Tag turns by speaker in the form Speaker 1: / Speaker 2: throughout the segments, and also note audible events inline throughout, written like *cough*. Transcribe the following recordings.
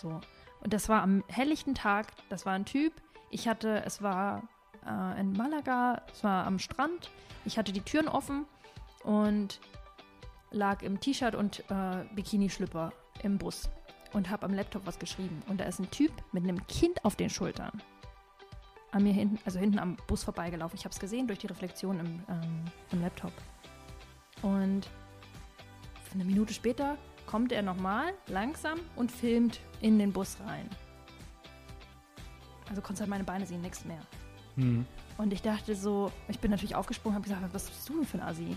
Speaker 1: So. Und das war am helllichten Tag, das war ein Typ. Ich hatte, es war äh, in Malaga, es war am Strand. Ich hatte die Türen offen und lag im T-Shirt und äh, Bikini-Schlüpper im Bus und habe am Laptop was geschrieben. Und da ist ein Typ mit einem Kind auf den Schultern an mir hinten, also hinten am Bus vorbeigelaufen. Ich habe es gesehen durch die Reflexion im, ähm, im Laptop. Und eine Minute später kommt er nochmal langsam und filmt in den Bus rein. Also konntest halt meine Beine sehen, nichts mehr. Mhm. Und ich dachte so, ich bin natürlich aufgesprungen, habe gesagt, was bist du denn für ein Assi?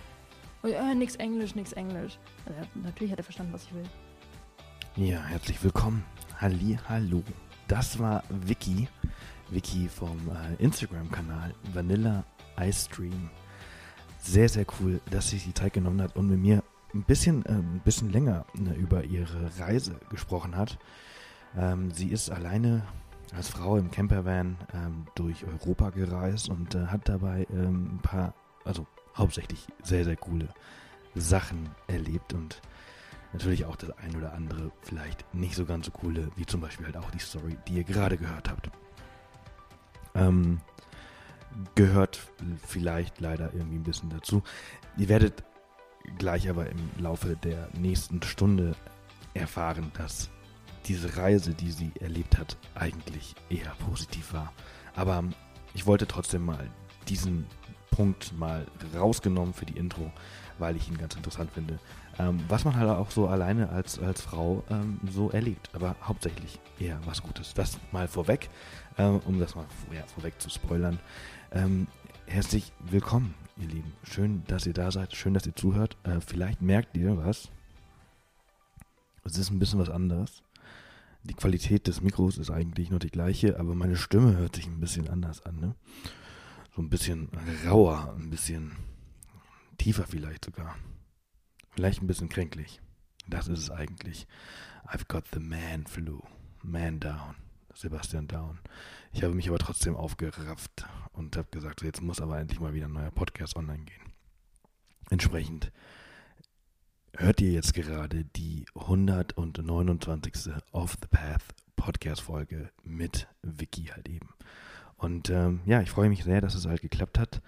Speaker 1: Und, äh, nix Englisch, nix Englisch. Also, natürlich hat er verstanden, was ich will.
Speaker 2: Ja, herzlich willkommen. Halli, hallo. Das war Vicky. Vicky vom äh, Instagram-Kanal Vanilla Ice Stream. Sehr, sehr cool, dass sie sich die Zeit genommen hat und mit mir ein bisschen, äh, ein bisschen länger äh, über ihre Reise gesprochen hat. Ähm, sie ist alleine als Frau im Campervan ähm, durch Europa gereist und äh, hat dabei ähm, ein paar, also hauptsächlich sehr, sehr coole Sachen erlebt und natürlich auch das ein oder andere vielleicht nicht so ganz so coole, wie zum Beispiel halt auch die Story, die ihr gerade gehört habt. Ähm, gehört vielleicht leider irgendwie ein bisschen dazu. Ihr werdet gleich aber im Laufe der nächsten Stunde erfahren, dass diese Reise, die sie erlebt hat, eigentlich eher positiv war. Aber ich wollte trotzdem mal diesen Punkt mal rausgenommen für die Intro, weil ich ihn ganz interessant finde. Ähm, was man halt auch so alleine als, als Frau ähm, so erlebt, aber hauptsächlich eher was Gutes. Das mal vorweg, ähm, um das mal vorweg zu spoilern. Ähm, herzlich willkommen, ihr Lieben. Schön, dass ihr da seid, schön, dass ihr zuhört. Äh, vielleicht merkt ihr was. Es ist ein bisschen was anderes. Die Qualität des Mikros ist eigentlich nur die gleiche, aber meine Stimme hört sich ein bisschen anders an. Ne? So ein bisschen rauer, ein bisschen tiefer vielleicht sogar. Vielleicht ein bisschen kränklich. Das ist es eigentlich. I've got the man flu. Man down. Sebastian Down. Ich habe mich aber trotzdem aufgerafft und habe gesagt, jetzt muss aber endlich mal wieder ein neuer Podcast online gehen. Entsprechend hört ihr jetzt gerade die 129. Off the Path Podcast Folge mit Vicky halt eben. Und ähm, ja, ich freue mich sehr, dass es halt geklappt hat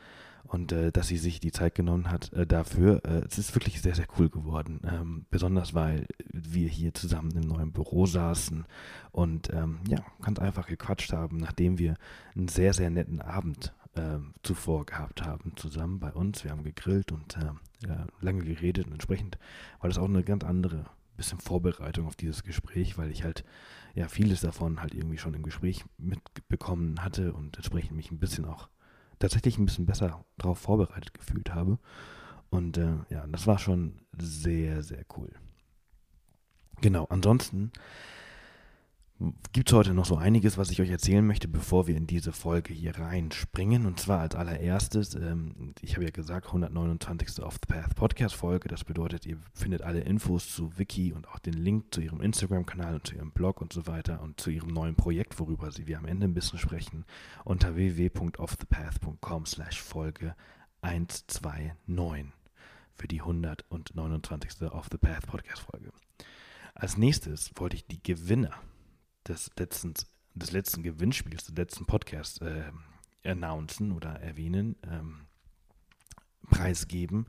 Speaker 2: und äh, dass sie sich die Zeit genommen hat äh, dafür. Äh, es ist wirklich sehr, sehr cool geworden. Ähm, besonders, weil wir hier zusammen im neuen Büro saßen und ähm, ja, ganz einfach gequatscht haben, nachdem wir einen sehr, sehr netten Abend ähm, zuvor gehabt haben, zusammen bei uns. Wir haben gegrillt und äh, ja, lange geredet und entsprechend war das auch eine ganz andere bisschen Vorbereitung auf dieses Gespräch, weil ich halt ja vieles davon halt irgendwie schon im Gespräch mitbekommen hatte und entsprechend mich ein bisschen auch tatsächlich ein bisschen besser darauf vorbereitet gefühlt habe. Und äh, ja, das war schon sehr, sehr cool. Genau, ansonsten gibt es heute noch so einiges, was ich euch erzählen möchte, bevor wir in diese Folge hier reinspringen. Und zwar als allererstes, ähm, ich habe ja gesagt, 129. Off the Path Podcast Folge. Das bedeutet, ihr findet alle Infos zu Wiki und auch den Link zu ihrem Instagram-Kanal und zu ihrem Blog und so weiter und zu ihrem neuen Projekt, worüber sie wir am Ende ein bisschen sprechen, unter www.offthepath.com slash Folge 129 für die 129. Off the Path Podcast Folge. Als nächstes wollte ich die Gewinner des letzten, des letzten Gewinnspiels, des letzten Podcasts äh, announcen oder erwähnen, ähm, preisgeben.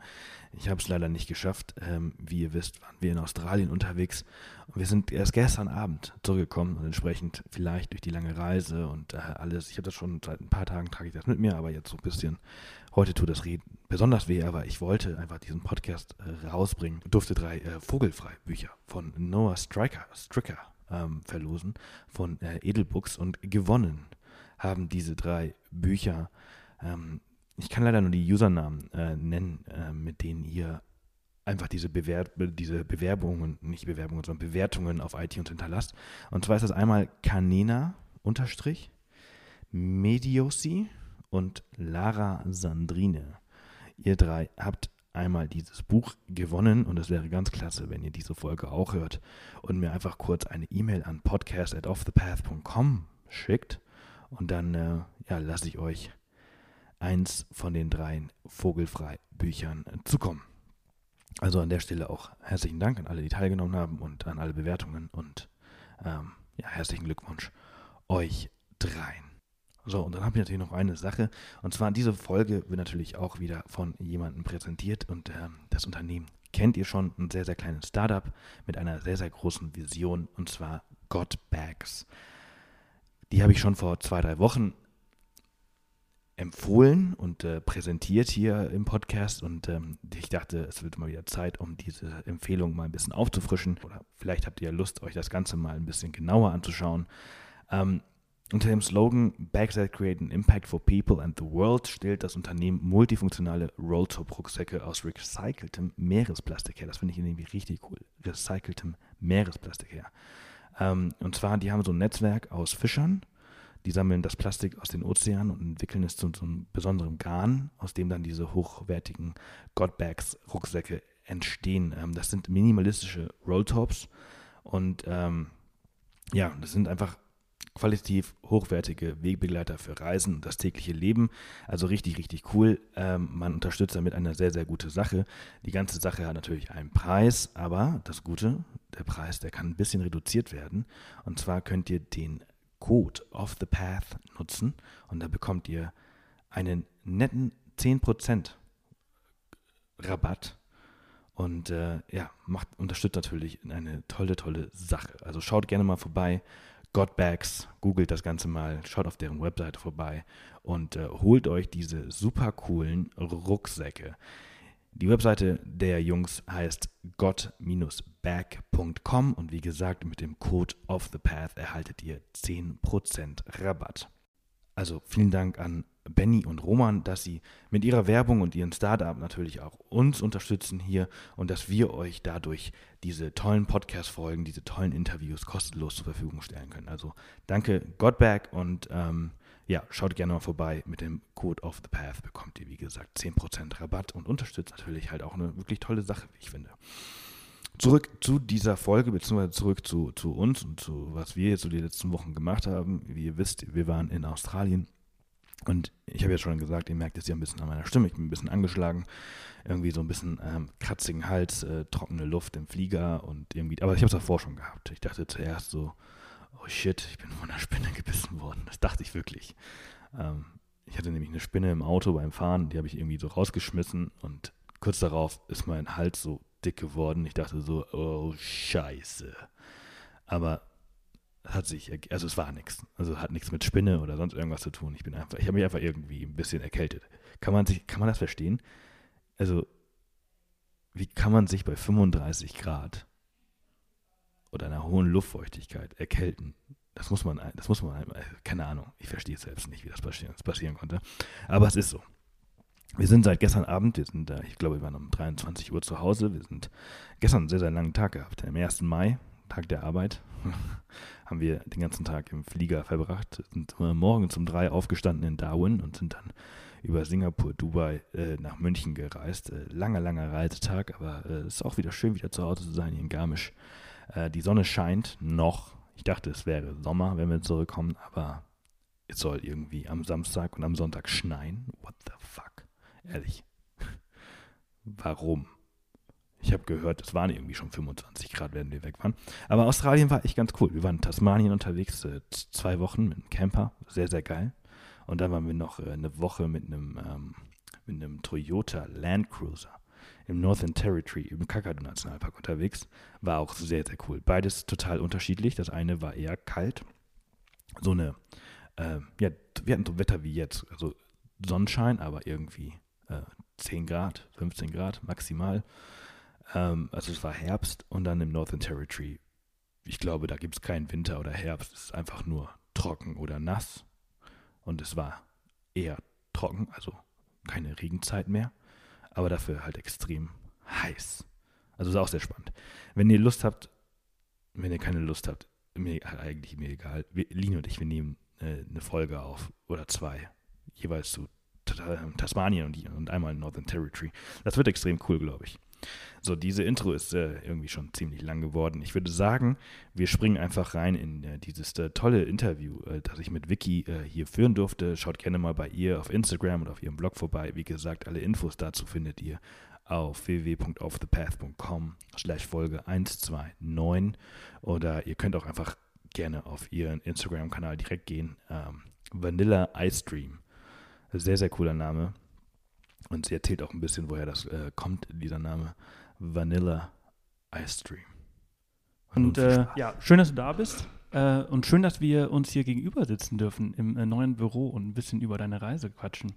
Speaker 2: Ich habe es leider nicht geschafft. Ähm, wie ihr wisst, waren wir in Australien unterwegs und wir sind erst gestern Abend zurückgekommen und entsprechend vielleicht durch die lange Reise und äh, alles. Ich habe das schon seit ein paar Tagen trage ich das mit mir, aber jetzt so ein bisschen. Heute tut das Reden besonders weh, aber ich wollte einfach diesen Podcast äh, rausbringen. Ich durfte drei äh, Vogelfrei Bücher von Noah Striker, Stricker ähm, verlosen von äh, Edelbooks und gewonnen haben diese drei Bücher. Ähm, ich kann leider nur die Usernamen äh, nennen, äh, mit denen ihr einfach diese, Bewer diese Bewerbungen, nicht Bewerbungen, sondern Bewertungen auf iTunes hinterlasst. Und zwar ist das einmal Canena unterstrich, Mediosi und Lara Sandrine. Ihr drei habt einmal dieses Buch gewonnen und es wäre ganz klasse, wenn ihr diese Folge auch hört und mir einfach kurz eine E-Mail an podcast@offthepath.com schickt und dann äh, ja, lasse ich euch eins von den dreien vogelfrei Büchern zukommen. Also an der Stelle auch herzlichen Dank an alle, die teilgenommen haben und an alle Bewertungen und ähm, ja, herzlichen Glückwunsch euch dreien. So, und dann habe ich natürlich noch eine Sache. Und zwar, diese Folge wird natürlich auch wieder von jemandem präsentiert. Und ähm, das Unternehmen kennt ihr schon, ein sehr, sehr kleines Startup mit einer sehr, sehr großen Vision. Und zwar Godbags. Die habe ich schon vor zwei, drei Wochen empfohlen und äh, präsentiert hier im Podcast. Und ähm, ich dachte, es wird mal wieder Zeit, um diese Empfehlung mal ein bisschen aufzufrischen. Oder vielleicht habt ihr Lust, euch das Ganze mal ein bisschen genauer anzuschauen. Ähm, unter dem Slogan Bags that create an impact for people and the world stellt das Unternehmen multifunktionale Rolltop-Rucksäcke aus recyceltem Meeresplastik her. Das finde ich irgendwie richtig cool. Recyceltem Meeresplastik her. Ähm, und zwar, die haben so ein Netzwerk aus Fischern, die sammeln das Plastik aus den Ozeanen und entwickeln es zu so einem besonderen Garn, aus dem dann diese hochwertigen Godbags-Rucksäcke entstehen. Ähm, das sind minimalistische Rolltops und ähm, ja, das sind einfach qualitativ hochwertige Wegbegleiter für Reisen und das tägliche Leben. Also richtig, richtig cool. Ähm, man unterstützt damit eine sehr, sehr gute Sache. Die ganze Sache hat natürlich einen Preis, aber das Gute, der Preis, der kann ein bisschen reduziert werden. Und zwar könnt ihr den Code Off the Path nutzen und da bekommt ihr einen netten 10% Rabatt. Und äh, ja, macht, unterstützt natürlich eine tolle, tolle Sache. Also schaut gerne mal vorbei Godbags, googelt das Ganze mal, schaut auf deren Webseite vorbei und äh, holt euch diese super coolen Rucksäcke. Die Webseite der Jungs heißt god-bag.com und wie gesagt, mit dem Code of the Path erhaltet ihr 10% Rabatt. Also vielen Dank an Benny und Roman, dass sie mit ihrer Werbung und ihren Startup natürlich auch uns unterstützen hier und dass wir euch dadurch diese tollen Podcast-Folgen, diese tollen Interviews kostenlos zur Verfügung stellen können. Also danke Godback und ähm, ja, schaut gerne mal vorbei. Mit dem Code of the Path bekommt ihr, wie gesagt, 10% Rabatt und unterstützt natürlich halt auch eine wirklich tolle Sache, wie ich finde. Zurück zu dieser Folge, beziehungsweise zurück zu, zu uns und zu was wir jetzt so die letzten Wochen gemacht haben. Wie ihr wisst, wir waren in Australien und ich habe ja schon gesagt, ihr merkt es ja ein bisschen an meiner Stimme, ich bin ein bisschen angeschlagen, irgendwie so ein bisschen ähm, kratzigen Hals, äh, trockene Luft im Flieger und irgendwie, aber ich habe es davor schon gehabt. Ich dachte zuerst so, oh shit, ich bin von einer Spinne *laughs* gebissen worden. Das dachte ich wirklich. Ähm, ich hatte nämlich eine Spinne im Auto beim Fahren, die habe ich irgendwie so rausgeschmissen und kurz darauf ist mein Hals so dick geworden. Ich dachte so, oh scheiße. Aber hat sich, also es war nichts. Also hat nichts mit Spinne oder sonst irgendwas zu tun. Ich bin einfach, ich habe mich einfach irgendwie ein bisschen erkältet. Kann man sich, kann man das verstehen? Also, wie kann man sich bei 35 Grad oder einer hohen Luftfeuchtigkeit erkälten? Das muss man, das muss man, keine Ahnung. Ich verstehe selbst nicht, wie das passieren, das passieren konnte. Aber es ist so. Wir sind seit gestern Abend, wir sind, ich glaube, wir waren um 23 Uhr zu Hause. Wir sind gestern einen sehr, sehr langen Tag gehabt. Am 1. Mai, Tag der Arbeit, *laughs* haben wir den ganzen Tag im Flieger verbracht. Sind morgens um drei aufgestanden in Darwin und sind dann über Singapur, Dubai äh, nach München gereist. Äh, langer, langer Reisetag, aber es äh, ist auch wieder schön, wieder zu Hause zu sein hier in Garmisch. Äh, die Sonne scheint noch. Ich dachte, es wäre Sommer, wenn wir zurückkommen, aber es soll irgendwie am Samstag und am Sonntag schneien. What the fuck? Ehrlich. *laughs* Warum? Ich habe gehört, es waren irgendwie schon 25 Grad, während wir weg waren. Aber Australien war echt ganz cool. Wir waren in Tasmanien unterwegs, äh, zwei Wochen mit einem Camper. Sehr, sehr geil. Und dann waren wir noch äh, eine Woche mit einem, ähm, mit einem Toyota Land Cruiser im Northern Territory, im Kakadu-Nationalpark unterwegs. War auch sehr, sehr cool. Beides total unterschiedlich. Das eine war eher kalt. So eine, äh, ja, wir hatten so Wetter wie jetzt. Also Sonnenschein, aber irgendwie äh, 10 Grad, 15 Grad maximal. Ähm, also es war Herbst und dann im Northern Territory. Ich glaube, da gibt es keinen Winter oder Herbst. Es ist einfach nur trocken oder nass. Und es war eher trocken, also keine Regenzeit mehr. Aber dafür halt extrem heiß. Also ist auch sehr spannend. Wenn ihr Lust habt, wenn ihr keine Lust habt, mir eigentlich mir egal. Wir, Lino und ich, wir nehmen äh, eine Folge auf oder zwei, jeweils zu Tasmanien und, und einmal Northern Territory. Das wird extrem cool, glaube ich. So, diese Intro ist äh, irgendwie schon ziemlich lang geworden. Ich würde sagen, wir springen einfach rein in äh, dieses äh, tolle Interview, äh, das ich mit Vicky äh, hier führen durfte. Schaut gerne mal bei ihr auf Instagram und auf ihrem Blog vorbei. Wie gesagt, alle Infos dazu findet ihr auf www.offthepath.com slash Folge 129 oder ihr könnt auch einfach gerne auf ihren Instagram-Kanal direkt gehen. Ähm, Vanilla Ice Dream. Sehr, sehr cooler Name. Und sie erzählt auch ein bisschen, woher das äh, kommt, dieser Name. Vanilla Ice Dream.
Speaker 3: Und äh, ja, schön, dass du da bist. Äh, und schön, dass wir uns hier gegenüber sitzen dürfen im äh, neuen Büro und ein bisschen über deine Reise quatschen.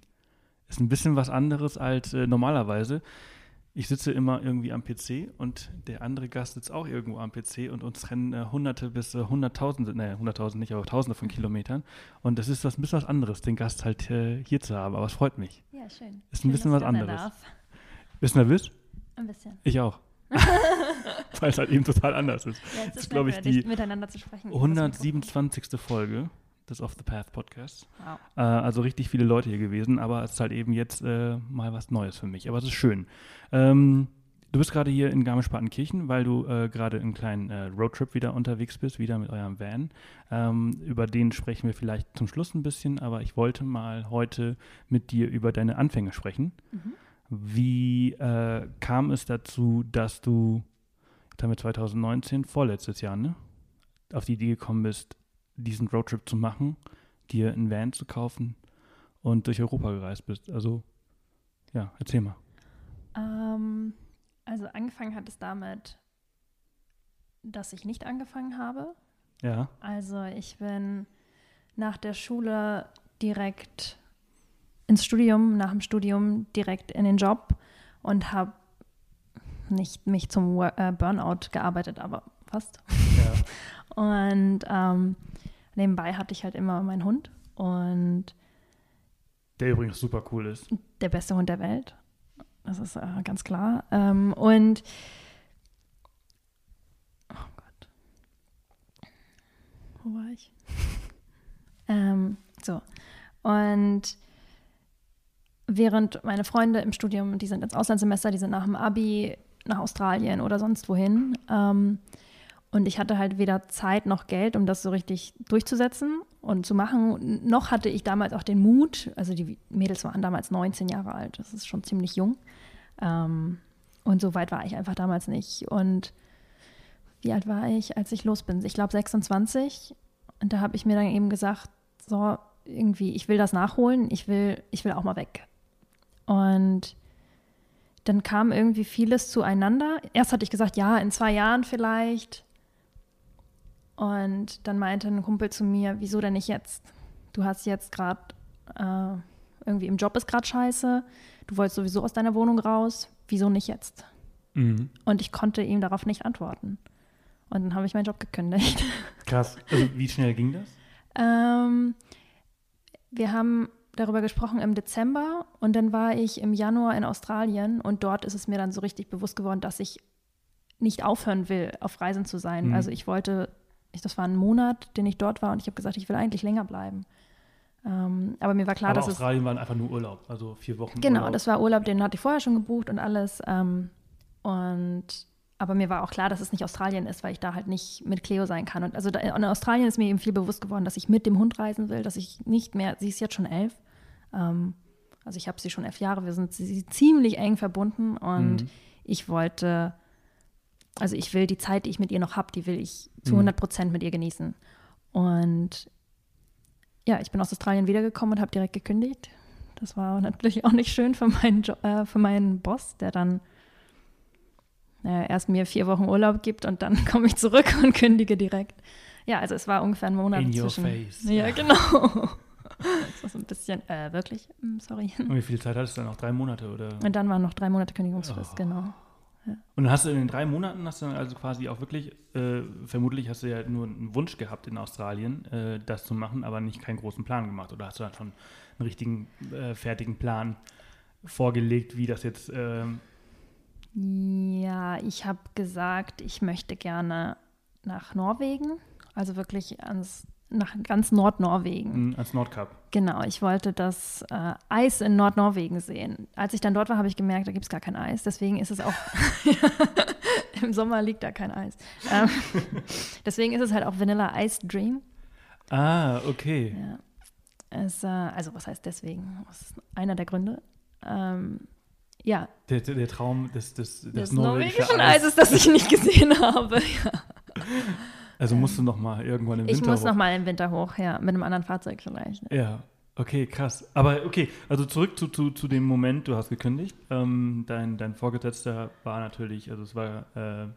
Speaker 3: Ist ein bisschen was anderes als äh, normalerweise. Ich sitze immer irgendwie am PC und der andere Gast sitzt auch irgendwo am PC und uns trennen äh, Hunderte bis äh, Hunderttausende, naja, Hunderttausend nicht, aber Tausende von Kilometern. Und das ist was ein bisschen was anderes, den Gast halt äh, hier zu haben. Aber es freut mich.
Speaker 1: Ja, schön.
Speaker 3: Ist
Speaker 1: schön,
Speaker 3: ein bisschen was anderes. Bist du nervös?
Speaker 1: Ein bisschen.
Speaker 3: Ich auch. *laughs* *laughs* Weil es halt eben total anders ist.
Speaker 1: Ja,
Speaker 3: Das
Speaker 1: es
Speaker 3: ist, glaube ich, die
Speaker 1: miteinander zu sprechen. über das Mikrofon.
Speaker 3: 127. Folge des Off the Path Podcasts.
Speaker 1: Wow.
Speaker 3: Äh, also richtig viele Leute hier gewesen, aber es ist halt eben jetzt äh, mal was Neues für mich. Aber es ist schön. Ähm, du bist gerade hier in Garmisch-Partenkirchen, weil du äh, gerade einen kleinen äh, Roadtrip wieder unterwegs bist, wieder mit eurem Van. Ähm, über den sprechen wir vielleicht zum Schluss ein bisschen, aber ich wollte mal heute mit dir über deine Anfänge sprechen.
Speaker 1: Mhm.
Speaker 3: Wie äh, kam es dazu, dass du, jetzt haben wir 2019, vorletztes Jahr, ne? Auf die Idee gekommen bist, diesen Roadtrip zu machen, dir einen Van zu kaufen und durch Europa gereist bist. Also, ja, erzähl mal.
Speaker 1: Ähm, also angefangen hat es damit, dass ich nicht angefangen habe.
Speaker 3: Ja.
Speaker 1: Also ich bin nach der Schule direkt ins Studium, nach dem Studium direkt in den Job und habe nicht mich zum äh, Burnout gearbeitet, aber fast.
Speaker 3: ja. *laughs*
Speaker 1: Und ähm, nebenbei hatte ich halt immer meinen Hund und
Speaker 3: Der übrigens super cool ist.
Speaker 1: der beste Hund der Welt. Das ist äh, ganz klar. Ähm, und oh Gott. Wo war ich? *laughs* ähm, so. Und während meine Freunde im Studium, die sind ins Auslandssemester, die sind nach dem Abi nach Australien oder sonst wohin. Ähm, und ich hatte halt weder Zeit noch Geld, um das so richtig durchzusetzen und zu machen. Noch hatte ich damals auch den Mut, also die Mädels waren damals 19 Jahre alt, das ist schon ziemlich jung. Ähm, und so weit war ich einfach damals nicht. Und wie alt war ich, als ich los bin? Ich glaube 26. Und da habe ich mir dann eben gesagt, so irgendwie, ich will das nachholen, ich will, ich will auch mal weg. Und dann kam irgendwie vieles zueinander. Erst hatte ich gesagt, ja, in zwei Jahren vielleicht. Und dann meinte ein Kumpel zu mir, wieso denn nicht jetzt? Du hast jetzt gerade, äh, irgendwie im Job ist gerade scheiße, du wolltest sowieso aus deiner Wohnung raus, wieso nicht jetzt?
Speaker 3: Mhm.
Speaker 1: Und ich konnte ihm darauf nicht antworten. Und dann habe ich meinen Job gekündigt. *laughs*
Speaker 3: Krass. Also, wie schnell ging das?
Speaker 1: Ähm, wir haben darüber gesprochen im Dezember und dann war ich im Januar in Australien und dort ist es mir dann so richtig bewusst geworden, dass ich nicht aufhören will, auf Reisen zu sein.
Speaker 3: Mhm.
Speaker 1: Also ich wollte, ich, das war ein Monat, den ich dort war und ich habe gesagt, ich will eigentlich länger bleiben. Ähm, aber mir war klar,
Speaker 3: Aber
Speaker 1: dass es
Speaker 3: Australien waren einfach nur Urlaub, also vier Wochen
Speaker 1: Genau,
Speaker 3: Urlaub.
Speaker 1: das war Urlaub, den hatte ich vorher schon gebucht und alles. Ähm, und aber mir war auch klar, dass es nicht Australien ist, weil ich da halt nicht mit Cleo sein kann. Und also da, in Australien ist mir eben viel bewusst geworden, dass ich mit dem Hund reisen will, dass ich nicht mehr, sie ist jetzt schon elf. Ähm, also ich habe sie schon elf Jahre, wir sind sie, ziemlich eng verbunden und
Speaker 3: Mhm.
Speaker 1: ich wollte, also ich will die Zeit, die ich mit ihr noch habe, die will ich zu
Speaker 3: Mhm.
Speaker 1: 100 Prozent mit ihr genießen. Und ja, ich bin aus Australien wiedergekommen und habe direkt gekündigt. Das war natürlich auch nicht schön für meinen, jo äh, für meinen Boss, der dann äh, erst mir vier Wochen Urlaub gibt und dann *laughs* komme ich zurück und kündige direkt. Ja, also es war ungefähr ein Monat
Speaker 3: In your face.
Speaker 1: Ja, genau. *laughs* Das war so ein bisschen, äh, wirklich, Mm, sorry.
Speaker 3: Und wie viel Zeit hattest du dann? Auch drei Monate oder?
Speaker 1: Und dann waren noch drei Monate Kündigungsfrist,
Speaker 3: Oh.
Speaker 1: genau.
Speaker 3: Und dann hast du in den drei Monaten, hast du dann also quasi auch wirklich, äh, vermutlich hast du ja nur einen Wunsch gehabt in Australien, äh, das zu machen, aber nicht keinen großen Plan gemacht. Oder hast du dann schon einen richtigen, äh, fertigen Plan vorgelegt, wie das jetzt, ähm,
Speaker 1: Ja, ich habe gesagt, ich möchte gerne nach Norwegen, also wirklich ans, nach ganz Nordnorwegen.
Speaker 3: als Nordkap.
Speaker 1: Genau, ich wollte das äh, Eis in Nordnorwegen sehen. Als ich dann dort war, habe ich gemerkt, da gibt es gar kein Eis. Deswegen ist es auch, *laughs* im Sommer liegt da kein Eis. Ähm, *laughs* deswegen ist es halt auch Vanilla Ice Dream.
Speaker 3: Ah, okay.
Speaker 1: Ja. Es, äh, also was heißt deswegen? Das ist einer der Gründe. Ähm, ja,
Speaker 3: Der, der, der Traum des, des, des,
Speaker 1: des
Speaker 3: norwegischen
Speaker 1: norwegischen
Speaker 3: Eis.
Speaker 1: Eises, das ich nicht gesehen *laughs* habe. Ja.
Speaker 3: Also musst du noch mal irgendwann im
Speaker 1: Ich
Speaker 3: Winter
Speaker 1: muss
Speaker 3: hoch.
Speaker 1: noch mal im Winter hoch, ja, mit einem anderen Fahrzeug vielleicht.
Speaker 3: Ja, okay, krass. Aber okay, also zurück zu, zu, zu dem Moment, du hast gekündigt. Ähm, dein, dein Vorgesetzter war natürlich, also es war äh,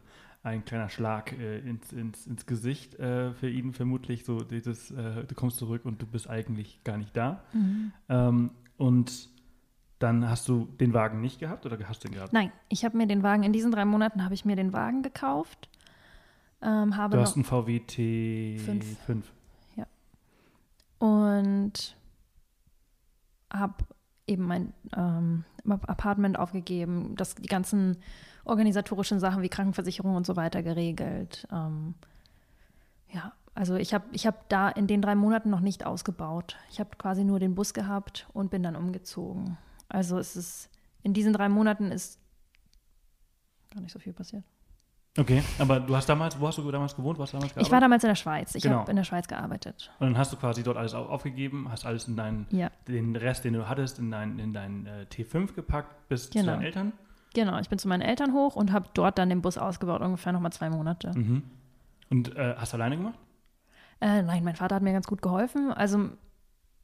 Speaker 3: ein kleiner Schlag äh, ins, ins, ins Gesicht äh, für ihn vermutlich, so dieses, äh, du kommst zurück und du bist eigentlich gar nicht da.
Speaker 1: Mhm.
Speaker 3: Ähm, und dann hast du den Wagen nicht gehabt oder hast du den gehabt?
Speaker 1: Nein, ich habe mir den Wagen, in diesen drei Monaten habe ich mir den Wagen gekauft. Ähm, habe
Speaker 3: Du hast einen VW T5.
Speaker 1: Fünf. und habe eben mein ähm, Apartment aufgegeben, das, die ganzen organisatorischen Sachen wie Krankenversicherung und so weiter geregelt. Ähm, ja, also ich habe ich hab da in den drei Monaten noch nicht ausgebaut. Ich habe quasi nur den Bus gehabt und bin dann umgezogen. Also es ist, in diesen drei Monaten ist gar nicht so viel passiert.
Speaker 3: Okay, aber du hast damals, wo hast du damals gewohnt? Wo hast du damals
Speaker 1: Ich war damals in der Schweiz. Ich
Speaker 3: Genau.
Speaker 1: habe in der Schweiz gearbeitet.
Speaker 3: Und dann hast du quasi dort alles au- aufgegeben, hast alles in deinen,
Speaker 1: Ja,
Speaker 3: den Rest, den du hattest, in deinen in dein, äh, T5 gepackt, bist zu
Speaker 1: Genau.
Speaker 3: deinen Eltern.
Speaker 1: genau. Ich bin zu meinen Eltern hoch und habe dort dann den Bus ausgebaut, ungefähr nochmal zwei Monate.
Speaker 3: Mhm. Und äh, hast du alleine gemacht?
Speaker 1: Äh, nein, mein Vater hat mir ganz gut geholfen. Also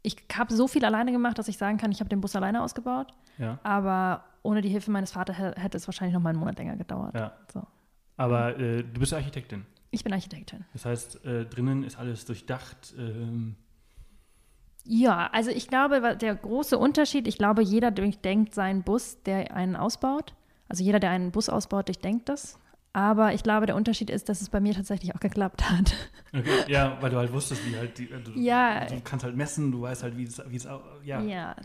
Speaker 1: ich habe so viel alleine gemacht, dass ich sagen kann, ich habe den Bus alleine ausgebaut.
Speaker 3: Ja.
Speaker 1: Aber ohne die Hilfe meines Vaters hä- hätte es wahrscheinlich noch mal einen Monat länger gedauert.
Speaker 3: Ja.
Speaker 1: So.
Speaker 3: Aber äh, du bist Architektin.
Speaker 1: Ich bin Architektin.
Speaker 3: Das heißt, äh, drinnen ist alles durchdacht. Ähm,
Speaker 1: Ja, also ich glaube, der große Unterschied, ich glaube, jeder durchdenkt seinen Bus, der einen ausbaut. Also jeder, der einen Bus ausbaut, durchdenkt das. Aber ich glaube, der Unterschied ist, dass es bei mir tatsächlich auch geklappt hat.
Speaker 3: okay. Ja, weil du halt wusstest, wie halt die, äh, du,
Speaker 1: Ja.
Speaker 3: du kannst halt messen, du weißt halt, wie es, wie es auch, ja,
Speaker 1: ja.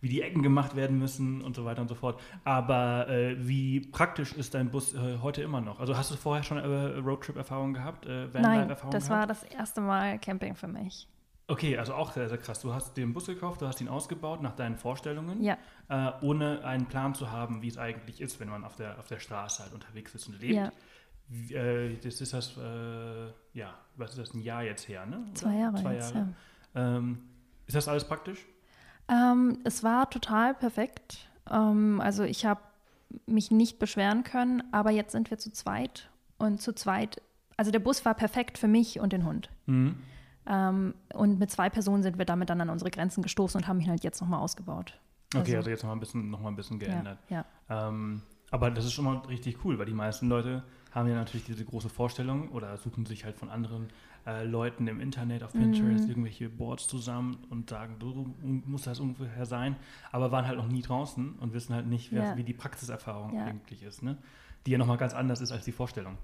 Speaker 3: Wie die Ecken gemacht werden müssen und so weiter und so fort. Aber äh, wie praktisch ist dein Bus äh, heute immer noch? Also hast du vorher schon äh, Roadtrip-Erfahrung gehabt? Äh,
Speaker 1: Nein, das war das erste Mal Camping für mich.
Speaker 3: Okay, also auch sehr, sehr krass. Du hast den Bus gekauft, du hast ihn ausgebaut nach deinen Vorstellungen,
Speaker 1: Ja,
Speaker 3: äh, ohne einen Plan zu haben, wie es eigentlich ist, wenn man auf der, auf der Straße halt unterwegs ist und lebt.
Speaker 1: ja.
Speaker 3: Wie, äh, das ist das, äh, ja, was ist das, ein Jahr jetzt her, ne?
Speaker 1: Zwei Jahre
Speaker 3: Zwei
Speaker 1: jetzt,
Speaker 3: Jahre. Ähm, ist das alles praktisch?
Speaker 1: Ähm, es war total perfekt. Ähm, also ich habe mich nicht beschweren können, aber jetzt sind wir zu zweit und zu zweit, also der Bus war perfekt für mich und den Hund.
Speaker 3: Mhm.
Speaker 1: Ähm, und mit zwei Personen sind wir damit dann an unsere Grenzen gestoßen und haben ihn halt jetzt nochmal ausgebaut.
Speaker 3: Okay, also,
Speaker 1: Also-
Speaker 3: jetzt noch mal ein bisschen, noch mal ein bisschen geändert.
Speaker 1: Ja, ja.
Speaker 3: Ähm, aber das ist schon mal richtig cool, weil die meisten Leute haben ja natürlich diese große Vorstellung oder suchen sich halt von anderen äh, Leuten im Internet auf Pinterest
Speaker 1: Mhm.
Speaker 3: irgendwelche Boards zusammen und sagen, du musst das ungefähr sein, aber waren halt noch nie draußen und wissen halt nicht, wer,
Speaker 1: Ja.
Speaker 3: wie die Praxiserfahrung
Speaker 1: Ja.
Speaker 3: eigentlich ist, ne? die ja nochmal ganz anders ist als die Vorstellung.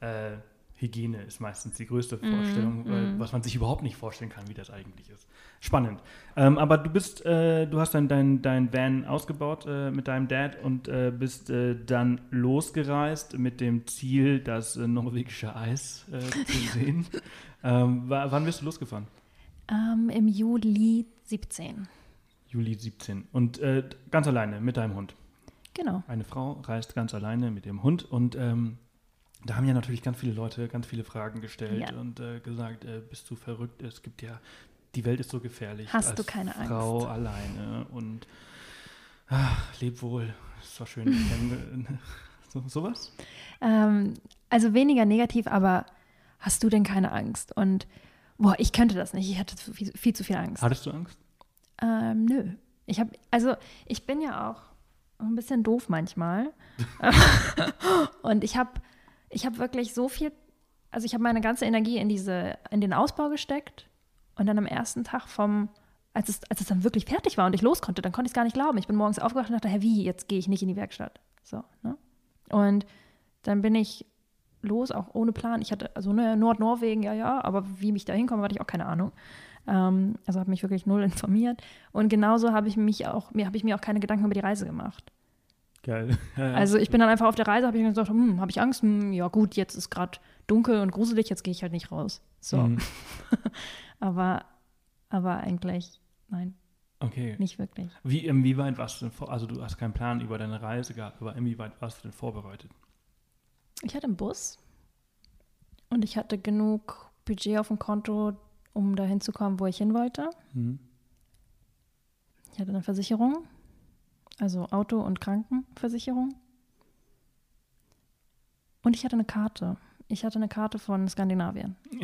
Speaker 3: Äh, Hygiene ist meistens die größte Vorstellung, äh,
Speaker 1: mhm.
Speaker 3: was man sich überhaupt nicht vorstellen kann, wie das eigentlich ist. Spannend. Ähm, aber du bist, äh, du hast dann dein, dein Van ausgebaut äh, mit deinem Dad und äh, bist äh, dann losgereist mit dem Ziel, das äh, norwegische Eis zu *laughs* sehen. ähm, wa- wann bist du losgefahren?
Speaker 1: Ähm, Im Juli 17.
Speaker 3: Juli 17. Und ganz alleine mit deinem Hund.
Speaker 1: Genau.
Speaker 3: Eine Frau reist ganz alleine mit dem Hund und ähm, da haben ja natürlich ganz viele Leute ganz viele Fragen gestellt
Speaker 1: Ja.
Speaker 3: und äh, gesagt, äh, bist du verrückt? Es gibt ja, die Welt ist so gefährlich.
Speaker 1: Hast du keine
Speaker 3: Frau
Speaker 1: Angst?
Speaker 3: alleine und ach, leb wohl. Ist doch schön. *laughs* So, sowas?
Speaker 1: Ähm, also weniger negativ, aber hast du denn keine Angst? Und boah, ich könnte das nicht. Ich hatte viel, viel zu viel Angst.
Speaker 3: Hattest du Angst?
Speaker 1: Ähm, nö. Ich habe, also ich bin ja auch ein bisschen doof manchmal. *laughs* *laughs* und ich habe, ich habe wirklich so viel, also ich habe meine ganze Energie in diese, in den Ausbau gesteckt. Und dann am ersten Tag vom, als es, als es dann wirklich fertig war und ich los konnte, dann konnte ich es gar nicht glauben. Ich bin morgens aufgewacht und dachte, hä, wie, jetzt gehe ich nicht in die Werkstatt. So, ne? Und dann bin ich los, auch ohne Plan. Ich hatte, also ne, Nordnorwegen, ja, ja, aber wie mich da hinkomme, hatte ich auch keine Ahnung. Ähm, also habe mich wirklich null informiert. Und genauso habe ich mich auch, mir habe ich mir auch keine Gedanken über die Reise gemacht.
Speaker 3: Geil. *laughs*
Speaker 1: Also ich bin dann einfach auf der Reise, habe ich mir gesagt, hm, habe ich Angst? Hm, ja gut, jetzt ist gerade dunkel und gruselig, jetzt gehe ich halt nicht raus. So.
Speaker 3: Mhm. *laughs*
Speaker 1: Aber, aber eigentlich, nein,
Speaker 3: Okay.
Speaker 1: nicht wirklich.
Speaker 3: Wie, inwieweit warst du denn vor, also du hast keinen Plan über deine Reise gehabt, aber inwieweit warst du denn vorbereitet?
Speaker 1: Ich hatte einen Bus und ich hatte genug Budget auf dem Konto, um dahin zu kommen, wo ich hin wollte.
Speaker 3: Mhm.
Speaker 1: Ich hatte eine Versicherung, also Auto- und Krankenversicherung. Und ich hatte eine Karte. Ich hatte eine Karte von Skandinavien. *laughs*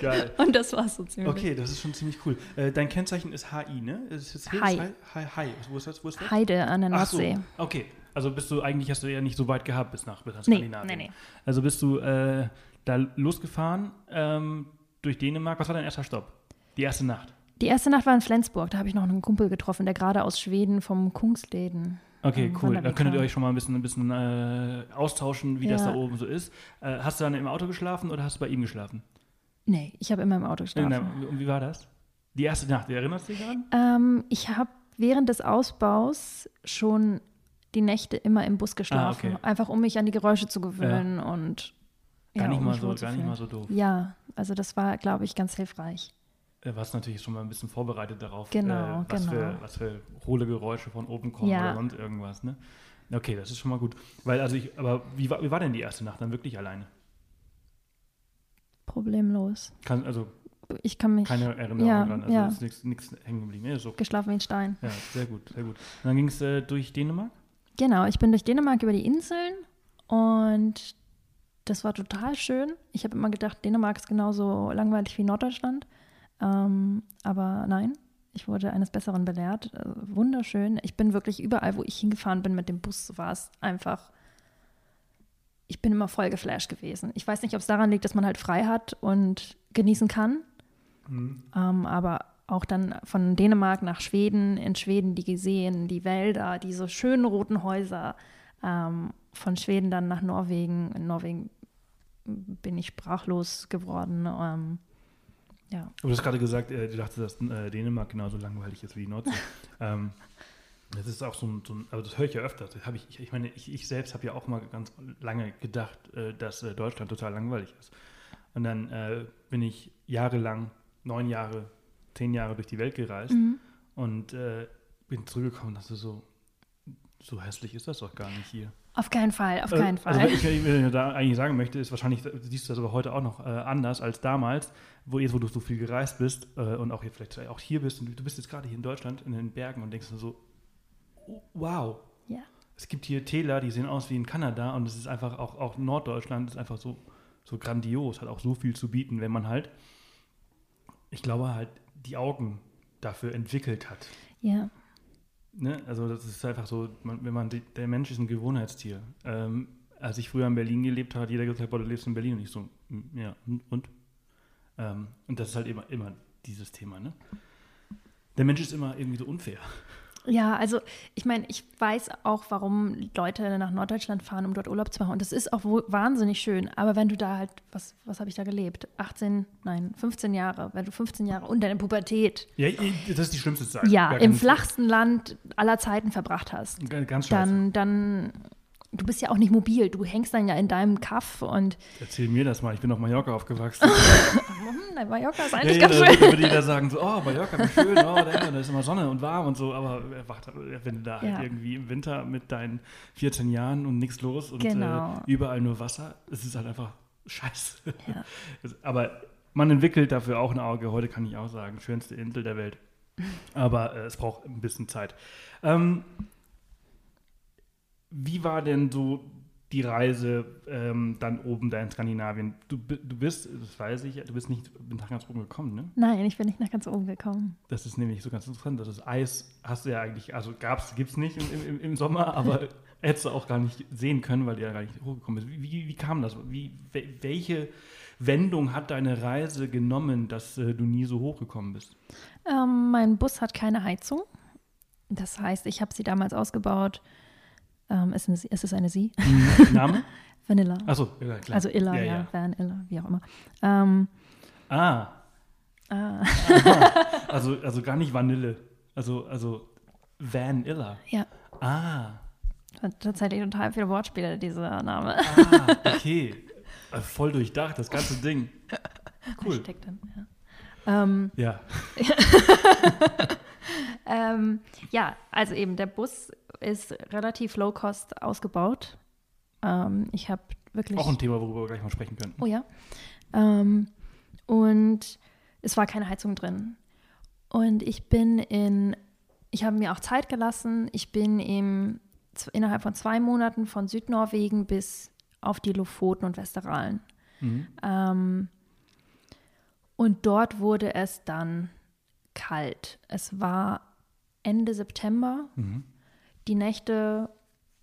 Speaker 3: Geil. *laughs*
Speaker 1: Und das war so ziemlich.
Speaker 3: Okay, das ist schon ziemlich cool. Äh, dein Kennzeichen ist HI, ne? Ist es
Speaker 1: Hi.
Speaker 3: Hi. Hi. Wo ist das? Wo ist das?
Speaker 1: Heide an der
Speaker 3: Ach so,
Speaker 1: Nordsee.
Speaker 3: okay. Also bist du eigentlich hast du ja nicht so weit gehabt bis nach, bis nach
Speaker 1: Nee,
Speaker 3: Skandinavien.
Speaker 1: nee, nee.
Speaker 3: Also bist du äh, da losgefahren ähm, durch Dänemark. Was war dein erster Stopp? Die erste Nacht.
Speaker 1: Die erste Nacht war in Flensburg. Da habe ich noch einen Kumpel getroffen, der gerade aus Schweden vom Kungsleden.
Speaker 3: Okay,
Speaker 1: ähm,
Speaker 3: cool. Dann könntet ihr euch schon mal ein bisschen, ein bisschen äh, austauschen, wie das
Speaker 1: Ja.
Speaker 3: da oben so ist. Äh, hast du dann im Auto geschlafen oder hast du bei ihm geschlafen?
Speaker 1: Nee, ich habe immer im Auto geschlafen.
Speaker 3: In- Und wie war das? Die erste Nacht, erinnerst du dich daran?
Speaker 1: Ähm, ich habe während des Ausbaus schon die Nächte immer im Bus geschlafen.
Speaker 3: Ah, okay.
Speaker 1: Einfach um mich an die Geräusche zu gewöhnen und
Speaker 3: Gar,
Speaker 1: ja,
Speaker 3: nicht,
Speaker 1: um
Speaker 3: mal so, gar nicht mal so doof.
Speaker 1: Ja, also das war, glaube ich, ganz hilfreich.
Speaker 3: Äh, warst natürlich schon mal ein bisschen vorbereitet darauf,
Speaker 1: Genau,
Speaker 3: äh, was,
Speaker 1: genau.
Speaker 3: Für, was für hohle Geräusche von oben kommen
Speaker 1: Ja.
Speaker 3: oder sonst irgendwas, ne? Okay, das ist schon mal gut. Weil, also ich, aber wie war, wie war denn die erste Nacht dann wirklich alleine?
Speaker 1: Problemlos.
Speaker 3: Kann, also
Speaker 1: Ich kann mich
Speaker 3: keine Erinnerung
Speaker 1: Ja,
Speaker 3: dran, also
Speaker 1: ja.
Speaker 3: ist nichts- hängen geblieben. Ja, okay.
Speaker 1: geschlafen wie ein Stein.
Speaker 3: Ja, sehr gut, sehr gut. Und dann ging es äh, durch Dänemark?
Speaker 1: Genau, ich bin durch Dänemark über die Inseln und das war total schön. Ich habe immer gedacht, Dänemark ist genauso langweilig wie Norddeutschland. Ähm, aber nein, ich wurde eines Besseren belehrt. Äh, wunderschön. Ich bin wirklich überall, wo ich hingefahren bin mit dem Bus, war es einfach. Ich bin immer voll geflasht gewesen. Ich weiß nicht, ob es daran liegt, dass man halt frei hat und genießen kann. Ähm, aber auch dann von Dänemark nach Schweden, in Schweden die gesehen, die Wälder, diese schönen roten Häuser. Ähm, von Schweden dann nach Norwegen. In Norwegen bin ich sprachlos geworden. Ähm, ja.
Speaker 3: Du hast gerade gesagt, äh, du dachtest, dass äh, Dänemark genauso langweilig ist wie die Nordsee. *laughs* ähm, das ist auch so ein, so ein also das höre ich ja öfter. Das hab ich, ich, ich meine, ich, ich selbst habe ja auch mal ganz lange gedacht, äh, dass äh, Deutschland total langweilig ist. Und dann äh, bin ich jahrelang, neun Jahre, zehn Jahre durch die Welt gereist und äh, bin zurückgekommen und dachte so, so hässlich ist das doch gar nicht hier.
Speaker 1: Auf keinen Fall, auf
Speaker 3: Äh,
Speaker 1: keinen Fall.
Speaker 3: Also, was ich, ich da eigentlich sagen möchte, ist wahrscheinlich, siehst du das aber heute auch noch äh, anders als damals, wo jetzt, wo du so viel gereist bist äh, und auch hier vielleicht auch hier bist und du, bist jetzt gerade hier in Deutschland in den Bergen und denkst so, oh, wow,
Speaker 1: ja.
Speaker 3: es gibt hier Täler, die sehen aus wie in Kanada und es ist einfach auch, auch Norddeutschland ist einfach so, so grandios, hat auch so viel zu bieten, wenn man halt, ich glaube halt, die Augen dafür entwickelt hat.
Speaker 1: ja.
Speaker 3: Ne? Also das ist einfach so, man, wenn man der Mensch ist ein Gewohnheitstier. Ähm, als ich früher in Berlin gelebt habe, hat jeder gesagt, boah, du lebst in Berlin und ich so, "Mm, ja, und? und? Ähm, und das ist halt immer, immer dieses Thema, ne? Der Mensch ist immer irgendwie so unfair.
Speaker 1: Ja, also ich meine, ich weiß auch, warum Leute nach Norddeutschland fahren, um dort Urlaub zu machen. Und das ist auch wahnsinnig schön. Aber wenn du da halt, was, was habe ich da gelebt? 18, nein, 15 Jahre. Wenn du 15 Jahre und deine Pubertät,
Speaker 3: Ja, das ist die schlimmste Zeit.
Speaker 1: ja, im flachsten Land aller Zeiten verbracht hast,
Speaker 3: Ganz ganz scheiße.
Speaker 1: dann, dann, du bist ja auch nicht mobil. Du hängst dann ja in deinem Kaff und
Speaker 3: Erzähl mir das mal, ich bin auf Mallorca aufgewachsen. *laughs*
Speaker 1: hm, dein Mallorca ist eigentlich
Speaker 3: ja,
Speaker 1: ganz
Speaker 3: da
Speaker 1: schön.
Speaker 3: würde jeder sagen so, oh, Mallorca, wie schön, oh, da, da ist immer Sonne und warm und so, aber äh, wenn du da
Speaker 1: Ja.
Speaker 3: halt irgendwie im Winter mit deinen 14 Jahren und nichts los und
Speaker 1: Genau.
Speaker 3: äh, überall nur Wasser, es ist halt einfach scheiße.
Speaker 1: Ja. *laughs*
Speaker 3: Aber man entwickelt dafür auch ein Auge, heute kann ich auch sagen, schönste Insel der Welt. Aber äh, es braucht ein bisschen Zeit. Ähm, wie war denn so die Reise ähm, dann oben da in Skandinavien? Du, du bist, das weiß ich, du bist nicht nach ganz oben gekommen, ne?
Speaker 1: Nein, ich bin nicht nach ganz oben gekommen.
Speaker 3: Das ist nämlich so ganz interessant. Das ist Eis, hast du ja eigentlich, also gab's, gibt's nicht im, im, im Sommer, aber *laughs* hättest du auch gar nicht sehen können, weil du ja gar nicht hochgekommen bist. Wie, wie, wie kam das? Wie, wel- welche Wendung hat deine Reise genommen, dass äh, du nie so hochgekommen bist?
Speaker 1: Ähm, mein Bus hat keine Heizung. Das heißt, ich habe sie damals ausgebaut. Ähm, ist, eine, Sie- ist es eine Sie?
Speaker 3: Name?
Speaker 1: Vanilla.
Speaker 3: Achso, ja, klar.
Speaker 1: Also Illa, ja,
Speaker 3: ja.
Speaker 1: Van Illa, wie auch immer. Ähm,
Speaker 3: Ah,
Speaker 1: ah,
Speaker 3: also, also gar nicht Vanille. Also, also Vanilla.
Speaker 1: ja,
Speaker 3: Ah,
Speaker 1: hat tatsächlich total viele Wortspiele, dieser Name.
Speaker 3: ah, okay. *laughs* Äh, Voll durchdacht, das ganze Ding. *laughs* Cool.
Speaker 1: Steckt dann, ja. Ähm,
Speaker 3: Ja. *laughs*
Speaker 1: ähm, ja, also eben, der Bus ist relativ low-cost ausgebaut. Ähm, ich habe wirklich.
Speaker 3: Auch ein Thema, worüber wir gleich mal sprechen könnten.
Speaker 1: Oh ja. Ähm, und es war keine Heizung drin. Und ich bin in, ich habe mir auch Zeit gelassen. Ich bin im, innerhalb von zwei Monaten von Südnorwegen bis auf die Lofoten und Westeralen. Mhm. Ähm, und dort wurde es dann kalt. Es war Ende September. Mhm. Die Nächte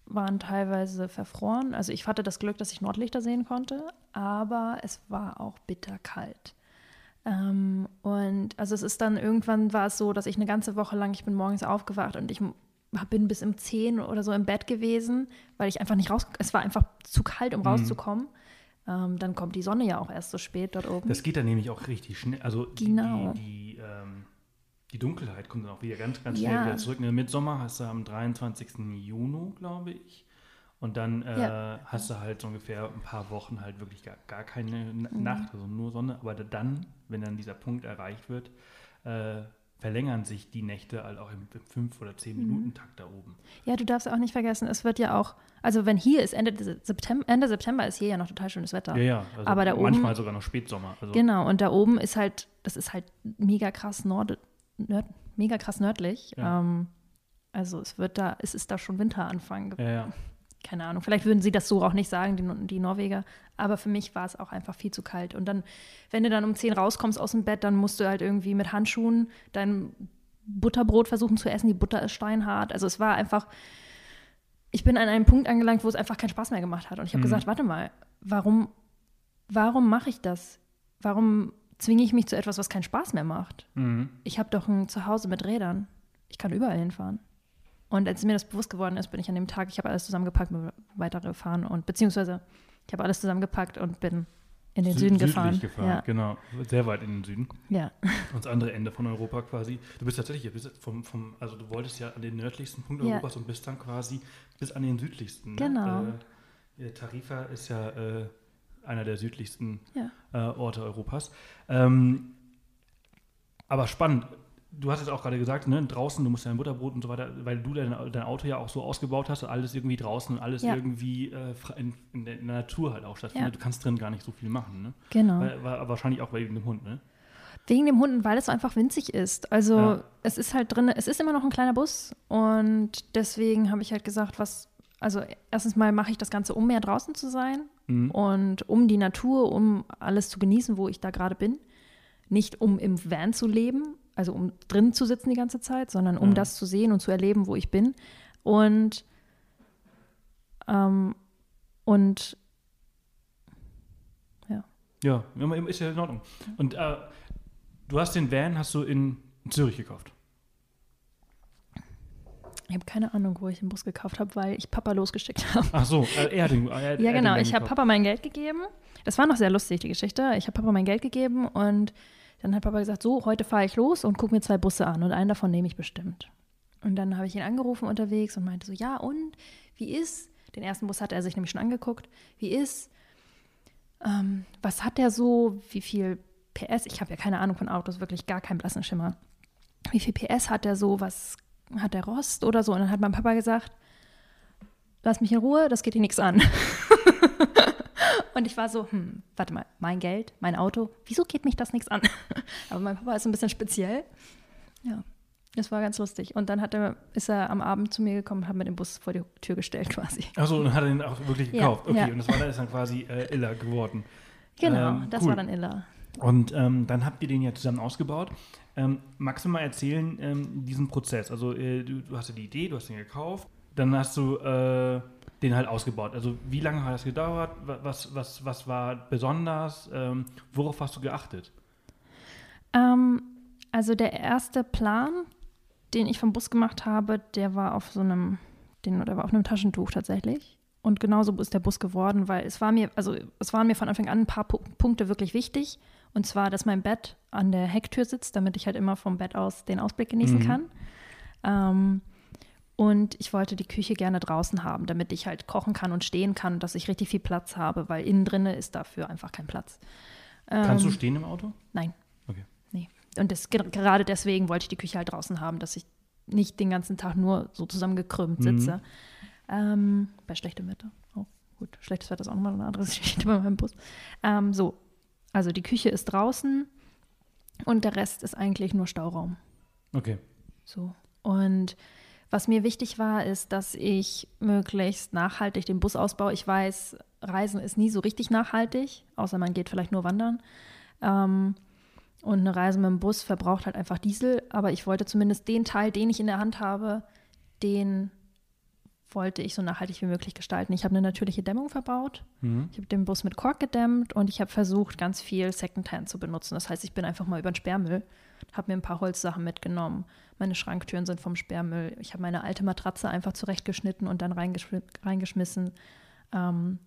Speaker 1: waren teilweise verfroren. Also ich hatte das Glück, dass ich Nordlichter sehen konnte, aber es war auch bitterkalt. Ähm, und also es ist dann irgendwann war es so, dass ich eine ganze Woche lang, ich bin morgens aufgewacht und ich bin bis um 10 oder so im Bett gewesen, weil ich einfach nicht raus, es war einfach zu kalt, um mhm. rauszukommen. Ähm, dann kommt die Sonne ja auch erst so spät dort oben.
Speaker 3: Das geht dann nämlich auch richtig schnell. Also genau. die, die, ähm, die Dunkelheit kommt dann auch wieder ganz, ganz schnell ja. wieder zurück. Im Mitsommer hast du am 23. Juni, glaube ich. Und dann äh, ja. hast du halt so ungefähr ein paar Wochen halt wirklich gar, gar keine mhm. Nacht, also nur Sonne. Aber dann, wenn dann dieser Punkt erreicht wird, äh, verlängern sich die Nächte halt auch im 5- oder 10-Minuten-Takt mhm. da oben.
Speaker 1: Ja, du darfst auch nicht vergessen, es wird ja auch, also wenn hier ist Ende September, Ende September ist hier ja noch total schönes Wetter.
Speaker 3: Ja, ja.
Speaker 1: Also aber da
Speaker 3: manchmal
Speaker 1: oben,
Speaker 3: sogar noch Spätsommer.
Speaker 1: Also genau, und da oben ist halt, das ist halt mega krass nord, nord mega krass nördlich. Ja. Ähm, also es wird da, es ist da schon Winteranfang.
Speaker 3: Ja, ja
Speaker 1: keine Ahnung, vielleicht würden sie das so auch nicht sagen, die, die Norweger. Aber für mich war es auch einfach viel zu kalt. Und dann, wenn du dann um 10 rauskommst aus dem Bett, dann musst du halt irgendwie mit Handschuhen dein Butterbrot versuchen zu essen. Die Butter ist steinhart. Also es war einfach, ich bin an einem Punkt angelangt, wo es einfach keinen Spaß mehr gemacht hat. Und ich habe mhm. gesagt, warte mal, warum, warum mache ich das? Warum zwinge ich mich zu etwas, was keinen Spaß mehr macht? Mhm. Ich habe doch ein Zuhause mit Rädern. Ich kann überall hinfahren. Und als mir das bewusst geworden ist, bin ich an dem Tag, ich habe alles zusammengepackt, weitergefahren und beziehungsweise ich habe alles zusammengepackt und bin in den Sü Süden gefahren.
Speaker 3: gefahren. Ja. Genau, sehr weit in den Süden.
Speaker 1: Ja. *laughs*
Speaker 3: Ans andere Ende von Europa quasi. Du bist tatsächlich, bist vom, vom, also du wolltest ja an den nördlichsten Punkt ja. Europas und bist dann quasi bis an den südlichsten.
Speaker 1: Ne? Genau.
Speaker 3: Äh, Tarifa ist ja äh, einer der südlichsten ja. äh, Orte Europas. Ähm, aber spannend, du hast es auch gerade gesagt, ne, draußen, du musst dein Butterbrot und so weiter, weil du dein, dein Auto ja auch so ausgebaut hast, alles irgendwie draußen und alles ja. irgendwie äh, in, in, der, Natur halt auch stattfindet. Ja. Du kannst drin gar nicht so viel machen, ne?
Speaker 1: Genau.
Speaker 3: Weil, war wahrscheinlich auch wegen dem Hund, ne?
Speaker 1: Wegen dem Hund, weil es einfach winzig ist. Also ja. es ist halt drin, es ist immer noch ein kleiner Bus und deswegen habe ich halt gesagt, was, also erstens mal mache ich das Ganze, um mehr draußen zu sein mhm. und um die Natur, um alles zu genießen, wo ich da gerade bin. Nicht um im Van zu leben, also um drin zu sitzen die ganze Zeit, sondern um mhm. das zu sehen und zu erleben, wo ich bin. Und, ähm, und ja.
Speaker 3: Ja, ist ja in Ordnung. Und äh, du hast den Van, hast du in Zürich gekauft?
Speaker 1: Ich habe keine Ahnung, wo ich den Bus gekauft habe, weil ich Papa losgeschickt *laughs* habe.
Speaker 3: Ach so, äh, er hat den.
Speaker 1: Er, ja, genau. ich habe Papa mein Geld gegeben. Das war noch sehr lustig, die Geschichte. Ich habe Papa mein Geld gegeben und dann hat Papa gesagt, so, heute fahre ich los und gucke mir zwei Busse an und einen davon nehme ich bestimmt. Und dann habe ich ihn angerufen unterwegs und meinte so, ja und, wie ist, den ersten Bus hat er sich nämlich schon angeguckt, wie ist, ähm, was hat der so, wie viel PS, ich habe ja keine Ahnung von Autos, wirklich gar keinen blassen Schimmer. Wie viel PS hat der so, was hat der Rost oder so? Und dann hat mein Papa gesagt, lass mich in Ruhe, das geht dir nichts an. *laughs* Und ich war so, hm, warte mal, mein Geld, mein Auto, wieso geht mich das nichts an? *laughs* Aber mein Papa ist ein bisschen speziell. Ja, das war ganz lustig. Und dann hat er, ist er am Abend zu mir gekommen und hat mir den Bus vor die Tür gestellt *laughs* quasi.
Speaker 3: Achso, und hat er den auch wirklich gekauft. Ja, okay, ja. und das war dann, ist dann quasi äh, Illa geworden.
Speaker 1: Genau, ähm, das cool. war dann Illa.
Speaker 3: Und ähm, dann habt ihr den ja zusammen ausgebaut. Ähm, magst du mal erzählen, ähm, diesen Prozess? Also, äh, du, du, hast ja die Idee, du hast den gekauft, dann hast du äh, den halt ausgebaut. Also wie lange hat das gedauert? Was, was, was war besonders? Ähm, worauf hast du geachtet?
Speaker 1: Ähm, also der erste Plan, den ich vom Bus gemacht habe, der war auf so einem, den, der war auf einem Taschentuch tatsächlich. Und genauso ist der Bus geworden, weil es war mir, also es waren mir von Anfang an ein paar P Punkte wirklich wichtig. Und zwar, dass mein Bett an der Hecktür sitzt, damit ich halt immer vom Bett aus den Ausblick genießen mhm. kann. Ähm, und ich wollte die Küche gerne draußen haben, damit ich halt kochen kann und stehen kann und dass ich richtig viel Platz habe, weil innen drinne ist dafür einfach kein Platz.
Speaker 3: Kannst ähm, du stehen im Auto?
Speaker 1: Nein.
Speaker 3: Okay.
Speaker 1: Nee. Und das, gerade deswegen wollte ich die Küche halt draußen haben, dass ich nicht den ganzen Tag nur so zusammengekrümmt sitze. Mhm. Ähm, bei schlechtem Wetter. Oh, gut. Schlechtes Wetter ist auch nochmal eine andere *laughs* Geschichte bei meinem Bus. Ähm, so. Also die Küche ist draußen und der Rest ist eigentlich nur Stauraum.
Speaker 3: Okay.
Speaker 1: So. Und Was mir wichtig war, ist, dass ich möglichst nachhaltig den Bus ausbaue. Ich weiß, Reisen ist nie so richtig nachhaltig, außer man geht vielleicht nur wandern. Ähm, und eine Reise mit dem Bus verbraucht halt einfach Diesel. Aber ich wollte zumindest den Teil, den ich in der Hand habe, den wollte ich so nachhaltig wie möglich gestalten. Ich habe eine natürliche Dämmung verbaut. Mhm. Ich habe den Bus mit Kork gedämmt und ich habe versucht, ganz viel Secondhand zu benutzen. Das heißt, ich bin einfach mal über den Sperrmüll, habe mir ein paar Holzsachen mitgenommen. Meine Schranktüren sind vom Sperrmüll. Ich habe meine alte Matratze einfach zurechtgeschnitten und dann reingeschm reingeschmissen. Ähm,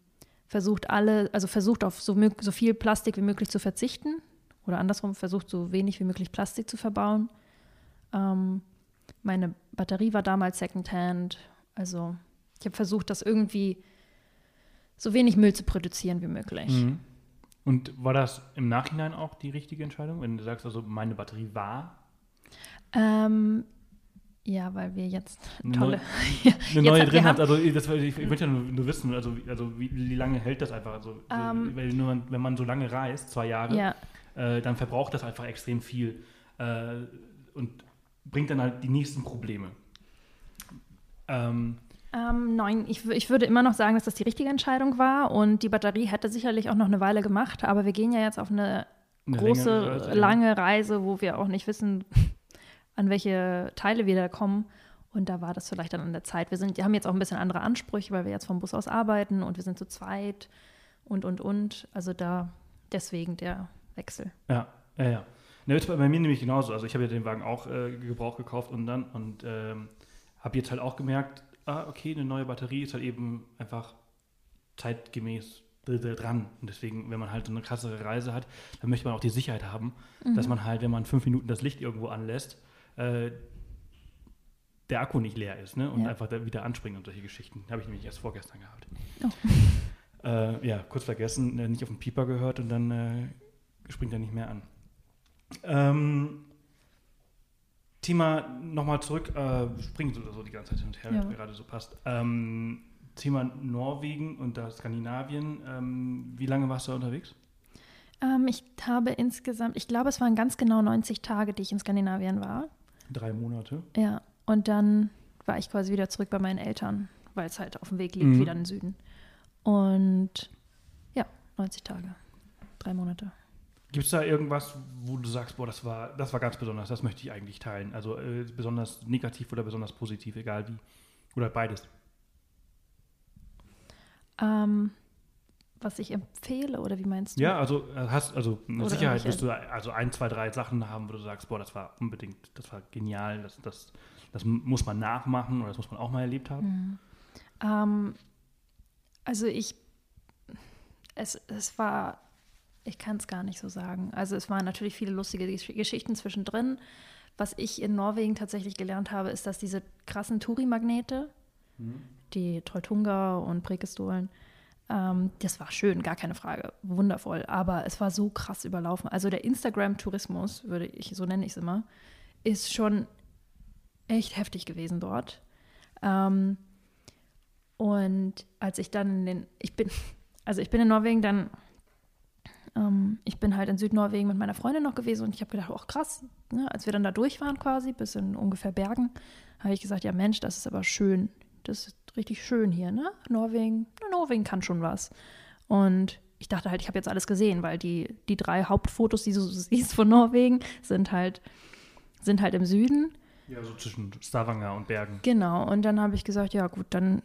Speaker 1: versucht alle, also versucht auf so, so viel Plastik wie möglich zu verzichten. Oder andersrum, versucht so wenig wie möglich Plastik zu verbauen. Ähm, meine Batterie war damals Secondhand also ich habe versucht, das irgendwie so wenig Müll zu produzieren wie möglich. Mhm.
Speaker 3: Und war das im Nachhinein auch die richtige Entscheidung, wenn du sagst, also meine Batterie war?
Speaker 1: Ähm, ja, weil wir jetzt
Speaker 3: eine tolle neue, *laughs* eine neue drin habt. Also das, ich, ich möchte ja nur, nur, wissen, also, also wie, wie, lange hält das einfach? Also, um, ähm. weil nur, wenn man so lange reist, zwei Jahre, ja. äh, dann verbraucht das einfach extrem viel äh, und bringt dann halt die nächsten Probleme.
Speaker 1: Ähm, ähm, nein, ich, ich würde immer noch sagen, dass das die richtige Entscheidung war und die Batterie hätte sicherlich auch noch eine Weile gemacht, aber wir gehen ja jetzt auf eine, eine große, Reise, lange Reise, wo wir auch nicht wissen, *laughs* an welche Teile wir da kommen. Und da war das vielleicht dann an der Zeit. Wir, sind, wir haben jetzt auch ein bisschen andere Ansprüche, weil wir jetzt vom Bus aus arbeiten und wir sind zu zweit und, und, und. Also da deswegen der Wechsel.
Speaker 3: Ja, ja, ja. Ne, bei mir nämlich genauso. Also ich habe ja den Wagen auch äh, Gebrauch gekauft und dann und ähm, habe jetzt halt auch gemerkt, ah, okay, eine neue Batterie ist halt eben einfach zeitgemäß dran. Und deswegen, wenn man halt so eine krassere Reise hat, dann möchte man auch die Sicherheit haben, mhm. dass man halt, wenn man fünf Minuten das Licht irgendwo anlässt, äh, der Akku nicht leer ist ne? und ja. einfach wieder anspringen und solche Geschichten. Habe ich nämlich erst vorgestern gehabt. Oh. *laughs* Äh, ja, kurz vergessen, äh, nicht auf den Pieper gehört und dann äh, springt er nicht mehr an. Ähm, Thema nochmal zurück, äh, springen so, so die ganze Zeit hin und her, ja. gerade so passt. Ähm, Thema Norwegen und da Skandinavien. Ähm, wie lange warst du da unterwegs?
Speaker 1: Ähm, ich habe insgesamt, ich glaube, es waren ganz genau 90 Tage, die ich in Skandinavien war.
Speaker 3: Drei Monate?
Speaker 1: Ja, und dann war ich quasi wieder zurück bei meinen Eltern, weil es halt auf dem Weg liegt, mhm. wieder in den Süden. Und ja, 90 Tage, drei Monate.
Speaker 3: Gibt es da irgendwas, wo du sagst, boah, das war, das war ganz besonders, das möchte ich eigentlich teilen? Also äh, besonders negativ oder besonders positiv, egal wie. Oder beides?
Speaker 1: Ähm, was ich empfehle, oder wie meinst du?
Speaker 3: Ja, also äh, hast, also mit oder Sicherheit wirst du also ein, zwei, drei Sachen haben, wo du sagst, boah, das war unbedingt, das war genial, das, das, das muss man nachmachen oder das muss man auch mal erlebt haben. Mhm.
Speaker 1: Ähm, also ich, es, es war ich kann es gar nicht so sagen. Also es waren natürlich viele lustige Geschichten zwischendrin. Was ich in Norwegen tatsächlich gelernt habe, ist, dass diese krassen Touri-Magnete, mhm. die Treutunga und Prekestolen, ähm, das war schön, gar keine Frage, wundervoll. Aber es war so krass überlaufen. Also der Instagram-Tourismus, würde ich, so nenne ich es immer, ist schon echt heftig gewesen dort. Ähm, und als ich dann in den, ich bin, *laughs* also ich bin in Norwegen dann ähm, ich bin halt in Südnorwegen mit meiner Freundin noch gewesen und ich habe gedacht, oh krass, ne? als wir dann da durch waren quasi, bis in ungefähr Bergen, habe ich gesagt, ja Mensch, das ist aber schön. Das ist richtig schön hier, ne? Norwegen, Norwegen kann schon was. Und ich dachte halt, ich habe jetzt alles gesehen, weil die, die drei Hauptfotos, die du *laughs* siehst von Norwegen, sind halt, sind halt im Süden.
Speaker 3: Ja, so zwischen Stavanger und Bergen.
Speaker 1: Genau, und dann habe ich gesagt, ja gut, dann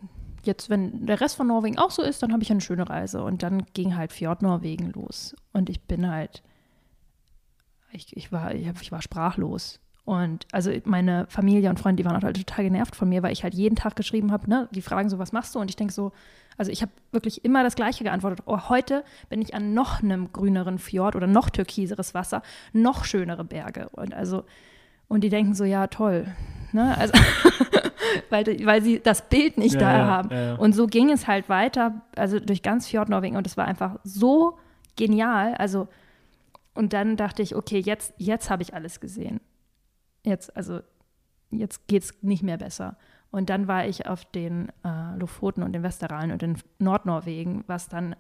Speaker 1: jetzt, wenn der Rest von Norwegen auch so ist, dann habe ich eine schöne Reise. Und dann ging halt Fjord Norwegen los. Und ich bin halt, ich, ich, war, ich, ich war sprachlos. Und also meine Familie und Freunde, die waren halt total genervt von mir, weil ich halt jeden Tag geschrieben habe, ne, die fragen so, was machst du? Und ich denke so, also ich habe wirklich immer das Gleiche geantwortet. Oh, heute bin ich an noch einem grüneren Fjord oder noch türkiseres Wasser, noch schönere Berge. Und also, und die denken so, ja, toll. Ne? Also *laughs* weil, weil sie das Bild nicht ja, da ja, haben. Ja, und so ging es halt weiter, also durch ganz Fjordnorwegen und es war einfach so genial. Also, und dann dachte ich, okay, jetzt, jetzt habe ich alles gesehen. Jetzt, also, jetzt geht es nicht mehr besser. Und dann war ich auf den äh, Lofoten und den Westeralen und in Nordnorwegen, was dann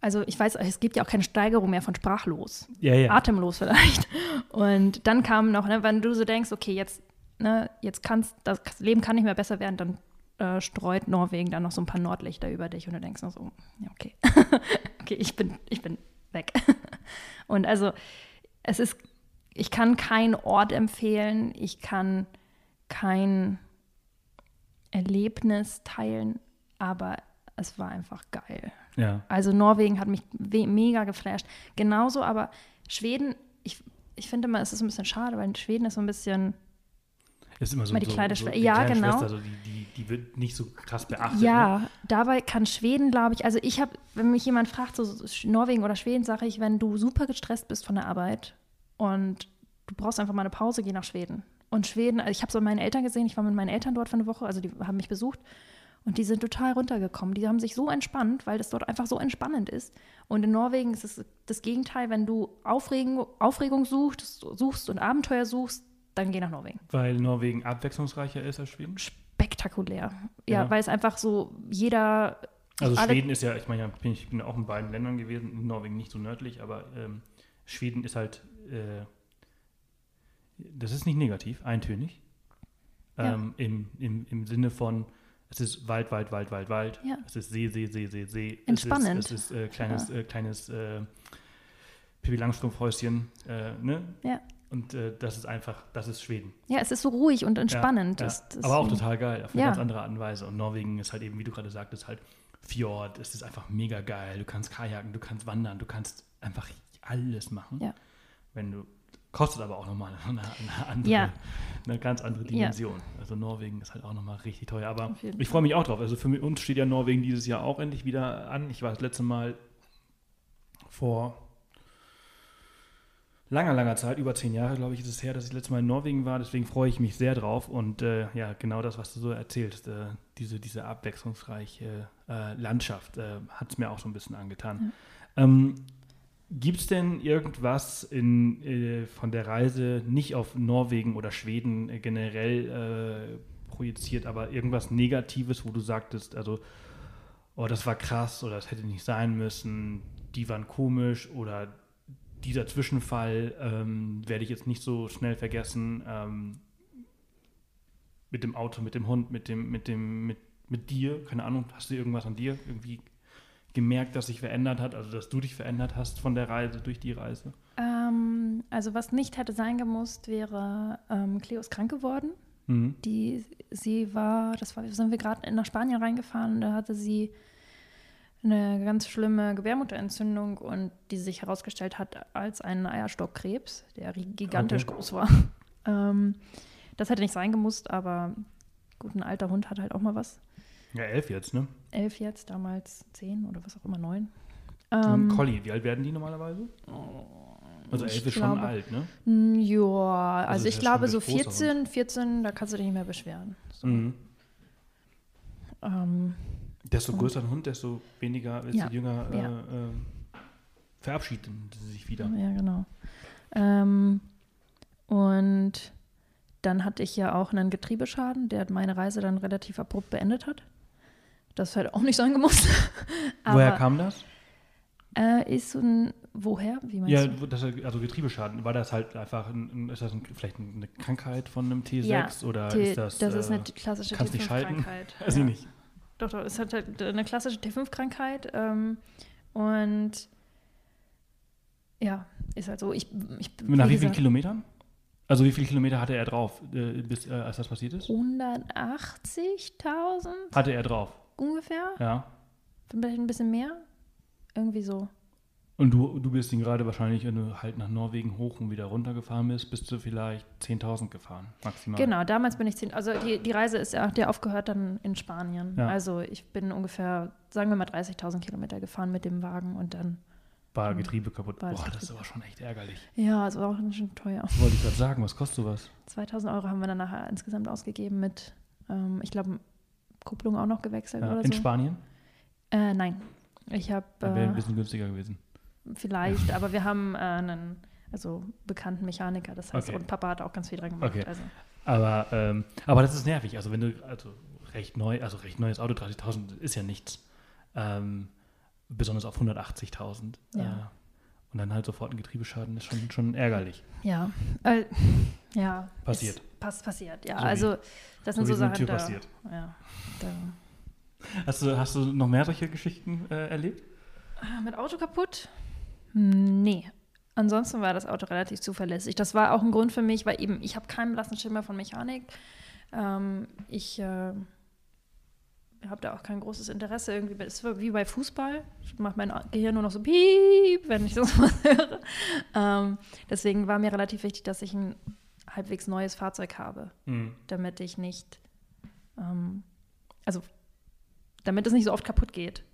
Speaker 1: also ich weiß, es gibt ja auch keine Steigerung mehr von sprachlos.
Speaker 3: Ja, ja.
Speaker 1: Atemlos vielleicht. Und dann kam noch, ne, wenn du so denkst, okay, jetzt ne, jetzt kannst, das Leben kann nicht mehr besser werden, dann äh, streut Norwegen dann noch so ein paar Nordlichter über dich und du denkst noch so, ja, okay, *laughs* okay, ich bin, ich bin weg. *laughs* und also, es ist, ich kann keinen Ort empfehlen, ich kann kein Erlebnis teilen, aber es war einfach geil.
Speaker 3: Ja.
Speaker 1: Also Norwegen hat mich mega geflasht. Genauso aber Schweden, ich, ich finde immer, es ist ein bisschen schade, weil Schweden ist so ein bisschen.
Speaker 3: Ist immer so,
Speaker 1: mal die
Speaker 3: so,
Speaker 1: kleine
Speaker 3: so die
Speaker 1: Ja,
Speaker 3: kleine
Speaker 1: genau.
Speaker 3: Schwester, so die, die, die wird nicht so krass beachtet.
Speaker 1: Ja,
Speaker 3: Ne?
Speaker 1: dabei kann Schweden, glaube ich, also ich habe, wenn mich jemand fragt, so Norwegen oder Schweden, sage ich, wenn du super gestresst bist von der Arbeit und du brauchst einfach mal eine Pause, geh nach Schweden. Und Schweden, also ich habe so meine Eltern gesehen, ich war mit meinen Eltern dort für eine Woche, also die haben mich besucht und die sind total runtergekommen. Die haben sich so entspannt, weil das dort einfach so entspannend ist. Und in Norwegen ist es das Gegenteil, wenn du Aufregung, Aufregung suchst, suchst und Abenteuer suchst, dann geh nach Norwegen.
Speaker 3: Weil Norwegen abwechslungsreicher ist als Schweden?
Speaker 1: Spektakulär. Ja,
Speaker 3: Ja.
Speaker 1: weil es einfach so jeder.
Speaker 3: Also Schweden ist ja, ich meine, ja, bin ich bin auch in beiden Ländern gewesen, in Norwegen nicht so nördlich, aber ähm, Schweden ist halt, äh, das ist nicht negativ, eintönig.
Speaker 1: Ja.
Speaker 3: Ähm, im, im, Im Sinne von, es ist Wald, Wald, Wald, Wald, Wald.
Speaker 1: Ja.
Speaker 3: Es ist See, See, See, See, See.
Speaker 1: Entspannend.
Speaker 3: Es ist, es ist äh, kleines, äh, kleines äh, Pippi Langstrumpf-Häuschen. Äh, ne?
Speaker 1: Ja.
Speaker 3: Und äh, das ist einfach, das ist Schweden.
Speaker 1: Ja, es ist so ruhig und entspannend.
Speaker 3: Ja,
Speaker 1: Das, das
Speaker 3: aber auch total geil, auf eine
Speaker 1: Ja.
Speaker 3: ganz andere Art und Weise. Und Norwegen ist halt eben, wie du gerade sagtest, halt Fjord, es ist einfach mega geil. Du kannst kajaken, du kannst wandern, du kannst einfach alles machen.
Speaker 1: Ja.
Speaker 3: Wenn du, kostet aber auch nochmal eine, eine andere,
Speaker 1: Ja.
Speaker 3: eine ganz andere Dimension. Also Norwegen ist halt auch nochmal richtig teuer. Aber ich freue mich auch drauf. Also für uns steht ja Norwegen dieses Jahr auch endlich wieder an. Ich war das letzte Mal vor langer, langer Zeit, über zehn Jahre, glaube ich, ist es her, dass ich das letzte Mal in Norwegen war. Deswegen freue ich mich sehr drauf. Und äh, ja, genau das, was du so erzählst, äh, diese, diese abwechslungsreiche äh, Landschaft, äh, hat es mir auch so ein bisschen angetan. Ähm, Gibt es denn irgendwas in, äh, von der Reise, nicht auf Norwegen oder Schweden äh, generell äh, projiziert, aber irgendwas Negatives, wo du sagtest, also, oh, das war krass oder das hätte nicht sein müssen, die waren komisch oder dieser Zwischenfall ähm, werde ich jetzt nicht so schnell vergessen. Ähm, mit dem Auto, mit dem Hund, mit dem, mit dem, mit, mit dir, keine Ahnung, hast du irgendwas an dir irgendwie gemerkt, dass sich verändert hat, also dass du dich verändert hast von der Reise durch die Reise?
Speaker 1: Ähm, also was nicht hätte sein gemusst, wäre ähm, Cleo ist krank geworden.
Speaker 3: Mhm.
Speaker 1: Die, sie war, das war, sind wir gerade nach Spanien reingefahren, da hatte sie eine ganz schlimme Gebärmutterentzündung und die sich herausgestellt hat als einen Eierstockkrebs, der gigantisch
Speaker 3: Okay.
Speaker 1: groß war. *laughs* ähm, das hätte nicht sein gemusst, aber gut, ein alter Hund hat halt auch mal was.
Speaker 3: Ja, elf jetzt, ne?
Speaker 1: Elf jetzt, damals zehn oder was auch immer, neun.
Speaker 3: Und
Speaker 1: Ähm,
Speaker 3: Collie, wie alt werden die normalerweise? Also
Speaker 1: ich
Speaker 3: elf ist schon
Speaker 1: glaube-
Speaker 3: alt, ne?
Speaker 1: Mm, Ja, also,
Speaker 3: ist
Speaker 1: ich glaube
Speaker 3: schon
Speaker 1: so
Speaker 3: ein recht großer
Speaker 1: 14, 14, da kannst du dich nicht mehr beschweren. So.
Speaker 3: Mhm.
Speaker 1: Ähm,
Speaker 3: Desto größer ein Hund, desto weniger, desto
Speaker 1: Ja,
Speaker 3: jünger äh,
Speaker 1: ja.
Speaker 3: äh, verabschieden sie sich wieder.
Speaker 1: ja, genau. Ähm, und dann hatte ich ja auch einen Getriebeschaden, der meine Reise dann relativ abrupt beendet hat. Das hätte auch nicht sein gemusst. *laughs*
Speaker 3: Woher kam das?
Speaker 1: Äh, ist so ein, woher? Wie meinst
Speaker 3: Ja,
Speaker 1: du?
Speaker 3: das, also Getriebeschaden. War das halt einfach, ein, ist das ein, vielleicht eine Krankheit von einem T6
Speaker 1: Ja,
Speaker 3: oder
Speaker 1: T-
Speaker 3: ist das?
Speaker 1: das ist
Speaker 3: äh,
Speaker 1: eine klassische
Speaker 3: kannst nicht schalten?
Speaker 1: T5-Krankheit. *laughs*
Speaker 3: Weiß ich nicht.
Speaker 1: Doch, doch, es hat halt eine klassische T5-Krankheit. Ähm, und ja, ist halt so. Ich, ich,
Speaker 3: Nach
Speaker 1: wie
Speaker 3: wie vielen Kilometern? Also wie viele Kilometer hatte er drauf, äh, bis, äh, als das passiert ist?
Speaker 1: 180.000
Speaker 3: Hatte er drauf,
Speaker 1: ungefähr.
Speaker 3: ja.
Speaker 1: Vielleicht ein bisschen mehr. Irgendwie so.
Speaker 3: Und du, du bist ihn gerade wahrscheinlich, wenn du halt nach Norwegen hoch und wieder runtergefahren bist, bist du vielleicht 10.000 gefahren, maximal.
Speaker 1: Genau, damals bin ich zehn. Also die, die Reise ist ja, der aufgehört dann in Spanien.
Speaker 3: Ja.
Speaker 1: Also ich bin ungefähr, sagen wir mal 30.000 Kilometer gefahren mit dem Wagen und dann,
Speaker 3: War Getriebe kaputt.
Speaker 1: War das
Speaker 3: Boah, das ist
Speaker 1: Getriebe.
Speaker 3: aber schon echt ärgerlich.
Speaker 1: ja, es war auch schon teuer. *laughs*
Speaker 3: Wollte ich gerade sagen, was kostet sowas?
Speaker 1: 2000 Euro haben wir dann nachher insgesamt ausgegeben mit, ähm, ich glaube, Kupplung auch noch gewechselt
Speaker 3: Ja,
Speaker 1: oder
Speaker 3: in
Speaker 1: so.
Speaker 3: Spanien?
Speaker 1: Äh, nein. Ich habe
Speaker 3: Dann wäre
Speaker 1: äh,
Speaker 3: ein bisschen günstiger gewesen.
Speaker 1: vielleicht, aber wir haben äh, einen also bekannten Mechaniker, das heißt,
Speaker 3: Okay.
Speaker 1: und Papa hat auch ganz viel dran gemacht.
Speaker 3: Okay.
Speaker 1: Also,
Speaker 3: Aber, ähm, aber das ist nervig. Also wenn du, also recht neu, also recht neues Auto, 30.000 ist ja nichts. Ähm, besonders auf 180.000.
Speaker 1: Ja.
Speaker 3: Und dann halt sofort ein Getriebeschaden ist schon, schon ärgerlich.
Speaker 1: Ja, äh, ja.
Speaker 3: Passiert.
Speaker 1: Pass, passiert, ja.
Speaker 3: So wie-
Speaker 1: also das sind
Speaker 3: so
Speaker 1: so,
Speaker 3: wie
Speaker 1: Sachen,
Speaker 3: Tür
Speaker 1: da,
Speaker 3: passiert.
Speaker 1: Ja, da,
Speaker 3: Hast du, hast du noch mehr solche Geschichten äh, erlebt?
Speaker 1: Ah, Mit Auto kaputt? Nee. Ansonsten war das Auto relativ zuverlässig. Das war auch ein Grund für mich, weil eben ich habe keinen blassen Schimmer von Mechanik. Ähm, ich äh, habe da auch kein großes Interesse irgendwie. Es ist wie bei Fußball. Ich mache mein Gehirn nur noch so piep, wenn ich das *laughs* was höre. Ähm, deswegen war mir relativ wichtig, dass ich ein halbwegs neues Fahrzeug habe,
Speaker 3: Mhm.
Speaker 1: damit ich nicht, ähm, also damit es nicht so oft kaputt geht.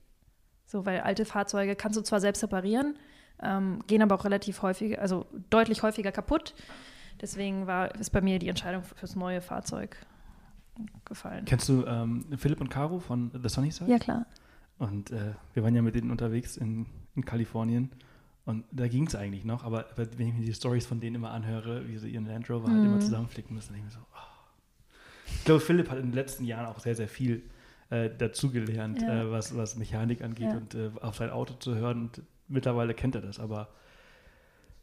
Speaker 1: So, weil alte Fahrzeuge kannst du zwar selbst reparieren, ähm, gehen aber auch relativ häufig, also deutlich häufiger kaputt. Deswegen war, ist bei mir die Entscheidung fürs neue Fahrzeug gefallen.
Speaker 3: Kennst du ähm, Philipp und Caro von The Sunny Side?
Speaker 1: Ja, klar.
Speaker 3: Und äh, wir waren ja mit denen unterwegs in, in Kalifornien. Und da ging es eigentlich noch, aber aber wenn ich mir die Stories von denen immer anhöre, wie sie ihren Land Rover halt
Speaker 1: Mhm.
Speaker 3: immer zusammenflicken müssen, denke ich mir so, oh. Ich glaube, Philipp hat in den letzten Jahren auch sehr, sehr viel äh, dazugelernt,
Speaker 1: Ja.
Speaker 3: äh, was, was Mechanik angeht
Speaker 1: Ja.
Speaker 3: und äh, auf sein Auto zu hören. Und mittlerweile kennt er das, aber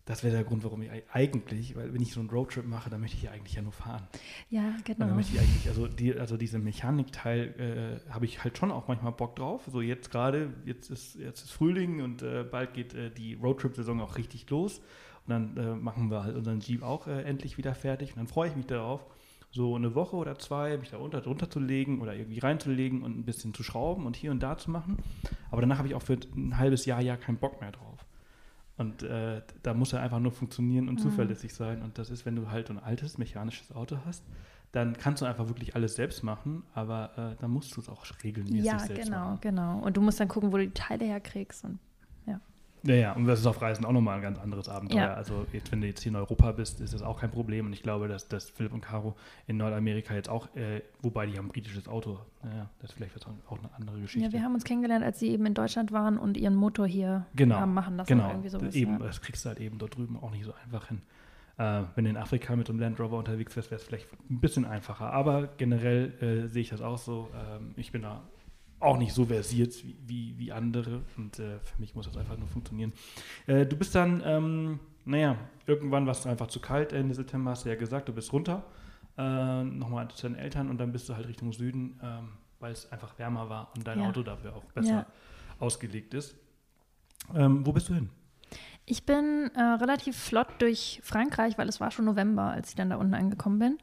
Speaker 3: das wäre der Grund, warum ich eigentlich, weil wenn ich so einen Roadtrip mache, dann möchte ich ja eigentlich ja nur fahren.
Speaker 1: Ja,
Speaker 3: Und dann
Speaker 1: genau.
Speaker 3: möchte ich eigentlich, also, die, also diese Mechanikteil äh, habe ich halt schon auch manchmal Bock drauf. So jetzt gerade, jetzt ist, jetzt ist Frühling und äh, bald geht äh, die Roadtrip-Saison auch richtig los. Und dann äh, machen wir halt unseren Jeep auch äh, endlich wieder fertig. Und dann freue ich mich darauf, so eine Woche oder zwei mich da unter, drunter zu legen oder irgendwie reinzulegen und ein bisschen zu schrauben und hier und da zu machen. Aber danach habe ich auch für ein halbes Jahr ja keinen Bock mehr drauf. Und äh, da muss er einfach nur funktionieren und
Speaker 1: Mhm.
Speaker 3: zuverlässig sein. Und das ist, wenn du halt ein altes mechanisches Auto hast, dann kannst du einfach wirklich alles selbst machen, aber äh, dann musst du es auch regelmäßig
Speaker 1: Ja,
Speaker 3: selbst
Speaker 1: genau,
Speaker 3: machen.
Speaker 1: genau. Und du musst dann gucken, wo du die Teile herkriegst. Und
Speaker 3: Ja, ja, und das ist auf Reisen auch nochmal ein ganz anderes Abenteuer.
Speaker 1: Ja.
Speaker 3: Also jetzt, wenn du jetzt hier in Europa bist, ist das auch kein Problem. Und ich glaube, dass, dass Philipp und Caro in Nordamerika jetzt auch, äh, wobei die haben ein britisches Auto, naja, das ist vielleicht auch eine andere Geschichte.
Speaker 1: ja, wir haben uns kennengelernt, als sie eben in Deutschland waren und ihren Motor hier
Speaker 3: Genau,
Speaker 1: haben machen lassen.
Speaker 3: Genau,
Speaker 1: irgendwie sowas,
Speaker 3: eben,
Speaker 1: ja.
Speaker 3: das kriegst du halt eben dort drüben auch nicht so einfach hin. Äh, wenn du in Afrika mit einem Land Rover unterwegs wärst, wäre es vielleicht ein bisschen einfacher. Aber generell äh, sehe ich das auch so. Ähm, ich bin da auch nicht so versiert wie, wie, wie andere und äh, für mich muss das einfach nur funktionieren. Äh, du bist dann, ähm, naja, irgendwann war es einfach zu kalt, Ende September hast du ja gesagt, du bist runter, äh, nochmal zu deinen Eltern und dann bist du halt Richtung Süden, ähm, weil es einfach wärmer war und dein
Speaker 1: Ja.
Speaker 3: Auto dafür auch besser
Speaker 1: Ja.
Speaker 3: ausgelegt ist. Ähm, wo bist du hin?
Speaker 1: Ich bin äh, relativ flott durch Frankreich, weil es war schon November, als ich dann da unten angekommen bin.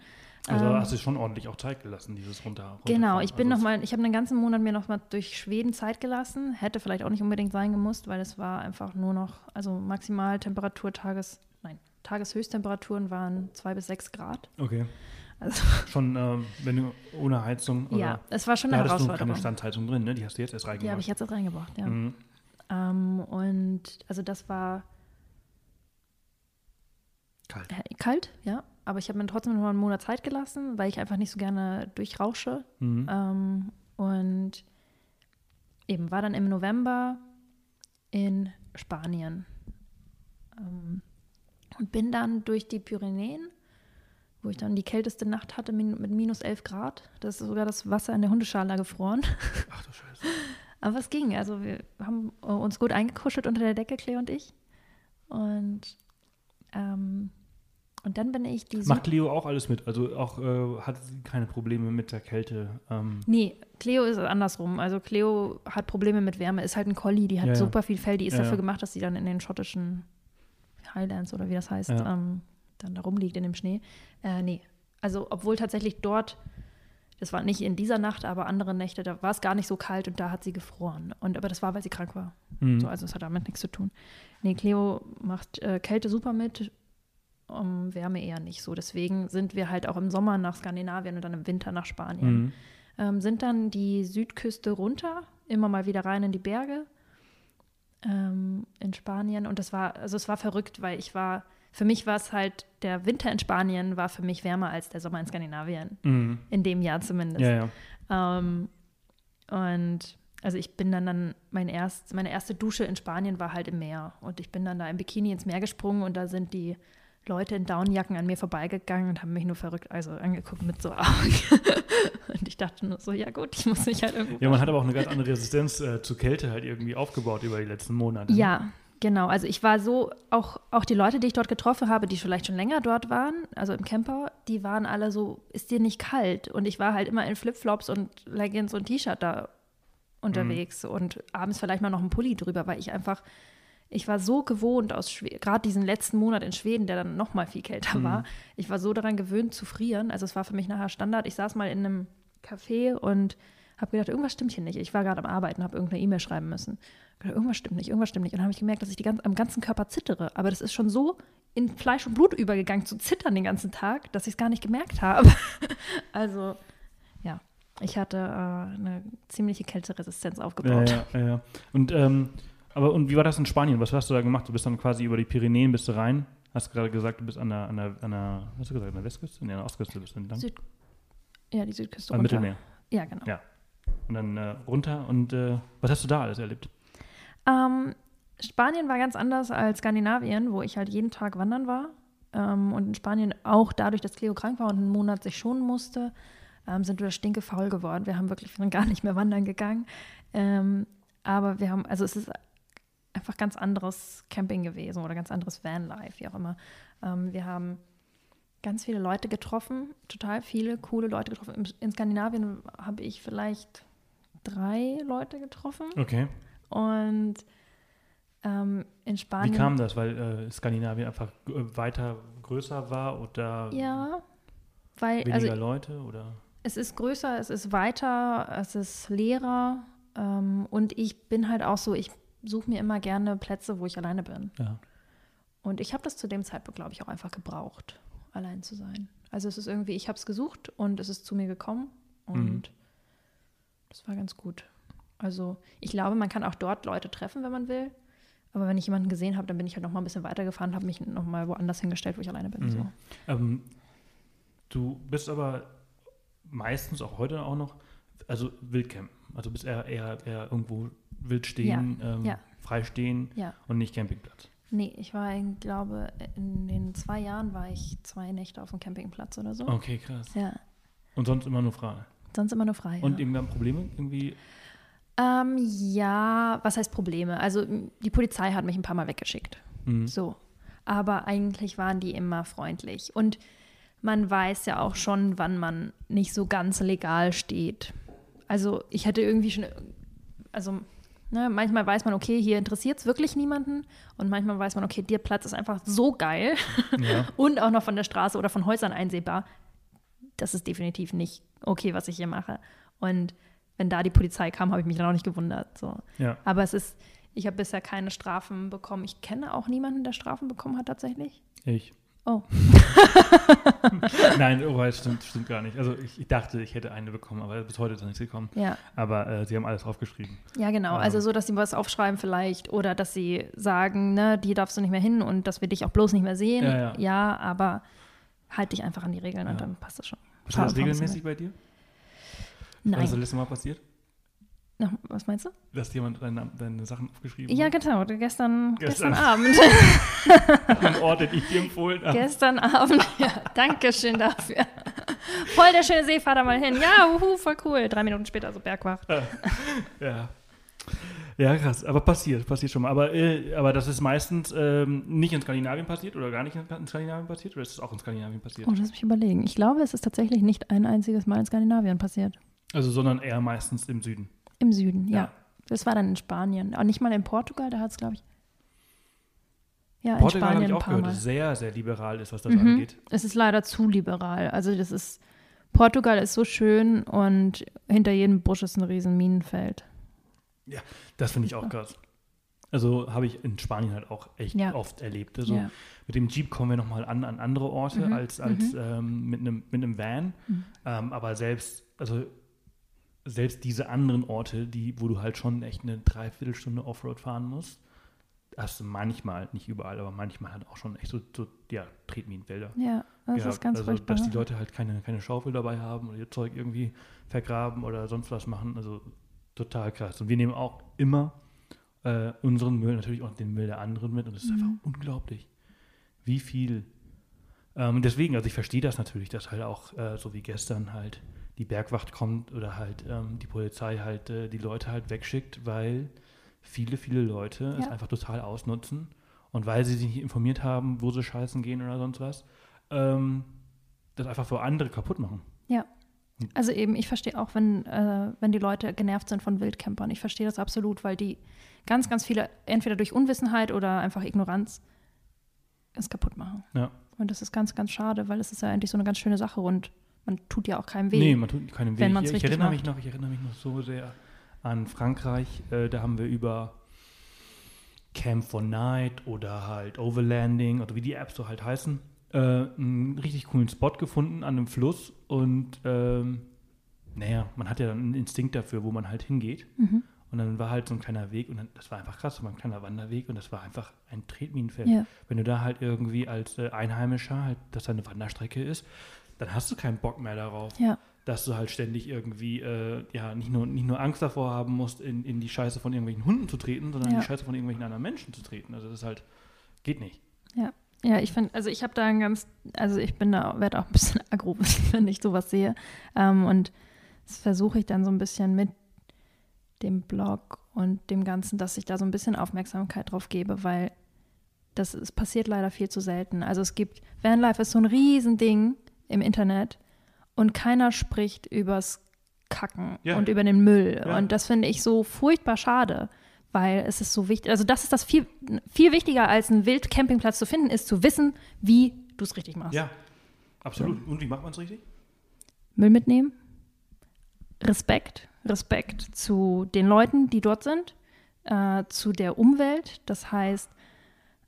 Speaker 3: Also
Speaker 1: Ähm,
Speaker 3: hast du schon ordentlich auch Zeit gelassen, dieses runter.
Speaker 1: Genau, ich bin
Speaker 3: also
Speaker 1: noch mal, ich habe einen ganzen Monat mir noch mal durch Schweden Zeit gelassen. Hätte vielleicht auch nicht unbedingt sein gemusst, weil es war einfach nur noch, also maximal Temperatur Tages, nein, Tageshöchsttemperaturen waren zwei bis sechs Grad.
Speaker 3: Okay.
Speaker 1: Also *laughs*
Speaker 3: Schon, ähm, wenn du ohne Heizung oder
Speaker 1: ja, es war schon
Speaker 3: da
Speaker 1: eine
Speaker 3: hattest du
Speaker 1: Herausforderung.
Speaker 3: keine Standheizung drin, ne? Die hast du jetzt erst reingemacht.
Speaker 1: Die habe ich jetzt auch reingebracht, ja.
Speaker 3: Mhm.
Speaker 1: Ähm, und also das war
Speaker 3: Kalt.
Speaker 1: äh, kalt, ja. Aber ich habe mir trotzdem noch mal einen Monat Zeit gelassen, weil ich einfach nicht so gerne durchrausche.
Speaker 3: Mhm.
Speaker 1: Ähm, und eben war dann im November in Spanien. Ähm, und bin dann durch die Pyrenäen, wo ich dann die kälteste Nacht hatte mit minus 11 Grad. Das ist sogar das Wasser in der Hundeschale gefroren. *laughs*
Speaker 3: Ach du Scheiße.
Speaker 1: Aber es ging. Also wir haben äh, uns gut eingekuschelt unter der Decke, Claire und ich. Und, ähm, und dann bin ich die
Speaker 3: Macht Leo auch alles mit? Also auch äh, hat sie keine Probleme mit der Kälte? Ähm,
Speaker 1: Nee, Cleo ist andersrum. Also Cleo hat Probleme mit Wärme, ist halt ein Collie, die hat
Speaker 3: Ja, ja.
Speaker 1: super viel Fell, die ist
Speaker 3: Ja,
Speaker 1: dafür gemacht, dass sie dann in den schottischen Highlands oder wie das heißt, ähm, dann da rumliegt in dem Schnee. Äh, nee, also obwohl tatsächlich dort, das war nicht in dieser Nacht, aber andere Nächte, da war es gar nicht so kalt und da hat sie gefroren. Und aber das war, weil sie krank war.
Speaker 3: mhm.
Speaker 1: So, also es hat damit nichts zu tun. Nee, Cleo macht äh, Kälte super mit, um, Wärme eher nicht so. Deswegen sind wir halt auch im Sommer nach Skandinavien und dann im Winter nach Spanien
Speaker 3: Mhm.
Speaker 1: ähm, sind dann die Südküste runter, immer mal wieder rein in die Berge ähm, in Spanien. Und das war, also es war verrückt, weil ich war, für mich war es halt, der Winter in Spanien war für mich wärmer als der Sommer in Skandinavien,
Speaker 3: Mhm.
Speaker 1: in dem Jahr zumindest.
Speaker 3: Ja, ja.
Speaker 1: Ähm, und also ich bin dann dann, mein erst, meine erste Dusche in Spanien war halt im Meer. Und ich bin dann da im Bikini ins Meer gesprungen und da sind die Leute in Downjacken an mir vorbeigegangen und haben mich nur verrückt also angeguckt mit so Augen. *laughs* und ich dachte nur so, ja gut, ich muss mich halt irgendwo.
Speaker 3: Ja, man hat aber auch eine ganz andere Resistenz äh, zur Kälte halt irgendwie aufgebaut über die letzten Monate. ne?
Speaker 1: ja, Genau, also ich war so, auch, auch die Leute, die ich dort getroffen habe, die vielleicht schon länger dort waren, also im Camper, die waren alle so, ist dir nicht kalt? Und ich war halt immer in Flipflops und Leggings und T-Shirt da unterwegs mhm. und abends vielleicht mal noch ein Pulli drüber, weil ich einfach, ich war so gewohnt aus gerade diesen letzten Monat in Schweden, der dann noch mal viel kälter mhm. war, ich war so daran gewöhnt zu frieren, also es war für mich nachher Standard. Ich saß mal in einem Café und habe gedacht, irgendwas stimmt hier nicht. Ich war gerade am Arbeiten, habe irgendeine E-Mail schreiben müssen. Gedacht, irgendwas stimmt nicht, irgendwas stimmt nicht. Und dann habe ich gemerkt, dass ich die ganz, am ganzen Körper zittere. Aber das ist schon so in Fleisch und Blut übergegangen, zu zittern den ganzen Tag, dass ich es gar nicht gemerkt habe. *laughs* also, ja, ich hatte äh, eine ziemliche Kälteresistenz aufgebaut.
Speaker 3: Ja, ja, ja. Und, ähm, aber, und wie war das in Spanien? Was hast du da gemacht? Du bist dann quasi über die Pyrenäen bist du rein. Hast gerade gesagt, du bist an der, an der, an der, was hast du gesagt, an der Westküste? Nee, an der Ostküste bist du entlang.
Speaker 1: Süd ja, die Südküste.
Speaker 3: Am Mittelmeer.
Speaker 1: Ja, genau.
Speaker 3: Ja. Und dann äh, runter. Und äh, was hast du da alles erlebt?
Speaker 1: Ähm, Spanien war ganz anders als Skandinavien, wo ich halt jeden Tag wandern war. Ähm, und in Spanien auch dadurch, dass Cleo krank war und einen Monat sich schonen musste, ähm, sind wir stinkefaul geworden. Wir haben wirklich gar nicht mehr wandern gegangen. Ähm, aber wir haben, also es ist einfach ganz anderes Camping gewesen oder ganz anderes Vanlife, wie auch immer. Ähm, wir haben ganz viele Leute getroffen, total viele coole Leute getroffen. In Skandinavien habe ich vielleicht drei Leute getroffen.
Speaker 3: Okay.
Speaker 1: Und ähm, in Spanien.
Speaker 3: Wie kam das? Weil äh, Skandinavien einfach weiter größer war oder
Speaker 1: ja, weil,
Speaker 3: weniger
Speaker 1: also,
Speaker 3: Leute oder?
Speaker 1: Es ist größer, es ist weiter, es ist leerer ähm, und ich bin halt auch so, ich suche mir immer gerne Plätze, wo ich alleine bin.
Speaker 3: Ja.
Speaker 1: Und ich habe das zu dem Zeitpunkt, glaube ich, auch einfach gebraucht allein zu sein. Also es ist irgendwie, ich habe es gesucht und es ist zu mir gekommen und mhm. das war ganz gut. Also ich glaube, man kann auch dort Leute treffen, wenn man will. Aber wenn ich jemanden gesehen habe, dann bin ich halt noch mal ein bisschen weitergefahren, habe mich noch mal woanders hingestellt, wo ich alleine bin. Mhm. So.
Speaker 3: Ähm, du bist aber meistens auch heute auch noch, also Wildcampen. Also bist eher, eher, eher irgendwo wild stehen, ja. Ähm,
Speaker 1: ja.
Speaker 3: frei stehen
Speaker 1: ja.
Speaker 3: und nicht Campingplatz.
Speaker 1: Nee, ich war, ich glaube, in den zwei Jahren war ich zwei Nächte auf dem Campingplatz oder so.
Speaker 3: Okay, krass.
Speaker 1: Ja.
Speaker 3: Und sonst immer nur frei?
Speaker 1: Sonst immer nur frei.
Speaker 3: Und irgendwann Probleme irgendwie?
Speaker 1: Ähm, ja, was heißt Probleme? Also die Polizei hat mich ein paar Mal weggeschickt.
Speaker 3: Mhm.
Speaker 1: So. Aber eigentlich waren die immer freundlich. Und man weiß ja auch schon, wann man nicht so ganz legal steht. Also ich hätte irgendwie schon, also Ne, manchmal weiß man, okay, hier interessiert es wirklich niemanden. Und manchmal weiß man, okay, der Platz ist einfach so geil
Speaker 3: ja. *laughs*
Speaker 1: und auch noch von der Straße oder von Häusern einsehbar. Das ist definitiv nicht okay, was ich hier mache. Und wenn da die Polizei kam, habe ich mich dann auch nicht gewundert. So.
Speaker 3: Ja.
Speaker 1: Aber es ist, ich habe bisher keine Strafen bekommen. Ich kenne auch niemanden, der Strafen bekommen hat tatsächlich.
Speaker 3: Ich.
Speaker 1: Oh. *laughs*
Speaker 3: Nein, oh, das stimmt, stimmt gar nicht. Also ich, ich, dachte, ich hätte eine bekommen, aber bis heute ist noch nichts gekommen.
Speaker 1: Ja.
Speaker 3: Aber äh, sie haben alles aufgeschrieben.
Speaker 1: Ja, genau. Ähm. Also so, dass sie was aufschreiben vielleicht oder dass sie sagen, ne, die darfst du nicht mehr hin und dass wir dich auch bloß nicht mehr sehen.
Speaker 3: Ja, ja.
Speaker 1: ja aber halt dich einfach an die Regeln
Speaker 3: ja.
Speaker 1: und dann passt das schon.
Speaker 3: Ist das regelmäßig bei dir?
Speaker 1: Nein.
Speaker 3: Was ist das letzte Mal passiert?
Speaker 1: Na, was meinst du?
Speaker 3: Dass jemand deine, deine Sachen aufgeschrieben
Speaker 1: ja,
Speaker 3: hat?
Speaker 1: Ja, genau. Gestern, gestern. gestern Abend. *laughs*
Speaker 3: Ein Ort, den ich dir empfohlen habe.
Speaker 1: Gestern Abend. *laughs* Ja, danke schön dafür. Voll der schöne See, fahr da mal hin. Ja, uhu, voll cool. Drei Minuten später so Bergwacht.
Speaker 3: ja. Ja, krass. Aber passiert, passiert schon mal. Aber, äh, aber das ist meistens ähm, nicht in Skandinavien passiert oder gar nicht in Skandinavien passiert? Oder ist es auch in Skandinavien passiert?
Speaker 1: Oh, lass mich überlegen. Ich glaube, es ist tatsächlich nicht ein einziges Mal in Skandinavien passiert.
Speaker 3: Also, sondern eher meistens im Süden.
Speaker 1: Im Süden, ja.
Speaker 3: Ja.
Speaker 1: Das war dann in Spanien. Auch nicht mal in Portugal, da hat es, glaube ich. Ja,
Speaker 3: Portugal habe ich auch gehört, dass sehr, sehr liberal ist, was das
Speaker 1: Mhm.
Speaker 3: angeht.
Speaker 1: Es ist leider zu liberal. Also das ist, Portugal ist so schön und hinter jedem Busch ist ein riesen Minenfeld.
Speaker 3: Das finde ich auch krass. Also habe ich in Spanien halt auch echt
Speaker 1: Ja.
Speaker 3: oft erlebt. Also
Speaker 1: Ja.
Speaker 3: mit dem Jeep kommen wir nochmal an, an andere Orte
Speaker 1: Mhm,
Speaker 3: als, als
Speaker 1: mhm.
Speaker 3: ähm, mit, einem, mit einem Van.
Speaker 1: Mhm.
Speaker 3: Ähm, aber selbst, also selbst diese anderen Orte, die, wo du halt schon echt eine Dreiviertelstunde Offroad fahren musst, hast du manchmal, nicht überall, aber manchmal halt auch schon echt so, so ja, Tretminenwälder.
Speaker 1: Ja, das
Speaker 3: Ja,
Speaker 1: ist ganz
Speaker 3: also,
Speaker 1: furchtbar.
Speaker 3: dass die Leute halt keine, keine Schaufel dabei haben oder ihr Zeug irgendwie vergraben oder sonst was machen. Also total krass. Und wir nehmen auch immer äh, unseren Müll, natürlich auch den Müll der anderen mit. Und es ist
Speaker 1: Mhm.
Speaker 3: einfach unglaublich, wie viel. Ähm, deswegen, also ich verstehe das natürlich, dass halt auch, äh, so wie gestern halt die Bergwacht kommt oder halt ähm, die Polizei halt äh, die Leute halt wegschickt, weil viele, viele Leute
Speaker 1: Ja.
Speaker 3: es einfach total ausnutzen und weil sie sich nicht informiert haben, wo sie scheißen gehen oder sonst was, ähm, das einfach für andere kaputt machen.
Speaker 1: Also eben, ich verstehe auch, wenn, äh, wenn die Leute genervt sind von Wildcampern. Ich verstehe das absolut, weil die ganz, ganz viele entweder durch Unwissenheit oder einfach Ignoranz es kaputt machen.
Speaker 3: Ja.
Speaker 1: Und das ist ganz, ganz schade, weil es ist ja eigentlich so eine ganz schöne Sache und man tut ja auch keinem weh.
Speaker 3: Nee, man tut keinen Weg.
Speaker 1: wenn
Speaker 3: ich, ich erinnere
Speaker 1: macht.
Speaker 3: mich noch, ich erinnere mich noch so sehr an Frankreich. Äh, da haben wir über Camp for Night oder halt Overlanding oder wie die Apps so halt heißen, äh, einen richtig coolen Spot gefunden an einem Fluss und ähm, naja, man hat ja dann einen Instinkt dafür, wo man halt hingeht.
Speaker 1: Mhm.
Speaker 3: Und dann war halt so ein kleiner Weg und dann, das war einfach krass, war ein kleiner Wanderweg und das war einfach ein Tretminenfeld.
Speaker 1: Ja.
Speaker 3: Wenn du da halt irgendwie als äh, Einheimischer halt, dass da eine Wanderstrecke ist, dann hast du keinen Bock mehr darauf,
Speaker 1: Ja.
Speaker 3: dass du halt ständig irgendwie, äh, ja, nicht nur, nicht nur Angst davor haben musst, in, in die Scheiße von irgendwelchen Hunden zu treten, sondern in
Speaker 1: Ja.
Speaker 3: die Scheiße von irgendwelchen anderen Menschen zu treten. Also das ist halt, geht nicht.
Speaker 1: Ja, ich finde, also ich habe da ein ganz, also ich bin da, werde auch ein bisschen *laughs* aggro, *laughs* wenn ich sowas sehe. Ähm, und das versuche ich dann so ein bisschen mit dem Blog und dem Ganzen, dass ich da so ein bisschen Aufmerksamkeit drauf gebe, weil das es passiert leider viel zu selten. Also es gibt, Vanlife ist so ein Riesending im Internet und keiner spricht übers Kacken
Speaker 3: Ja.
Speaker 1: und über den Müll.
Speaker 3: Ja.
Speaker 1: Und das finde ich so furchtbar schade, weil es ist so wichtig. Also das ist das viel, viel wichtiger als einen Wildcampingplatz zu finden, ist zu wissen, wie du es richtig machst.
Speaker 3: Ja, absolut. Und wie macht man es richtig?
Speaker 1: Müll mitnehmen, Respekt, Respekt zu den Leuten, die dort sind, äh, zu der Umwelt. Das heißt,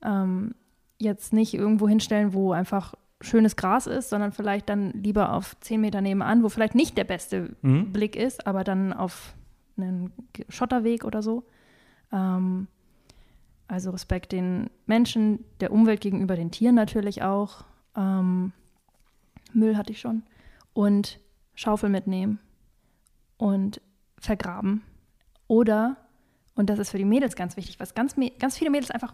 Speaker 1: ähm, jetzt nicht irgendwo hinstellen, wo einfach schönes Gras ist, sondern vielleicht dann lieber auf 10 Meter nebenan, wo vielleicht nicht der beste
Speaker 3: Mhm.
Speaker 1: Blick ist, aber dann auf einen Schotterweg oder so. Ähm, also Respekt den Menschen, der Umwelt gegenüber, den Tieren natürlich auch. Ähm, Müll hatte ich schon. Und Schaufel mitnehmen und vergraben. Oder, und das ist für die Mädels ganz wichtig, was ganz, ganz viele Mädels einfach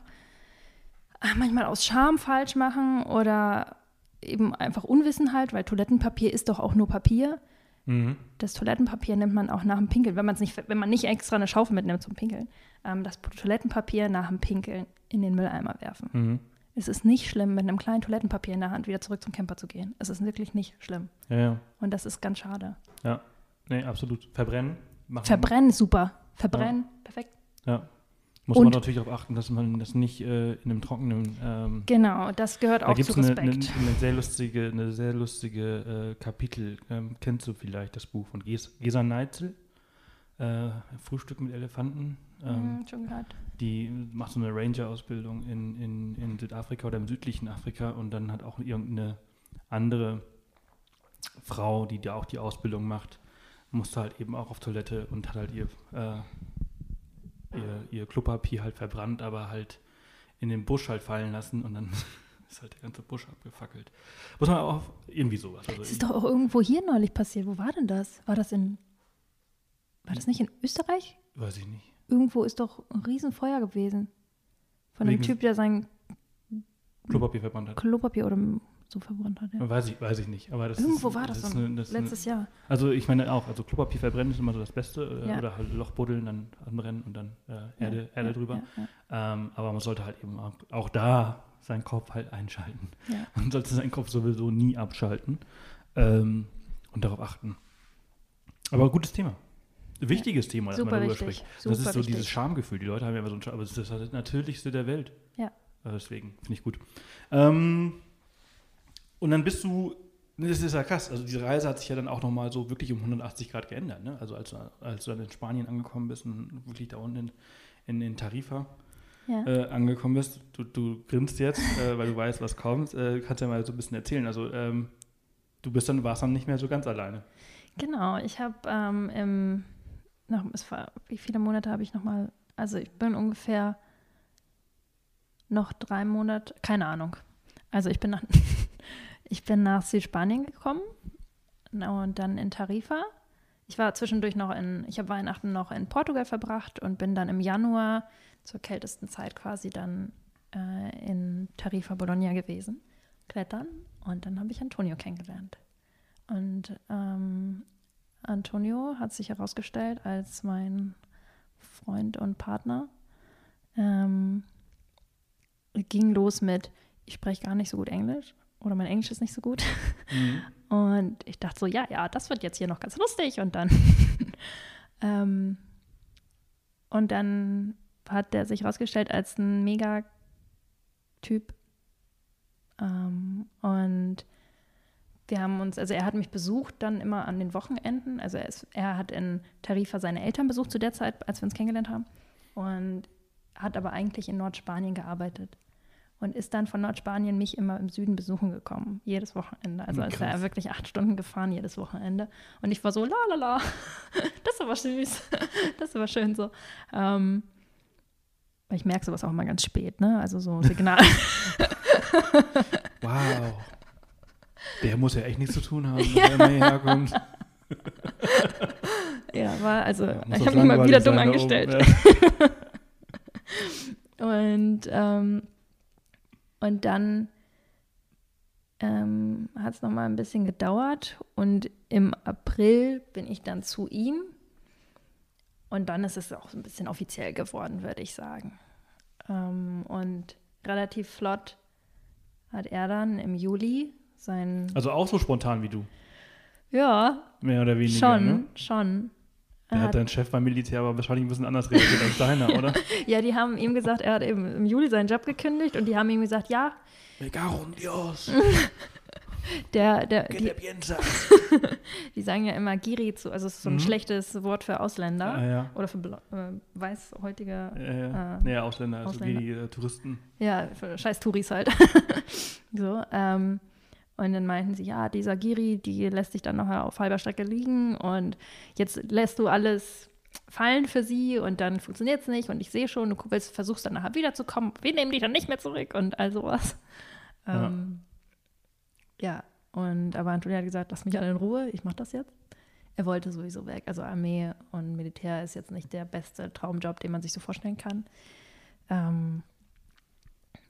Speaker 1: ah, manchmal aus Scham falsch machen oder eben einfach Unwissenheit, weil Toilettenpapier ist doch auch nur Papier.
Speaker 3: Mhm.
Speaker 1: Das Toilettenpapier nimmt man auch nach dem Pinkeln, wenn, man's nicht, wenn man nicht extra eine Schaufel mitnimmt zum Pinkeln. Ähm, das Toilettenpapier nach dem Pinkeln in den Mülleimer werfen.
Speaker 3: Mhm.
Speaker 1: Es ist nicht schlimm, mit einem kleinen Toilettenpapier in der Hand wieder zurück zum Camper zu gehen. Es ist wirklich nicht schlimm.
Speaker 3: Ja, ja.
Speaker 1: Und das ist ganz schade.
Speaker 3: Nee, absolut. Verbrennen. Machen
Speaker 1: Verbrennen super. Verbrennen, perfekt.
Speaker 3: Ja. Muss
Speaker 1: Und-
Speaker 3: man natürlich darauf achten, dass man das nicht äh, in einem trockenen ähm,
Speaker 1: Genau, das gehört
Speaker 3: Da
Speaker 1: auch
Speaker 3: gibt
Speaker 1: zu
Speaker 3: es eine, eine,
Speaker 1: Respekt.
Speaker 3: eine sehr lustige, eine sehr lustige äh, Kapitel. Ähm, kennst du vielleicht das Buch von Ges Gesa Neitzel? Äh, Frühstück mit Elefanten. Ähm,
Speaker 1: Mhm, schon gehört.
Speaker 3: Die macht so eine Ranger-Ausbildung in, in, in Südafrika oder im südlichen Afrika und dann hat auch irgendeine andere Frau, die da auch die Ausbildung macht, musste halt eben auch auf Toilette und hat halt ihr, äh, ihr, ihr Klopapier halt verbrannt, aber halt in den Busch halt fallen lassen und dann *laughs* ist halt der ganze Busch abgefackelt. Muss man auch irgendwie sowas. Also
Speaker 1: Das ist doch auch irgendwo hier neulich passiert. Wo war denn das? War das in. War das nicht in Österreich?
Speaker 3: weiß ich nicht.
Speaker 1: Irgendwo ist doch ein Riesenfeuer gewesen. Von einem
Speaker 3: Wegen-
Speaker 1: Typ, der sein
Speaker 3: Klopapier verbrannt hat.
Speaker 1: Klopapier oder so verbrannt hat. Ja.
Speaker 3: Weiß ich, weiß ich nicht. Aber das
Speaker 1: Irgendwo
Speaker 3: ist,
Speaker 1: war das
Speaker 3: ist
Speaker 1: so
Speaker 3: eine, das ist eine,
Speaker 1: Letztes Jahr.
Speaker 3: Also ich meine auch, also Klopapier verbrennen ist immer so das Beste äh,
Speaker 1: Ja.
Speaker 3: oder halt Loch buddeln, dann anbrennen und dann äh, Erde, Erde drüber. Ähm, aber man sollte halt eben auch, auch da seinen Kopf halt einschalten. *laughs* Man sollte seinen Kopf sowieso nie abschalten ähm, und darauf achten. Aber gutes Thema. Wichtiges Thema, dass
Speaker 1: Super
Speaker 3: man darüber
Speaker 1: wichtig.
Speaker 3: spricht.
Speaker 1: Super
Speaker 3: das ist so
Speaker 1: wichtig.
Speaker 3: dieses Schamgefühl. Die Leute haben ja immer so ein Scham, aber es ist das Natürlichste der Welt.
Speaker 1: Ja.
Speaker 3: Äh, deswegen finde ich gut. Ähm, und dann bist du, das ist ja krass, also diese Reise hat sich ja dann auch nochmal so wirklich um 180 Grad geändert. Ne? Also als, du- als du dann in Spanien angekommen bist und wirklich da unten in, in, in Tarifa
Speaker 1: Ja.
Speaker 3: äh, angekommen bist, du, du grinst jetzt, äh, weil du weißt, was kommt, äh, kannst ja mal so ein bisschen erzählen. Also ähm, du bist dann, warst dann nicht mehr so ganz alleine.
Speaker 1: Genau, ich habe ähm, im, noch, es war, wie viele Monate habe ich nochmal, also ich bin ungefähr noch drei Monate, keine Ahnung. Also ich bin nach, ich bin nach Südspanien gekommen und dann in Tarifa. Ich war zwischendurch noch in, ich habe Weihnachten noch in Portugal verbracht und bin dann im Januar zur kältesten Zeit quasi dann äh, in Tarifa Bologna gewesen, klettern und dann habe ich Antonio kennengelernt. Und ähm, Antonio hat sich herausgestellt als mein Freund und Partner. Ähm, ging los mit, ich spreche gar nicht so gut Englisch oder mein Englisch ist nicht so gut. Mhm. Und ich dachte so, ja, ja, das wird jetzt hier noch ganz lustig. Und dann, *laughs* ähm, und dann hat der sich rausgestellt als ein Mega-Typ. Ähm, und wir haben uns, also er hat mich besucht dann immer an den Wochenenden. Also er, ist, er hat in Tarifa seine Eltern besucht zu der Zeit, als wir uns kennengelernt haben. Und hat aber eigentlich in Nordspanien gearbeitet. Und ist dann von Nordspanien mich immer im Süden besuchen gekommen, jedes Wochenende. Also ist er wirklich acht Stunden gefahren jedes Wochenende. Und ich war so, la la la, *laughs* das ist aber süß, *laughs* das ist aber schön so. Ähm, ich merke sowas auch immer ganz spät, ne? Also so Signal. *laughs*
Speaker 3: wow. Der muss ja echt nichts zu tun haben, ja. wenn er herkommt.
Speaker 1: ja, war also, ich habe mich mal wieder dumm angestellt. Ja. und, ähm, und dann ähm, hat es nochmal ein bisschen gedauert und im April bin ich dann zu ihm und dann ist es auch ein bisschen offiziell geworden, würde ich sagen. Ähm, und relativ flott hat er dann im Juli sein.
Speaker 3: Also auch so spontan wie du.
Speaker 1: Ja.
Speaker 3: Mehr oder weniger.
Speaker 1: Schon,
Speaker 3: ne?
Speaker 1: schon.
Speaker 3: Er hat dein Chef beim Militär aber wahrscheinlich ein bisschen anders reagiert als deiner, oder? *laughs*
Speaker 1: ja, die haben ihm gesagt, er hat eben im Juli seinen Job gekündigt und die haben ihm gesagt, ja.
Speaker 3: Me cago Dios.
Speaker 1: der, der, die, *laughs* die, sagen ja immer Giri zu, also es ist so ein mhm. schlechtes Wort für Ausländer
Speaker 3: ah, ja.
Speaker 1: oder für äh, weißhäutige
Speaker 3: ja, ja. Äh, ja, Ausländer, also Ausländer. Giri, äh, Touristen.
Speaker 1: Ja, für scheiß Touris halt. *laughs* so, ähm, und dann meinten sie, ja, dieser Giri, die lässt sich dann noch auf halber Strecke liegen und jetzt lässt du alles fallen für sie und dann funktioniert es nicht und ich sehe schon, du willst, versuchst dann nachher wiederzukommen, wir nehmen dich dann nicht mehr zurück und all sowas. Ja. Ähm, ja, und aber Antonia hat gesagt, lass mich alle in Ruhe, ich mache das jetzt. Er wollte sowieso weg. Also Armee und Militär ist jetzt nicht der beste Traumjob, den man sich so vorstellen kann. Ähm,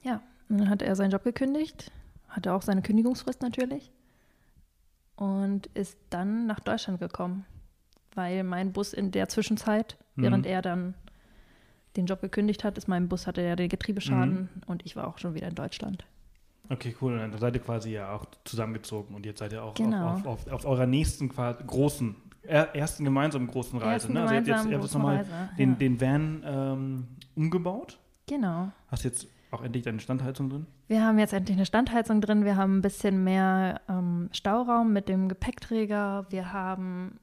Speaker 1: ja, und dann hat er seinen Job gekündigt, hatte auch seine Kündigungsfrist natürlich und ist dann nach Deutschland gekommen, weil mein Bus in der Zwischenzeit, mhm. während er dann den Job gekündigt hat, ist mein Bus hatte ja den Getriebeschaden mhm. und ich war auch schon wieder in Deutschland.
Speaker 3: Okay, cool. Und dann seid ihr quasi ja auch zusammengezogen und jetzt seid ihr auch
Speaker 1: genau.
Speaker 3: auf, auf, auf, auf, eurer nächsten großen, ersten gemeinsamen großen Reise.
Speaker 1: Ersten
Speaker 3: ne? Also ihr habt jetzt,
Speaker 1: ihr habt
Speaker 3: jetzt nochmal den, ja. den Van ähm, umgebaut.
Speaker 1: Genau.
Speaker 3: Hast jetzt auch endlich deine Standheizung drin?
Speaker 1: Wir haben jetzt endlich eine Standheizung drin. Wir haben ein bisschen mehr ähm, Stauraum mit dem Gepäckträger. Wir haben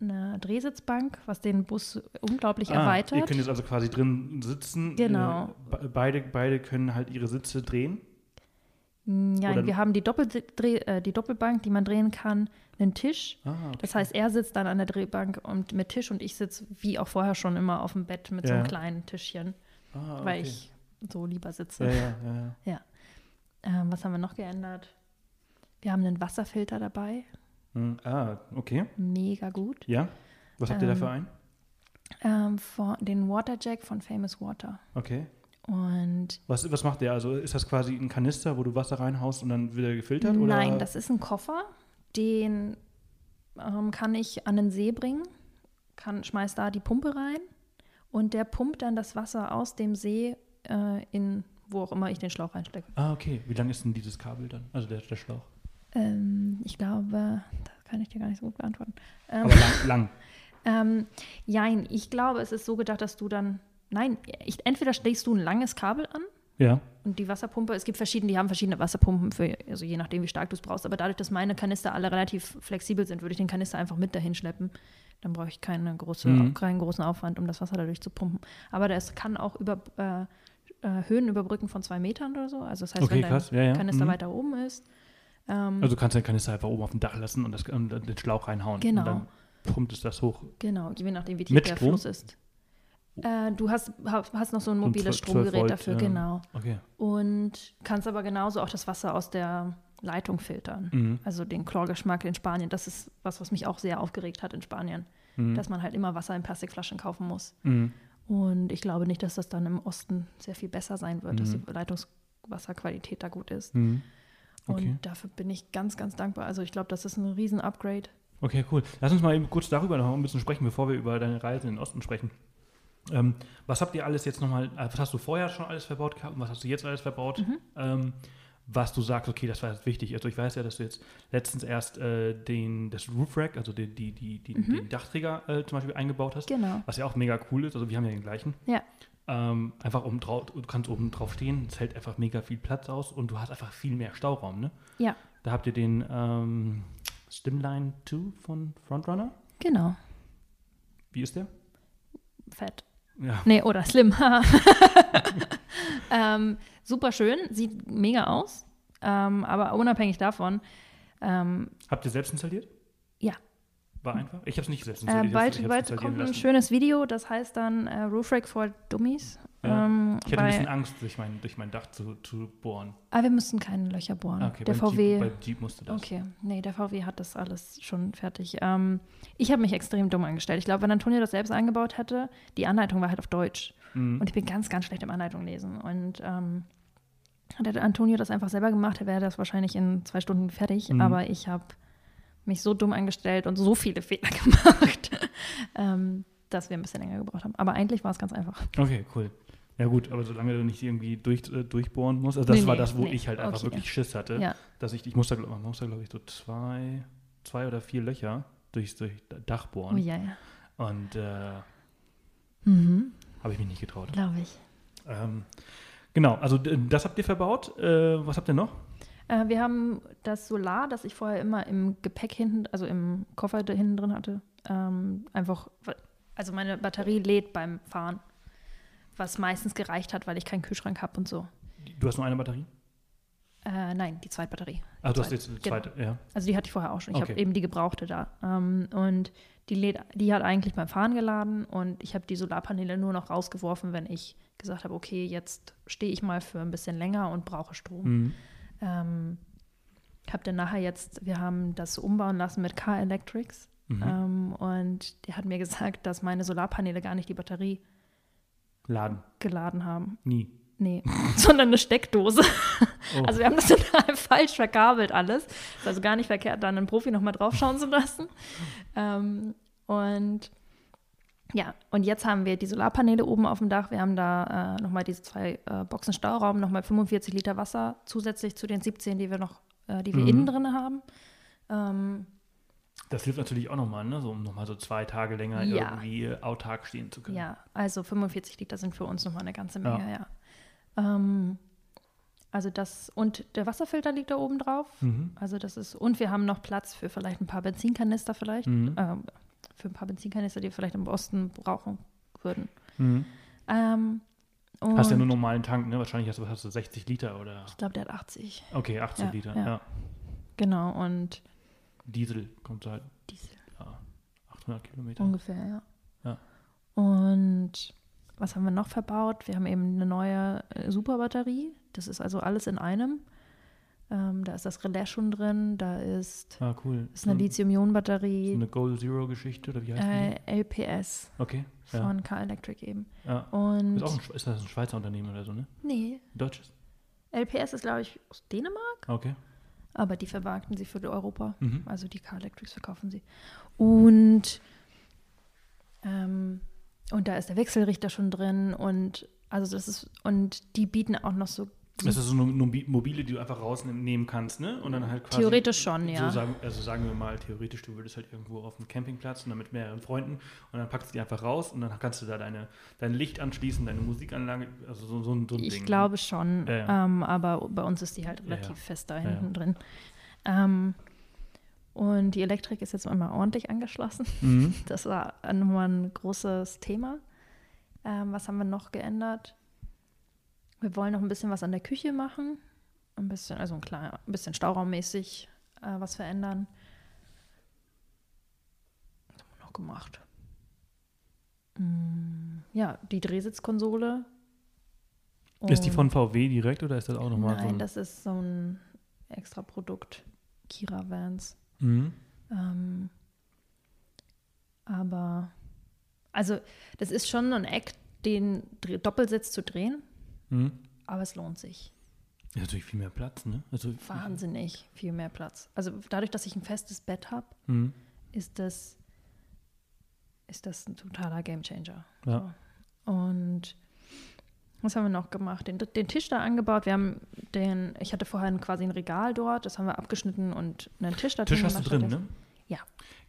Speaker 1: eine Drehsitzbank, was den Bus unglaublich ah, erweitert.
Speaker 3: Ihr könnt jetzt also quasi drin sitzen.
Speaker 1: Genau.
Speaker 3: Äh, beide, beide können halt ihre Sitze drehen.
Speaker 1: Ja, Oder wir haben die, äh, die Doppelbank, die man drehen kann, einen Tisch. Ah, okay. Das heißt, er sitzt dann an der Drehbank und mit Tisch und ich sitze wie auch vorher schon immer auf dem Bett mit ja. so einem kleinen Tischchen, ah, okay. weil ich so lieber sitze.
Speaker 3: Ja, ja, ja.
Speaker 1: ja. Ähm, was haben wir noch geändert? Wir haben einen Wasserfilter dabei.
Speaker 3: Hm, ah, okay.
Speaker 1: Mega gut.
Speaker 3: Ja. Was habt ihr dafür ein?
Speaker 1: Ähm, den Waterjack von Famous Water.
Speaker 3: Okay.
Speaker 1: Und
Speaker 3: was, was macht der? Also ist das quasi ein Kanister, wo du Wasser reinhaust und dann wird er gefiltert?
Speaker 1: Nein,
Speaker 3: oder?
Speaker 1: das ist ein Koffer, den ähm, kann ich an den See bringen, kann, schmeiß da die Pumpe rein und der pumpt dann das Wasser aus dem See äh, in wo auch immer ich den Schlauch reinstecke.
Speaker 3: Ah, okay. Wie lang ist denn dieses Kabel dann? Also der, der Schlauch?
Speaker 1: Ähm, ich glaube, das kann ich dir gar nicht so gut beantworten.
Speaker 3: Ähm, Aber lang? lang. *laughs*
Speaker 1: ähm, jein, ich glaube, es ist so gedacht, dass du dann Nein, ich, entweder legst du ein langes Kabel an.
Speaker 3: Ja.
Speaker 1: Und die Wasserpumpe, es gibt verschiedene, die haben verschiedene Wasserpumpen für, also je nachdem, wie stark du es brauchst. Aber dadurch, dass meine Kanister alle relativ flexibel sind, würde ich den Kanister einfach mit dahin schleppen. Dann brauche ich keine große, mhm. keinen großen Aufwand, um das Wasser dadurch zu pumpen. Aber das kann auch über äh, äh, Höhen überbrücken von zwei Metern oder so. Also das heißt,
Speaker 3: okay,
Speaker 1: wenn dein
Speaker 3: krass. Ja, ja.
Speaker 1: Kanister mhm. weiter oben ist.
Speaker 3: Ähm, also du kannst den Kanister einfach oben auf dem Dach lassen und, das, und den Schlauch reinhauen.
Speaker 1: Genau.
Speaker 3: Und dann pumpt es das hoch.
Speaker 1: Genau, je nachdem, wie tief der Fluss ist. Äh, du hast, hast noch so ein mobiles Stromgerät Volt, dafür, ja. genau.
Speaker 3: Okay.
Speaker 1: Und kannst aber genauso auch das Wasser aus der Leitung filtern. Mhm. Also den Chlorgeschmack in Spanien. Das ist was, was mich auch sehr aufgeregt hat in Spanien. Mhm. Dass man halt immer Wasser in Plastikflaschen kaufen muss.
Speaker 3: Mhm.
Speaker 1: Und ich glaube nicht, dass das dann im Osten sehr viel besser sein wird, dass mhm. die Leitungswasserqualität da gut ist.
Speaker 3: Mhm.
Speaker 1: Okay. Und dafür bin ich ganz, ganz dankbar. Also ich glaube, das ist ein Riesen-Upgrade.
Speaker 3: Okay, cool. Lass uns mal eben kurz darüber noch ein bisschen sprechen, bevor wir über deine Reise in den Osten sprechen. Ähm, was habt ihr alles jetzt nochmal, äh, was hast du vorher schon alles verbaut gehabt und was hast du jetzt alles verbaut?
Speaker 1: Mhm.
Speaker 3: Ähm, was du sagst, okay, das war jetzt wichtig. Also ich weiß ja, dass du jetzt letztens erst äh, den, das Roof Rack, also die, die, die, die
Speaker 1: Mhm.
Speaker 3: den Dachträger äh, zum Beispiel eingebaut hast,
Speaker 1: Genau.
Speaker 3: was ja auch mega cool ist. Also wir haben ja den gleichen.
Speaker 1: Ja.
Speaker 3: Ähm, einfach oben drauf, du kannst oben drauf stehen, es hält einfach mega viel Platz aus und du hast einfach viel mehr Stauraum, ne?
Speaker 1: Ja.
Speaker 3: Da habt ihr den ähm, Stimline 2 von Frontrunner.
Speaker 1: Genau.
Speaker 3: Wie ist der?
Speaker 1: Fett.
Speaker 3: Ja.
Speaker 1: Nee, oder slim. *laughs* ähm, super schön, sieht mega aus. Ähm, aber unabhängig davon, ähm,
Speaker 3: Habt ihr selbst installiert?
Speaker 1: Ja.
Speaker 3: War einfach? Ich habe es nicht selbst
Speaker 1: äh,
Speaker 3: installiert. hab's-
Speaker 1: bald, bald kommt ein
Speaker 3: lassen.
Speaker 1: schönes Video, das heißt dann äh, Roof Rack for Dummies.
Speaker 3: Ja.
Speaker 1: Ähm,
Speaker 3: Ich hatte ein
Speaker 1: bei-
Speaker 3: bisschen Angst, durch mein, durch mein Dach zu, zu bohren.
Speaker 1: aber wir müssten keine Löcher bohren.
Speaker 3: Ah, Okay,
Speaker 1: der VW.
Speaker 3: Jeep, beim Jeep musste das.
Speaker 1: Okay, nee, der VW hat das alles schon fertig. Ähm, ich habe mich extrem dumm angestellt. Ich glaube, wenn Antonio das selbst eingebaut hätte, die Anleitung war halt auf Deutsch.
Speaker 3: Mhm.
Speaker 1: Und ich bin ganz, ganz schlecht im Anleitung lesen. Und ähm, hätte Antonio das einfach selber gemacht, wäre das wahrscheinlich in zwei Stunden fertig.
Speaker 3: Mhm.
Speaker 1: Aber ich habe mich so dumm angestellt und so viele *laughs* Fehler gemacht, ähm, dass wir ein bisschen länger gebraucht haben. Aber eigentlich war es ganz einfach.
Speaker 3: Okay, cool. Ja gut, aber solange du nicht irgendwie durch, äh, durchbohren musst, also das
Speaker 1: Nee,
Speaker 3: war
Speaker 1: nee,
Speaker 3: das, wo
Speaker 1: nee.
Speaker 3: ich halt einfach
Speaker 1: Okay,
Speaker 3: wirklich Schiss hatte,
Speaker 1: Ja,
Speaker 3: dass ich, ich musste, man musste glaube ich so zwei, zwei oder vier Löcher durch, durch Dach bohren
Speaker 1: oh, ja, ja.
Speaker 3: und äh,
Speaker 1: Mhm,
Speaker 3: habe ich mich nicht getraut.
Speaker 1: Glaube ich.
Speaker 3: Ähm, genau, also das habt ihr verbaut. Äh, was habt ihr noch?
Speaker 1: Äh, wir haben das Solar, das ich vorher immer im Gepäck hinten, also im Koffer da hinten drin hatte, ähm, einfach, also meine Batterie lädt beim Fahren, was meistens gereicht hat, weil ich keinen Kühlschrank habe und so.
Speaker 3: Du hast nur eine Batterie?
Speaker 1: Äh, nein, die Zweitbatterie.
Speaker 3: Ah, du hast
Speaker 1: Zweit-
Speaker 3: jetzt eine
Speaker 1: genau.
Speaker 3: zweite, ja.
Speaker 1: Also die hatte ich vorher auch schon. Ich
Speaker 3: Okay.
Speaker 1: habe eben die gebrauchte da. Ähm, und die, lädt, die hat eigentlich beim Fahren geladen und ich habe die Solarpaneele nur noch rausgeworfen, wenn ich gesagt habe, okay, jetzt stehe ich mal für ein bisschen länger und brauche Strom.
Speaker 3: Mhm.
Speaker 1: Ähm, habe dann nachher jetzt, wir haben das umbauen lassen mit Car Electrics.
Speaker 3: Mhm.
Speaker 1: Ähm, und der hat mir *laughs* gesagt, dass meine Solarpaneele gar nicht die Batterie
Speaker 3: Laden.
Speaker 1: geladen haben.
Speaker 3: Nie.
Speaker 1: Nee, *laughs* sondern eine Steckdose.
Speaker 3: Oh.
Speaker 1: Also wir haben das total *laughs* falsch verkabelt alles. Ist also gar nicht verkehrt, dann einen Profi nochmal draufschauen zu lassen. Ähm, und ja, und jetzt haben wir die Solarpaneele oben auf dem Dach. Wir haben da äh, nochmal diese zwei äh, Boxen Stauraum, nochmal 45 Liter Wasser zusätzlich zu den 17, die wir noch, äh, die wir
Speaker 3: Mhm.
Speaker 1: innen drin haben. Ähm,
Speaker 3: Das hilft natürlich auch nochmal, ne? so, um nochmal so zwei Tage länger
Speaker 1: Ja.
Speaker 3: irgendwie autark stehen zu können.
Speaker 1: ja, also 45 Liter sind für uns nochmal eine ganze
Speaker 3: Ja.
Speaker 1: Menge, ja. Ähm, also das, und der Wasserfilter liegt da oben drauf.
Speaker 3: Mhm.
Speaker 1: Also das ist, und wir haben noch Platz für vielleicht ein paar Benzinkanister vielleicht.
Speaker 3: Mhm.
Speaker 1: Ähm, für ein paar Benzinkanister, die wir vielleicht im Osten brauchen würden.
Speaker 3: Mhm.
Speaker 1: Ähm,
Speaker 3: Hast ja nur einen normalen Tank, ne? Wahrscheinlich hast du, hast du 60 Liter oder.
Speaker 1: Ich glaube, der hat 80.
Speaker 3: Okay, 80
Speaker 1: Ja,
Speaker 3: Liter,
Speaker 1: ja.
Speaker 3: ja.
Speaker 1: Genau, und
Speaker 3: Diesel kommt halt
Speaker 1: Diesel
Speaker 3: ja, 800 Kilometer.
Speaker 1: ungefähr, ja.
Speaker 3: Ja.
Speaker 1: Und was haben wir noch verbaut? Wir haben eben eine neue äh, Superbatterie. Das ist also alles in einem. Ähm, da ist das Relais schon drin, da ist,
Speaker 3: Ah, cool.
Speaker 1: ist eine
Speaker 3: so, so
Speaker 1: Lithium-Ionen-Batterie,
Speaker 3: eine Goal Zero Geschichte oder wie heißt
Speaker 1: äh,
Speaker 3: die?
Speaker 1: LPS
Speaker 3: Okay. Ja.
Speaker 1: von Car Electric eben.
Speaker 3: ja.
Speaker 1: Und
Speaker 3: Ist, auch ein, ist das ein Schweizer Unternehmen oder so, ne?
Speaker 1: nee,
Speaker 3: Ein deutsches?
Speaker 1: LPS ist, glaube ich, aus Dänemark,
Speaker 3: Okay.
Speaker 1: Aber die vermarkten sie für Europa.
Speaker 3: Mhm.
Speaker 1: Also die Car Electrics verkaufen sie. Und, ähm, und da ist der Wechselrichter schon drin und also das ist, und die bieten auch noch so
Speaker 3: Das ist so eine Mobi- mobile, die du einfach rausnehmen kannst, ne? Und dann halt quasi.
Speaker 1: theoretisch schon, ja.
Speaker 3: So sagen, also sagen wir mal, theoretisch, du würdest halt irgendwo auf einem Campingplatz und dann mit mehreren Freunden und dann packst du die einfach raus und dann kannst du da deine, dein Licht anschließen, deine Musikanlage, also so, so, ein- so ein
Speaker 1: ich
Speaker 3: Ding.
Speaker 1: glaube schon,
Speaker 3: Ja, ja.
Speaker 1: Ähm, aber bei uns ist die halt relativ
Speaker 3: ja.
Speaker 1: fest da hinten drin. Ähm, und die Elektrik ist jetzt einmal ordentlich angeschlossen.
Speaker 3: Mhm. *laughs*
Speaker 1: Das war nochmal ein großes Thema. Ähm, was haben wir noch geändert? Wir wollen noch ein bisschen was an der Küche machen. Ein bisschen, also ein, kleiner, ein bisschen stauraummäßig äh, was verändern. Was haben wir noch gemacht? Mm, ja, die Drehsitzkonsole.
Speaker 3: Ist die
Speaker 1: Und-
Speaker 3: von VW direkt oder ist das auch nochmal so?
Speaker 1: Nein,
Speaker 3: ein-
Speaker 1: das ist so ein extra Produkt. Kira Vans.
Speaker 3: Mhm.
Speaker 1: Ähm, aber, also, das ist schon ein Act, den Doppelsitz zu drehen,
Speaker 3: Mhm.
Speaker 1: aber es lohnt sich.
Speaker 3: Ja, natürlich viel mehr Platz, ne? Also,
Speaker 1: Wahnsinnig viel mehr Platz. Also, dadurch, dass ich ein festes Bett habe,
Speaker 3: Mhm.
Speaker 1: ist das, ist das ein totaler Gamechanger.
Speaker 3: Ja.
Speaker 1: Und was haben wir noch gemacht? Den, den Tisch da angebaut. Wir haben den, ich hatte vorher quasi ein Regal dort, das haben wir abgeschnitten und einen Tisch da
Speaker 3: Tisch hast du drin, ne?
Speaker 1: Ja.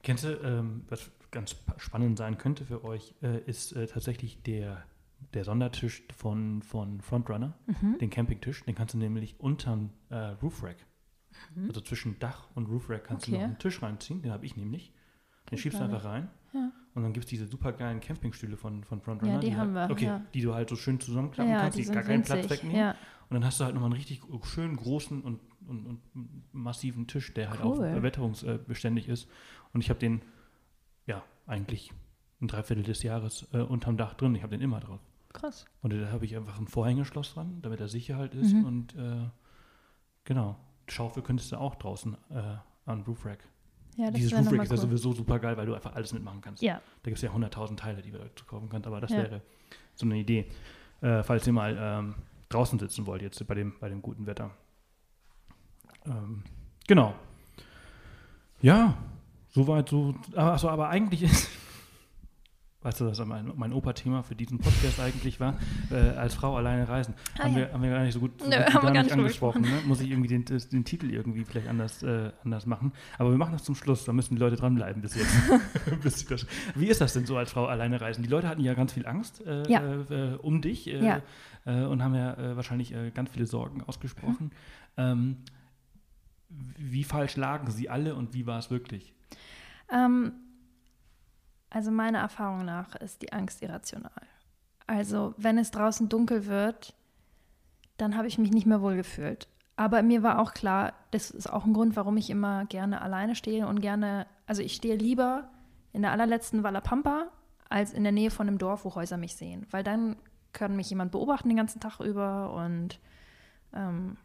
Speaker 3: Kennst du, ähm, was ganz spannend sein könnte für euch, äh, ist äh, tatsächlich der, der Sondertisch von, von Frontrunner,
Speaker 1: Mhm.
Speaker 3: den Campingtisch. Den kannst du nämlich unterm äh, Roofrack, also zwischen Dach und Roofrack kannst du
Speaker 1: Mhm. Okay.
Speaker 3: noch einen Tisch reinziehen, den habe ich nämlich. Den schiebst du einfach rein.
Speaker 1: Ja.
Speaker 3: Und dann gibt es diese supergeilen Campingstühle von, von Frontrunner.
Speaker 1: Ja, die haben
Speaker 3: halt,
Speaker 1: wir,
Speaker 3: Okay,
Speaker 1: ja.
Speaker 3: die du halt so schön zusammenklappen
Speaker 1: Ja,
Speaker 3: kannst,
Speaker 1: die
Speaker 3: die gar keinen Platz wegnehmen. Und dann hast du halt nochmal einen richtig schön großen und, und, und massiven Tisch, der halt
Speaker 1: Cool.
Speaker 3: auch wetterungsbeständig ist. Und ich habe den, ja, eigentlich ein Dreiviertel des Jahres äh, unterm Dach drin. Ich habe den immer drauf.
Speaker 1: Krass.
Speaker 3: Und da habe ich einfach ein Vorhängeschloss dran, damit er sicher halt ist.
Speaker 1: Mhm.
Speaker 3: Und äh, genau, Schaufel könntest du auch draußen äh, an Roofrack.
Speaker 1: Ja, das
Speaker 3: Dieses Roofrack
Speaker 1: nochmal
Speaker 3: ist ja
Speaker 1: cool.
Speaker 3: sowieso super geil, weil du einfach alles mitmachen kannst.
Speaker 1: Ja,
Speaker 3: Da gibt es ja 100.000 Teile, die wir dazu kaufen kannst, aber das
Speaker 1: Ja.
Speaker 3: wäre so eine Idee, äh, falls ihr mal ähm, draußen sitzen wollt, jetzt bei dem, bei dem guten Wetter. Ähm, genau. Ja, soweit so. Achso, aber eigentlich ist. Weißt du, was mein, mein Opa-Thema für diesen Podcast eigentlich war? *laughs* Äh, als Frau alleine reisen.
Speaker 1: Ah,
Speaker 3: haben,
Speaker 1: ja.
Speaker 3: wir, haben wir gar nicht so gut, so
Speaker 1: Nö,
Speaker 3: gut
Speaker 1: gar
Speaker 3: nicht angesprochen. Ne? Muss ich irgendwie den, den Titel irgendwie vielleicht anders, äh, anders machen. Aber wir machen das zum Schluss, da müssen die Leute dranbleiben bis jetzt. *laughs* *laughs* bis sie das, wie ist das denn so als Frau alleine reisen? Die Leute hatten ja ganz viel Angst äh,
Speaker 1: Ja.
Speaker 3: äh, um dich äh,
Speaker 1: Ja.
Speaker 3: äh, und haben ja wahrscheinlich ganz viele Sorgen ausgesprochen.
Speaker 1: Mhm.
Speaker 3: Ähm, wie falsch lagen sie alle und wie war es wirklich?
Speaker 1: Ähm, also meiner Erfahrung nach ist die Angst irrational. Also wenn es draußen dunkel wird, dann habe ich mich nicht mehr wohl gefühlt. Aber mir war auch klar, das ist auch ein Grund, warum ich immer gerne alleine stehe und gerne, also ich stehe lieber in der allerletzten Walla Pampa als in der Nähe von einem Dorf, wo Häuser mich sehen. Weil dann kann mich jemand beobachten den ganzen Tag über und, ähm,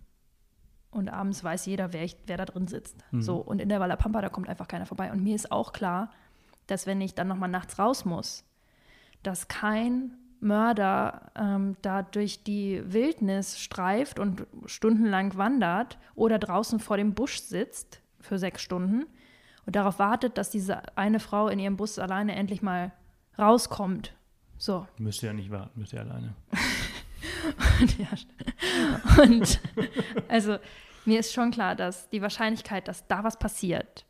Speaker 1: und abends weiß jeder, wer, ich, wer da drin sitzt.
Speaker 3: Mhm.
Speaker 1: So, und in der Walla Pampa, da kommt einfach keiner vorbei. Und mir ist auch klar, dass wenn ich dann nochmal nachts raus muss, dass kein Mörder ähm, da durch die Wildnis streift und stundenlang wandert oder draußen vor dem Busch sitzt für sechs Stunden und darauf wartet, dass diese eine Frau in ihrem Bus alleine endlich mal rauskommt. So.
Speaker 3: Müsst ihr ja nicht warten, müsst ihr alleine.
Speaker 1: Und, *laughs* ja, *laughs* und also mir ist schon klar, dass die Wahrscheinlichkeit, dass da was passiert,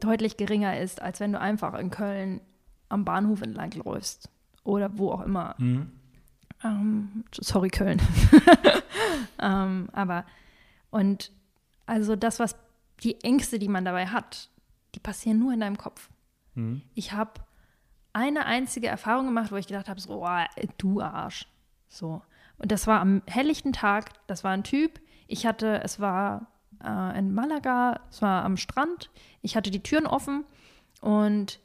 Speaker 1: deutlich geringer ist, als wenn du einfach in Köln am Bahnhof entlang läufst oder wo auch immer.
Speaker 3: Mhm.
Speaker 1: Ähm, sorry, Köln. *laughs* ähm, aber und also das, was die Ängste, die man dabei hat, die passieren nur in deinem Kopf.
Speaker 3: Mhm.
Speaker 1: Ich habe eine einzige Erfahrung gemacht, wo ich gedacht habe, so, oh, du Arsch. So. Und das war am helllichten Tag, das war ein Typ. Ich hatte, es war äh, in Malaga, es war am Strand. Ich hatte die Türen offen und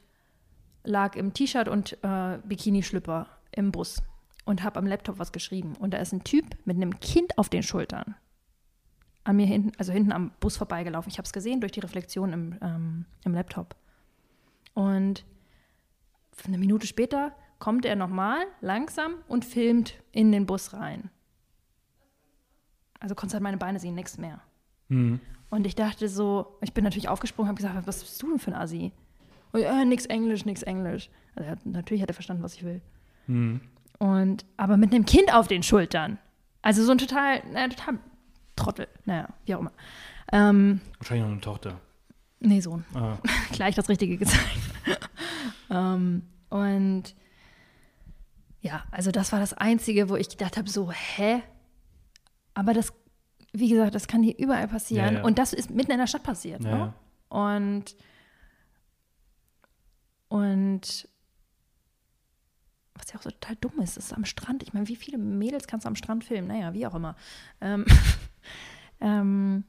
Speaker 1: lag im T-Shirt und äh, Bikini-Schlüpper im Bus und habe am Laptop was geschrieben. Und da ist ein Typ mit einem Kind auf den Schultern an mir hinten, also hinten am Bus vorbeigelaufen. Ich habe es gesehen durch die Reflexion im, ähm, im Laptop. Und eine Minute später kommt er nochmal langsam und filmt in den Bus rein. Also konntest halt meine Beine sehen, nichts mehr.
Speaker 3: Mhm.
Speaker 1: Und ich dachte so, ich bin natürlich aufgesprungen, habe gesagt, was bist du denn für ein Assi? Und äh, nix Englisch, nix Englisch. Also er hat, natürlich hat er verstanden, was ich will.
Speaker 3: Mhm.
Speaker 1: Und aber mit einem Kind auf den Schultern. Also so ein total, naja, total Trottel. Naja, wie auch immer. Ähm,
Speaker 3: Wahrscheinlich noch eine Tochter.
Speaker 1: nee, Sohn.
Speaker 3: Ah. *laughs*
Speaker 1: Gleich das Richtige gezeigt. *laughs* ähm, und ja, also das war das Einzige, wo ich gedacht habe, so, hä? Aber das, wie gesagt, das kann hier überall passieren.
Speaker 3: Ja, ja.
Speaker 1: Und das ist mitten in der Stadt passiert.
Speaker 3: Ja,
Speaker 1: ne? Und, und was ja auch so total dumm ist, ist am Strand. Ich meine, wie viele Mädels kannst du am Strand filmen? Naja, wie auch immer. Ähm, *laughs* ähm,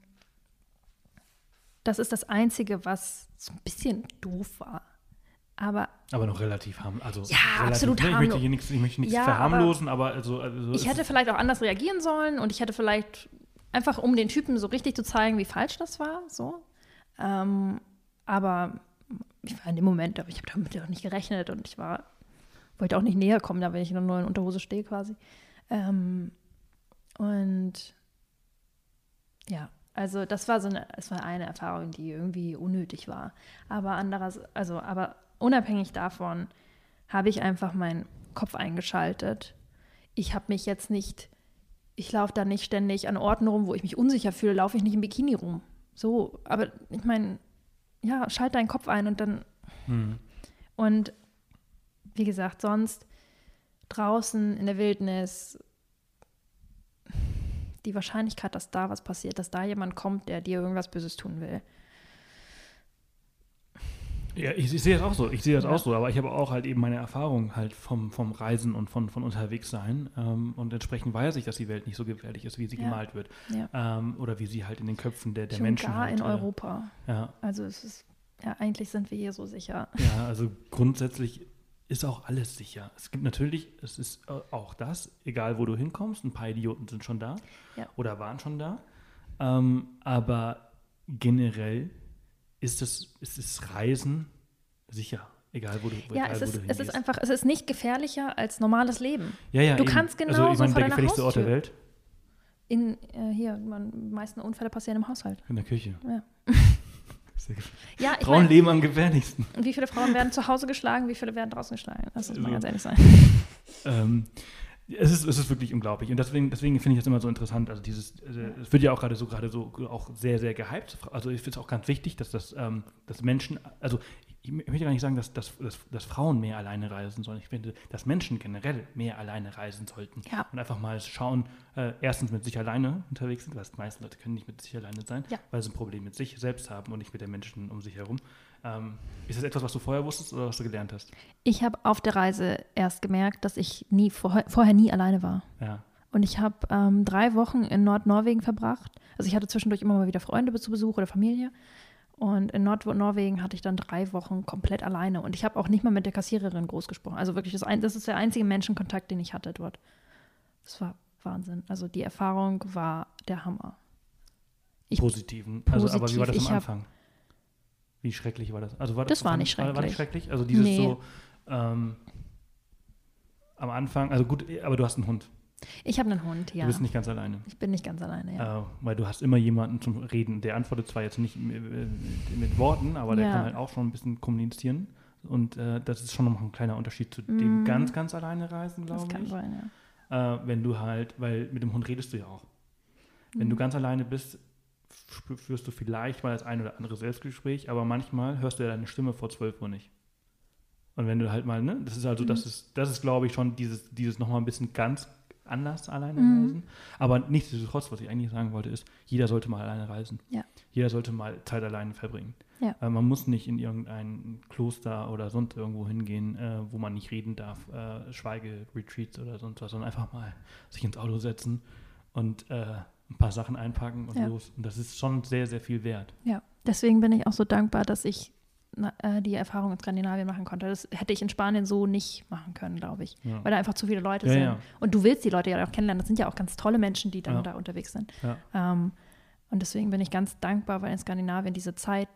Speaker 1: das ist das Einzige, was so ein bisschen doof war. Aber
Speaker 3: Aber noch relativ harmlos. Also
Speaker 1: Ja,
Speaker 3: relativ,
Speaker 1: absolut
Speaker 3: ne, Ich möchte
Speaker 1: harmlos.
Speaker 3: hier nichts, ich möchte nichts
Speaker 1: Ja,
Speaker 3: verharmlosen, aber, also, also
Speaker 1: ich hätte vielleicht auch anders reagieren sollen und ich hätte vielleicht einfach, um den Typen so richtig zu zeigen, wie falsch das war, so. Ähm, aber ich war in dem Moment, aber ich habe damit auch nicht gerechnet und ich war, wollte auch nicht näher kommen, da wenn ich in Unterhose stehe quasi. Ähm, und ja, also das war so eine, es war eine Erfahrung, die irgendwie unnötig war. Aber andererseits, also aber unabhängig davon habe ich einfach mein Kopf eingeschaltet. Ich habe mich jetzt nicht, ich laufe da nicht ständig an Orten rum, wo ich mich unsicher fühle, laufe ich nicht im Bikini rum. So, aber ich meine, ja, schalt deinen Kopf ein und dann.
Speaker 3: Hm.
Speaker 1: Und wie gesagt, sonst draußen in der Wildnis die Wahrscheinlichkeit, dass da was passiert, dass da jemand kommt, der dir irgendwas Böses tun will.
Speaker 3: Ja, ich, ich sehe das auch so. Ich sehe das
Speaker 1: Ja.
Speaker 3: auch so, aber ich habe auch halt eben meine Erfahrung halt vom, vom Reisen und von, von unterwegs sein. Ähm, und entsprechend weiß ich, dass die Welt nicht so gefährlich ist, wie sie
Speaker 1: Ja.
Speaker 3: gemalt wird.
Speaker 1: Ja.
Speaker 3: Ähm, oder wie sie halt in den Köpfen der, der
Speaker 1: Schon
Speaker 3: Menschen
Speaker 1: gar
Speaker 3: halt,
Speaker 1: in
Speaker 3: äh,
Speaker 1: Europa.
Speaker 3: Ja,
Speaker 1: Also es ist, ja, eigentlich sind wir hier so sicher.
Speaker 3: ja, also grundsätzlich ist auch alles sicher. Es gibt natürlich, es ist äh, auch das, egal wo du hinkommst, ein paar Idioten sind schon da
Speaker 1: Ja.
Speaker 3: oder waren schon da. Ähm, aber generell ist es, ist das Reisen sicher, egal wo du,
Speaker 1: Ja,
Speaker 3: egal,
Speaker 1: es ist, es ist einfach, es ist nicht gefährlicher als normales Leben.
Speaker 3: Ja, ja,
Speaker 1: Du
Speaker 3: eben.
Speaker 1: kannst
Speaker 3: also,
Speaker 1: genauso
Speaker 3: ich meine,
Speaker 1: vor
Speaker 3: der gefährlichste Ort der
Speaker 1: Haustür.
Speaker 3: Welt
Speaker 1: In, äh, hier, man, die meisten Unfälle passieren im Haushalt.
Speaker 3: in der Küche.
Speaker 1: Ja. *laughs* Ja,
Speaker 3: Frauen
Speaker 1: mein,
Speaker 3: leben am gefährlichsten.
Speaker 1: wie viele Frauen werden zu Hause geschlagen, wie viele werden draußen geschlagen? Das muss man
Speaker 3: Also-
Speaker 1: ganz ehrlich sein. *laughs*
Speaker 3: Ähm, es, ist, es ist wirklich unglaublich. Und deswegen, deswegen finde ich das immer so interessant. Also dieses, äh, es wird ja auch gerade so gerade so auch sehr, sehr gehypt. Also ich finde es auch ganz wichtig, dass das, ähm, dass Menschen, also ich, ich möchte gar nicht sagen, dass, dass, dass, dass Frauen mehr alleine reisen sollen. Ich finde, dass Menschen generell mehr alleine reisen sollten.
Speaker 1: Ja.
Speaker 3: Und einfach mal schauen, äh, erstens mit sich alleine unterwegs sind, weil die meisten Leute können nicht mit sich alleine sein,
Speaker 1: Ja.
Speaker 3: weil sie ein Problem mit sich selbst haben und nicht mit den Menschen um sich herum. Ähm, ist das etwas, was du vorher wusstest oder was du gelernt hast?
Speaker 1: Ich habe auf der Reise erst gemerkt, dass ich nie vorher, vorher nie alleine war.
Speaker 3: Ja.
Speaker 1: Und ich habe ähm, drei Wochen in Nordnorwegen verbracht. Also ich hatte zwischendurch immer mal wieder Freunde zu Besuch oder Familie. Und in Nordnorwegen hatte ich dann drei Wochen komplett alleine. Und ich habe auch nicht mal mit der Kassiererin groß gesprochen. Also wirklich, das, ein, das ist der einzige Menschenkontakt, den ich hatte dort. Das war Wahnsinn. Also die Erfahrung war der Hammer. Ich-
Speaker 3: positiven. Also, aber wie war das am
Speaker 1: ich hab-
Speaker 3: Anfang? Wie schrecklich war das? Also war
Speaker 1: Das war nicht
Speaker 3: War, war nicht
Speaker 1: schrecklich.
Speaker 3: schrecklich? Also dieses
Speaker 1: Nee.
Speaker 3: so ähm, am Anfang, also gut, aber du hast einen Hund.
Speaker 1: Ich habe einen Hund, ja.
Speaker 3: Du bist nicht ganz alleine.
Speaker 1: Ich bin nicht ganz alleine, ja.
Speaker 3: Äh, weil du hast immer jemanden zum Reden. Der antwortet zwar jetzt nicht mit, mit Worten, aber der
Speaker 1: Ja.
Speaker 3: kann halt auch schon ein bisschen kommunizieren. Und äh, das ist schon noch ein kleiner Unterschied zu dem
Speaker 1: Mhm.
Speaker 3: ganz, ganz alleine reisen,
Speaker 1: das
Speaker 3: glaube
Speaker 1: kann
Speaker 3: ich.
Speaker 1: sein, ja.
Speaker 3: Äh, wenn du halt, weil mit dem Hund redest du ja auch. Wenn du
Speaker 1: Mhm.
Speaker 3: ganz alleine bist, führst du vielleicht mal das ein oder andere Selbstgespräch, aber manchmal hörst du ja deine Stimme vor 12 Uhr nicht. Und wenn du halt mal, ne, das ist also, das
Speaker 1: Mhm.
Speaker 3: ist, das ist, glaube ich, schon dieses, dieses nochmal ein bisschen ganz anders alleine
Speaker 1: Mhm.
Speaker 3: reisen. Aber nichtsdestotrotz, was ich eigentlich sagen wollte, ist, jeder sollte mal alleine reisen.
Speaker 1: Ja.
Speaker 3: Jeder sollte mal Zeit alleine verbringen.
Speaker 1: Ja.
Speaker 3: Äh, man muss nicht in irgendein Kloster oder sonst irgendwo hingehen, äh, wo man nicht reden darf, äh, Schweige-Retreats oder sonst was, sondern einfach mal sich ins Auto setzen und äh, ein paar Sachen einpacken und
Speaker 1: Ja.
Speaker 3: los. Und das ist schon sehr, sehr viel wert.
Speaker 1: Ja, deswegen bin ich auch so dankbar, dass ich äh, die Erfahrung in Skandinavien machen konnte. Das hätte ich in Spanien so nicht machen können, glaube ich.
Speaker 3: Ja.
Speaker 1: Weil da einfach zu viele Leute
Speaker 3: Ja,
Speaker 1: sind.
Speaker 3: ja.
Speaker 1: Und du willst die Leute ja auch kennenlernen. Das sind ja auch ganz tolle Menschen, die dann da unterwegs sind. Ähm, und deswegen bin ich ganz dankbar, weil in Skandinavien diese Zeit,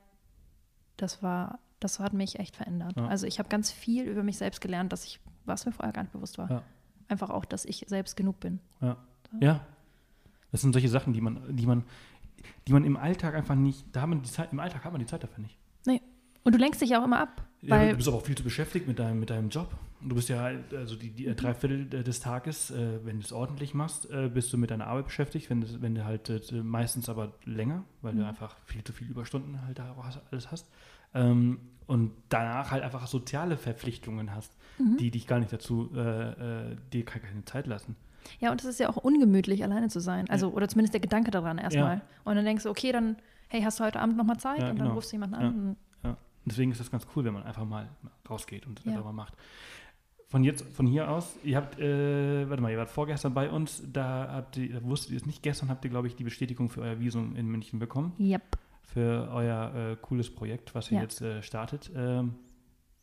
Speaker 1: das war, das hat mich echt verändert. Also ich habe ganz viel über mich selbst gelernt, dass ich, was mir vorher gar nicht bewusst war. Einfach auch, dass ich selbst genug bin.
Speaker 3: Ja. Das sind solche Sachen, die man, die man, die man im Alltag einfach nicht, da hat man die Zeit, im Alltag hat man die Zeit dafür nicht.
Speaker 1: Und du lenkst dich ja auch immer ab.
Speaker 3: Ja, du bist aber auch viel zu beschäftigt mit deinem, mit deinem Job. Und Du bist ja, also die, die drei Viertel des Tages, äh, wenn du es ordentlich machst, äh, bist du mit deiner Arbeit beschäftigt, wenn du, wenn du halt äh, meistens aber länger, weil du
Speaker 1: Mhm.
Speaker 3: einfach viel zu viel Überstunden halt da hast- alles hast. Ähm, und danach halt einfach soziale Verpflichtungen hast,
Speaker 1: Mhm.
Speaker 3: die dich gar nicht dazu, äh, äh, dir keine Zeit lassen.
Speaker 1: Ja, und es ist ja auch ungemütlich, alleine zu sein. Also, oder zumindest der Gedanke daran erstmal.
Speaker 3: Ja.
Speaker 1: Und dann denkst du, okay, dann, hey, hast du heute Abend nochmal Zeit?
Speaker 3: Ja,
Speaker 1: und dann
Speaker 3: genau.
Speaker 1: rufst du jemanden
Speaker 3: Ja.
Speaker 1: an.
Speaker 3: Deswegen ist das ganz cool, wenn man einfach mal rausgeht und
Speaker 1: Ja.
Speaker 3: mal macht. Von, jetzt, von hier aus, ihr habt, äh, warte mal, ihr wart vorgestern bei uns, da habt ihr, da wusstet ihr es nicht, gestern habt ihr, glaube ich, die Bestätigung für euer Visum in München bekommen,
Speaker 1: Yep.
Speaker 3: für euer äh, cooles Projekt, was ihr
Speaker 1: Ja.
Speaker 3: jetzt äh, startet. Ähm,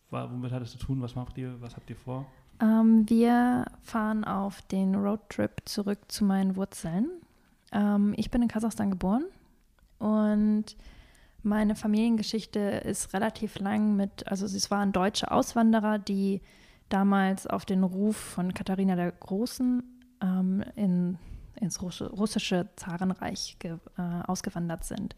Speaker 3: womit hat es zu tun? Was macht ihr? Was habt ihr vor?
Speaker 1: Ähm, wir fahren auf den Roadtrip zurück zu meinen Wurzeln. Ähm, ich bin in Kasachstan geboren und meine Familiengeschichte ist relativ lang mit, also es waren deutsche Auswanderer, die damals auf den Ruf von Katharina der Großen ähm, in, ins Russische, Zarenreich ge, äh, ausgewandert sind.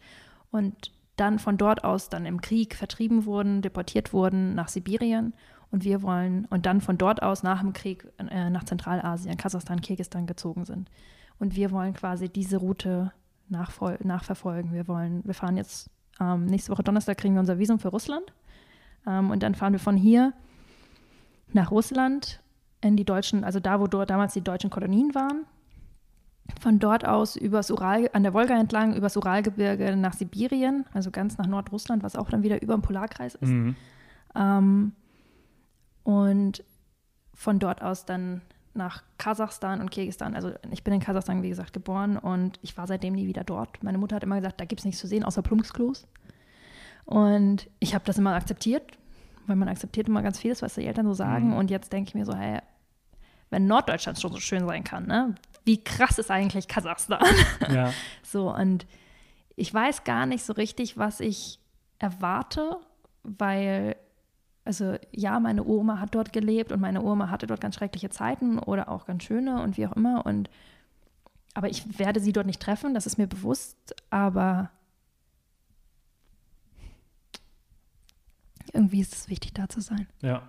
Speaker 1: Und dann von dort aus dann im Krieg vertrieben wurden, deportiert wurden nach Sibirien Und wir wollen, und dann von dort aus nach dem Krieg äh, nach Zentralasien, Kasachstan, Kirgisistan gezogen sind. Und wir wollen quasi diese Route nachverfolgen. Wir wollen, wir fahren jetzt ähm, nächste Woche Donnerstag kriegen wir unser Visum für Russland. Ähm, und dann fahren wir von hier nach Russland in die deutschen, also da, wo damals die deutschen Kolonien waren. Von dort aus übers Ural, an der Wolga entlang, übers Uralgebirge nach Sibirien, also ganz nach Nordrussland, was auch dann wieder über dem Polarkreis ist. Mhm. Ähm, und von dort aus dann nach Kasachstan und Kirgisistan. Also ich bin in Kasachstan, wie gesagt, geboren und ich war seitdem nie wieder dort. Meine Mutter hat immer gesagt, da gibt es nichts zu sehen außer Plumpsklos. Und ich habe das immer akzeptiert, weil man akzeptiert immer ganz vieles, was die Eltern so sagen. Mhm. Und jetzt denke ich mir so, hey, wenn Norddeutschland schon so schön sein kann, ne? wie krass ist eigentlich Kasachstan? *laughs* Ja. so, und ich weiß gar nicht so richtig, was ich erwarte, weil also ja, meine Oma hat dort gelebt und meine Oma hatte dort ganz schreckliche Zeiten oder auch ganz schöne und wie auch immer. Und aber ich werde sie dort nicht treffen, das ist mir bewusst, aber irgendwie ist es wichtig, da zu sein.
Speaker 3: Ja,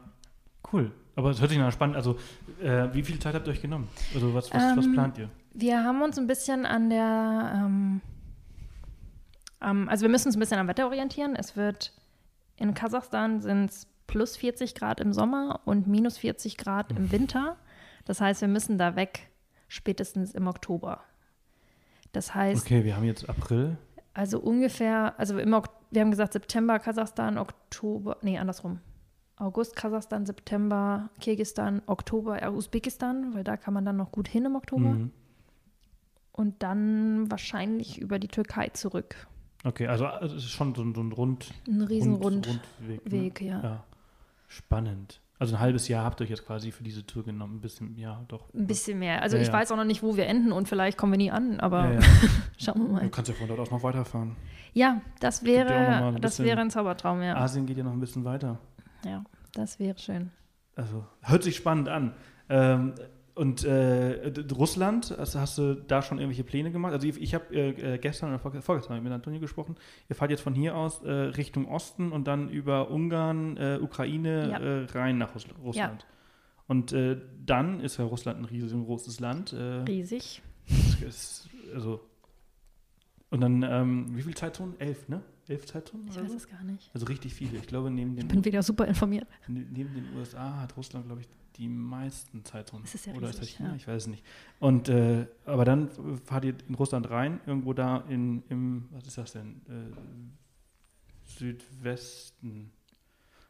Speaker 3: cool. Aber es hört sich nach spannend. Also, äh, wie viel Zeit habt ihr euch genommen? Also, was, was, ähm, was, plant ihr?
Speaker 1: Wir haben uns ein bisschen an der, ähm, ähm, also wir müssen uns ein bisschen am Wetter orientieren. Es wird in Kasachstan sind es plus 40 Grad im Sommer und minus 40 Grad im Winter. Das heißt, wir müssen da weg spätestens im Oktober. Das heißt.
Speaker 3: Okay, wir haben jetzt April.
Speaker 1: Also ungefähr, also im wir haben gesagt September Kasachstan, Oktober, nee, andersrum. August Kasachstan, September Kirgisistan, Oktober Usbekistan, weil da kann man dann noch gut hin im Oktober. Mhm. Und dann wahrscheinlich über die Türkei zurück.
Speaker 3: Okay, also, also es ist schon so ein, so ein Rund.
Speaker 1: Ein riesen Rund, Rundweg. Weg, ne? ja. ja.
Speaker 3: Spannend. Also ein halbes Jahr habt ihr euch jetzt quasi für diese Tour genommen. Ein bisschen, ja, doch.
Speaker 1: Ein bisschen mehr. Also ja, ich ja. weiß auch noch nicht, wo wir enden und vielleicht kommen wir nie an, aber ja, *laughs* schauen wir mal.
Speaker 3: Du kannst ja von dort aus noch weiterfahren.
Speaker 1: Ja, das wäre, das wäre ein Zaubertraum, ja.
Speaker 3: Asien geht ja noch ein bisschen weiter.
Speaker 1: Ja, das wäre schön.
Speaker 3: Also hört sich spannend an. Ähm, und äh, Russland, also hast du da schon irgendwelche Pläne gemacht? Also ich, ich habe äh, äh, gestern oder vorgestern mit Antonio gesprochen. Ihr fahrt jetzt von hier aus äh, Richtung Osten und dann über Ungarn, äh, Ukraine ja. Äh, rein nach Russ Russland. Ja. Und dann ist ja Russland ein riesengroßes Land.
Speaker 1: Riesig.
Speaker 3: Ist, also und dann, ähm, wie viele Zeitzonen? Elf, ne? Elf Zeitzonen?
Speaker 1: Ich weiß es gar nicht.
Speaker 3: Also richtig viele. Ich glaube, neben den.
Speaker 1: Ich bin wieder super informiert.
Speaker 3: Neben den USA hat Russland, glaube ich, die meisten Zeitzonen.
Speaker 1: Das ist ja
Speaker 3: Oder
Speaker 1: riesig,
Speaker 3: ist das China? Ja. Ich weiß es nicht. Und, äh, aber dann fahrt ihr in Russland rein, irgendwo da in, im, was ist das denn? Äh, Südwesten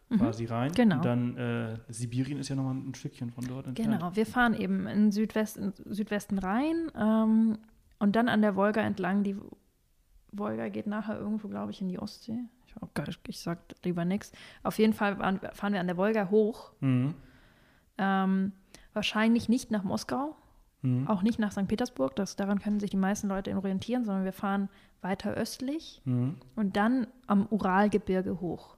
Speaker 3: mhm, quasi rein.
Speaker 1: Genau.
Speaker 3: Und dann äh, Sibirien ist ja nochmal ein Stückchen von dort
Speaker 1: entfernt. Genau, wir fahren eben in Südwesten, Südwesten rein ähm, und dann an der Wolga entlang. Die Wolga geht nachher irgendwo, glaube ich, in die Ostsee. Ich, oh Gott, ich sag lieber nichts. Auf jeden Fall fahren wir an der Wolga hoch. Mhm ähm, wahrscheinlich nicht nach Moskau, mhm. auch nicht nach St. Petersburg. Das, daran können sich die meisten Leute orientieren, sondern wir fahren weiter östlich mhm. und dann am Uralgebirge hoch.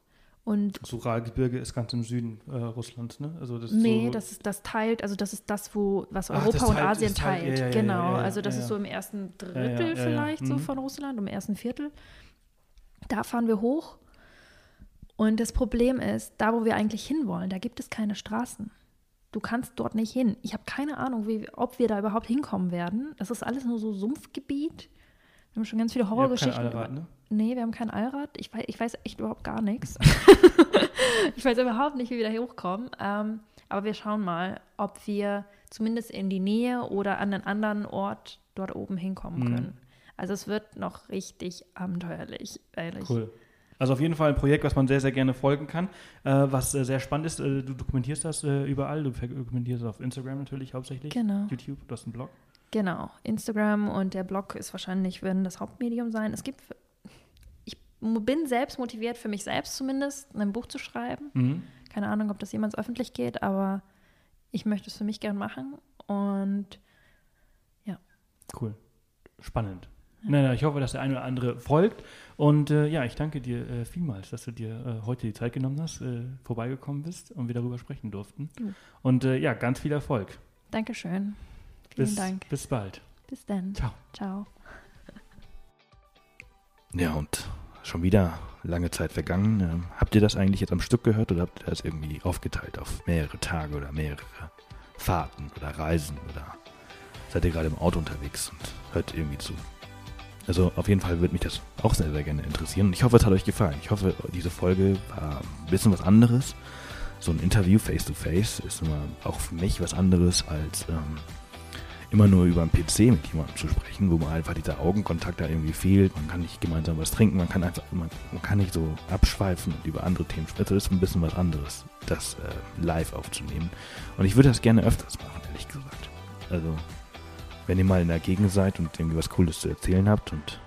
Speaker 1: Und
Speaker 3: das Uralgebirge ist ganz im Süden äh, Russlands, ne?
Speaker 1: Also das nee, so das ist das teilt, also das ist das, wo was Europa Ach, und teilt, Asien teilt. teilt. Ja, ja, genau, ja, also das ist so im ersten Drittel vielleicht so mhm. von Russland, im ersten Viertel. Da fahren wir hoch. Und das Problem ist, da wo wir eigentlich hinwollen, da gibt es keine Straßen. Du kannst dort nicht hin. Ich habe keine Ahnung, wie, ob wir da überhaupt hinkommen werden. Das ist alles nur so Sumpfgebiet. Wir haben schon ganz viele Horrorgeschichten. Wir haben kein Allrad, ne? Nee, wir haben kein Allrad. Ich weiß, ich weiß echt überhaupt gar nichts. *laughs* ich weiß überhaupt nicht, wie wir da hochkommen. Ähm, aber wir schauen mal, ob wir zumindest in die Nähe oder an einen anderen Ort dort oben hinkommen mhm. können. Also es wird noch richtig abenteuerlich, ehrlich.
Speaker 3: Cool. Also auf jeden Fall ein Projekt, was man sehr, sehr gerne folgen kann, äh, was äh, sehr spannend ist. Äh, du dokumentierst das äh, überall, du dokumentierst auf Instagram natürlich hauptsächlich,
Speaker 1: genau.
Speaker 3: YouTube, du hast einen Blog.
Speaker 1: Genau, Instagram und der Blog ist wahrscheinlich, werden das Hauptmedium sein. Es gibt, ich bin selbst motiviert, für mich selbst zumindest, ein Buch zu schreiben. Mhm. Keine Ahnung, ob das jemals öffentlich geht, aber ich möchte es für mich gern machen und ja.
Speaker 3: Cool, spannend. Nein, nein, ich hoffe, dass der eine oder andere folgt. Und äh, ja, ich danke dir äh, vielmals, dass du dir äh, heute die Zeit genommen hast, äh, vorbeigekommen bist und wir darüber sprechen durften. Mhm. Und äh, ja, ganz viel Erfolg.
Speaker 1: Dankeschön.
Speaker 3: Vielen bis, Dank. Bis bald.
Speaker 1: Bis dann.
Speaker 3: Ciao.
Speaker 1: Ciao.
Speaker 2: Ja, und schon wieder lange Zeit vergangen. Ähm,
Speaker 3: Habt ihr das eigentlich jetzt am Stück gehört oder habt ihr das irgendwie aufgeteilt auf mehrere Tage oder mehrere Fahrten oder Reisen oder seid ihr gerade im Auto unterwegs und hört irgendwie zu? Also auf jeden Fall würde mich das auch sehr, sehr gerne interessieren. Und ich hoffe, es hat euch gefallen. Ich hoffe, diese Folge war ein bisschen was anderes. So ein Interview face-to-face -face ist immer auch für mich was anderes als ähm, immer nur über einen PC mit jemandem zu sprechen, wo man einfach dieser Augenkontakt da irgendwie fehlt. Man kann nicht gemeinsam was trinken, man kann einfach, man, man kann nicht so abschweifen und über andere Themen sprechen. Das ist ein bisschen was anderes, das äh, live aufzunehmen. Und ich würde das gerne öfters machen, ehrlich gesagt. Also, wenn ihr mal in der Gegend seid und irgendwie was Cooles zu erzählen habt und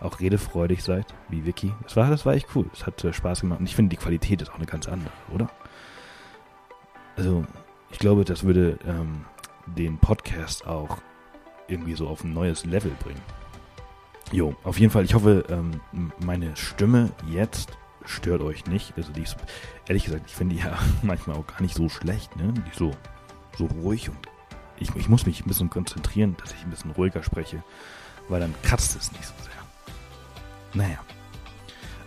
Speaker 3: auch redefreudig seid, wie Vicky. Das war, das war echt cool. Es hat äh, Spaß gemacht. Und ich finde, die Qualität ist auch eine ganz andere, oder? Also, ich glaube, das würde ähm, den Podcast auch irgendwie so auf ein neues Level bringen. Jo, auf jeden Fall, ich hoffe, ähm, meine Stimme jetzt stört euch nicht. Also die ist, ehrlich gesagt, ich finde die ja *laughs* manchmal auch gar nicht so schlecht, ne? Die ist so, so ruhig und ich, ich muss mich ein bisschen konzentrieren, dass ich ein bisschen ruhiger spreche, weil dann kratzt es nicht so sehr. Naja.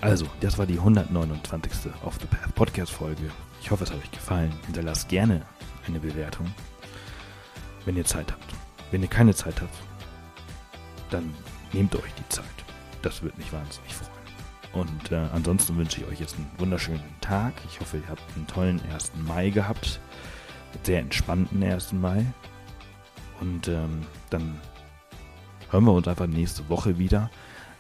Speaker 3: Also, das war die 129. Off the Path Podcast Folge. Ich hoffe, es hat euch gefallen. Hinterlasst gerne eine Bewertung wenn ihr Zeit habt. Wenn ihr keine Zeit habt, dann nehmt euch die Zeit. Das würde mich wahnsinnig freuen. Und äh, ansonsten wünsche ich euch jetzt einen wunderschönen Tag. Ich hoffe, ihr habt einen tollen 1. Mai gehabt. Sehr entspannten 1. Mai. Und ähm, dann hören wir uns einfach nächste Woche wieder.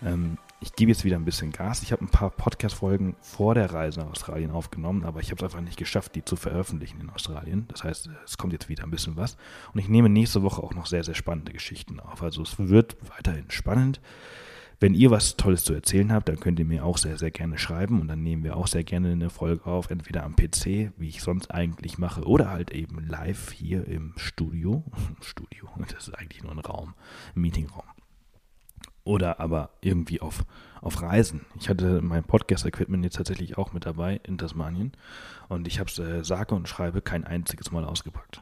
Speaker 3: Ähm, ich gebe jetzt wieder ein bisschen Gas. Ich habe ein paar Podcast-Folgen vor der Reise nach Australien aufgenommen, aber ich habe es einfach nicht geschafft, die zu veröffentlichen in Australien. Das heißt, es kommt jetzt wieder ein bisschen was. Und ich nehme nächste Woche auch noch sehr, sehr spannende Geschichten auf. Also es wird weiterhin spannend. Wenn ihr was Tolles zu erzählen habt, dann könnt ihr mir auch sehr, sehr gerne schreiben und dann nehmen wir auch sehr gerne eine Folge auf, entweder am PC, wie ich sonst eigentlich mache, oder halt eben live hier im Studio. *laughs* Studio, das ist eigentlich nur ein Raum, ein Meetingraum oder aber irgendwie auf, auf Reisen. Ich hatte mein Podcast-Equipment jetzt tatsächlich auch mit dabei in Tasmanien und ich habe es äh, sage und schreibe kein einziges Mal ausgepackt.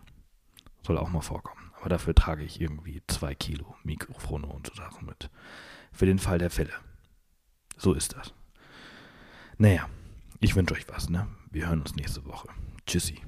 Speaker 3: Soll auch mal vorkommen. Aber dafür trage ich irgendwie zwei Kilo Mikrofone und so Sachen mit. Für den Fall der Fälle. So ist das. Naja, ich wünsche euch was, ne? Wir hören uns nächste Woche. Tschüssi.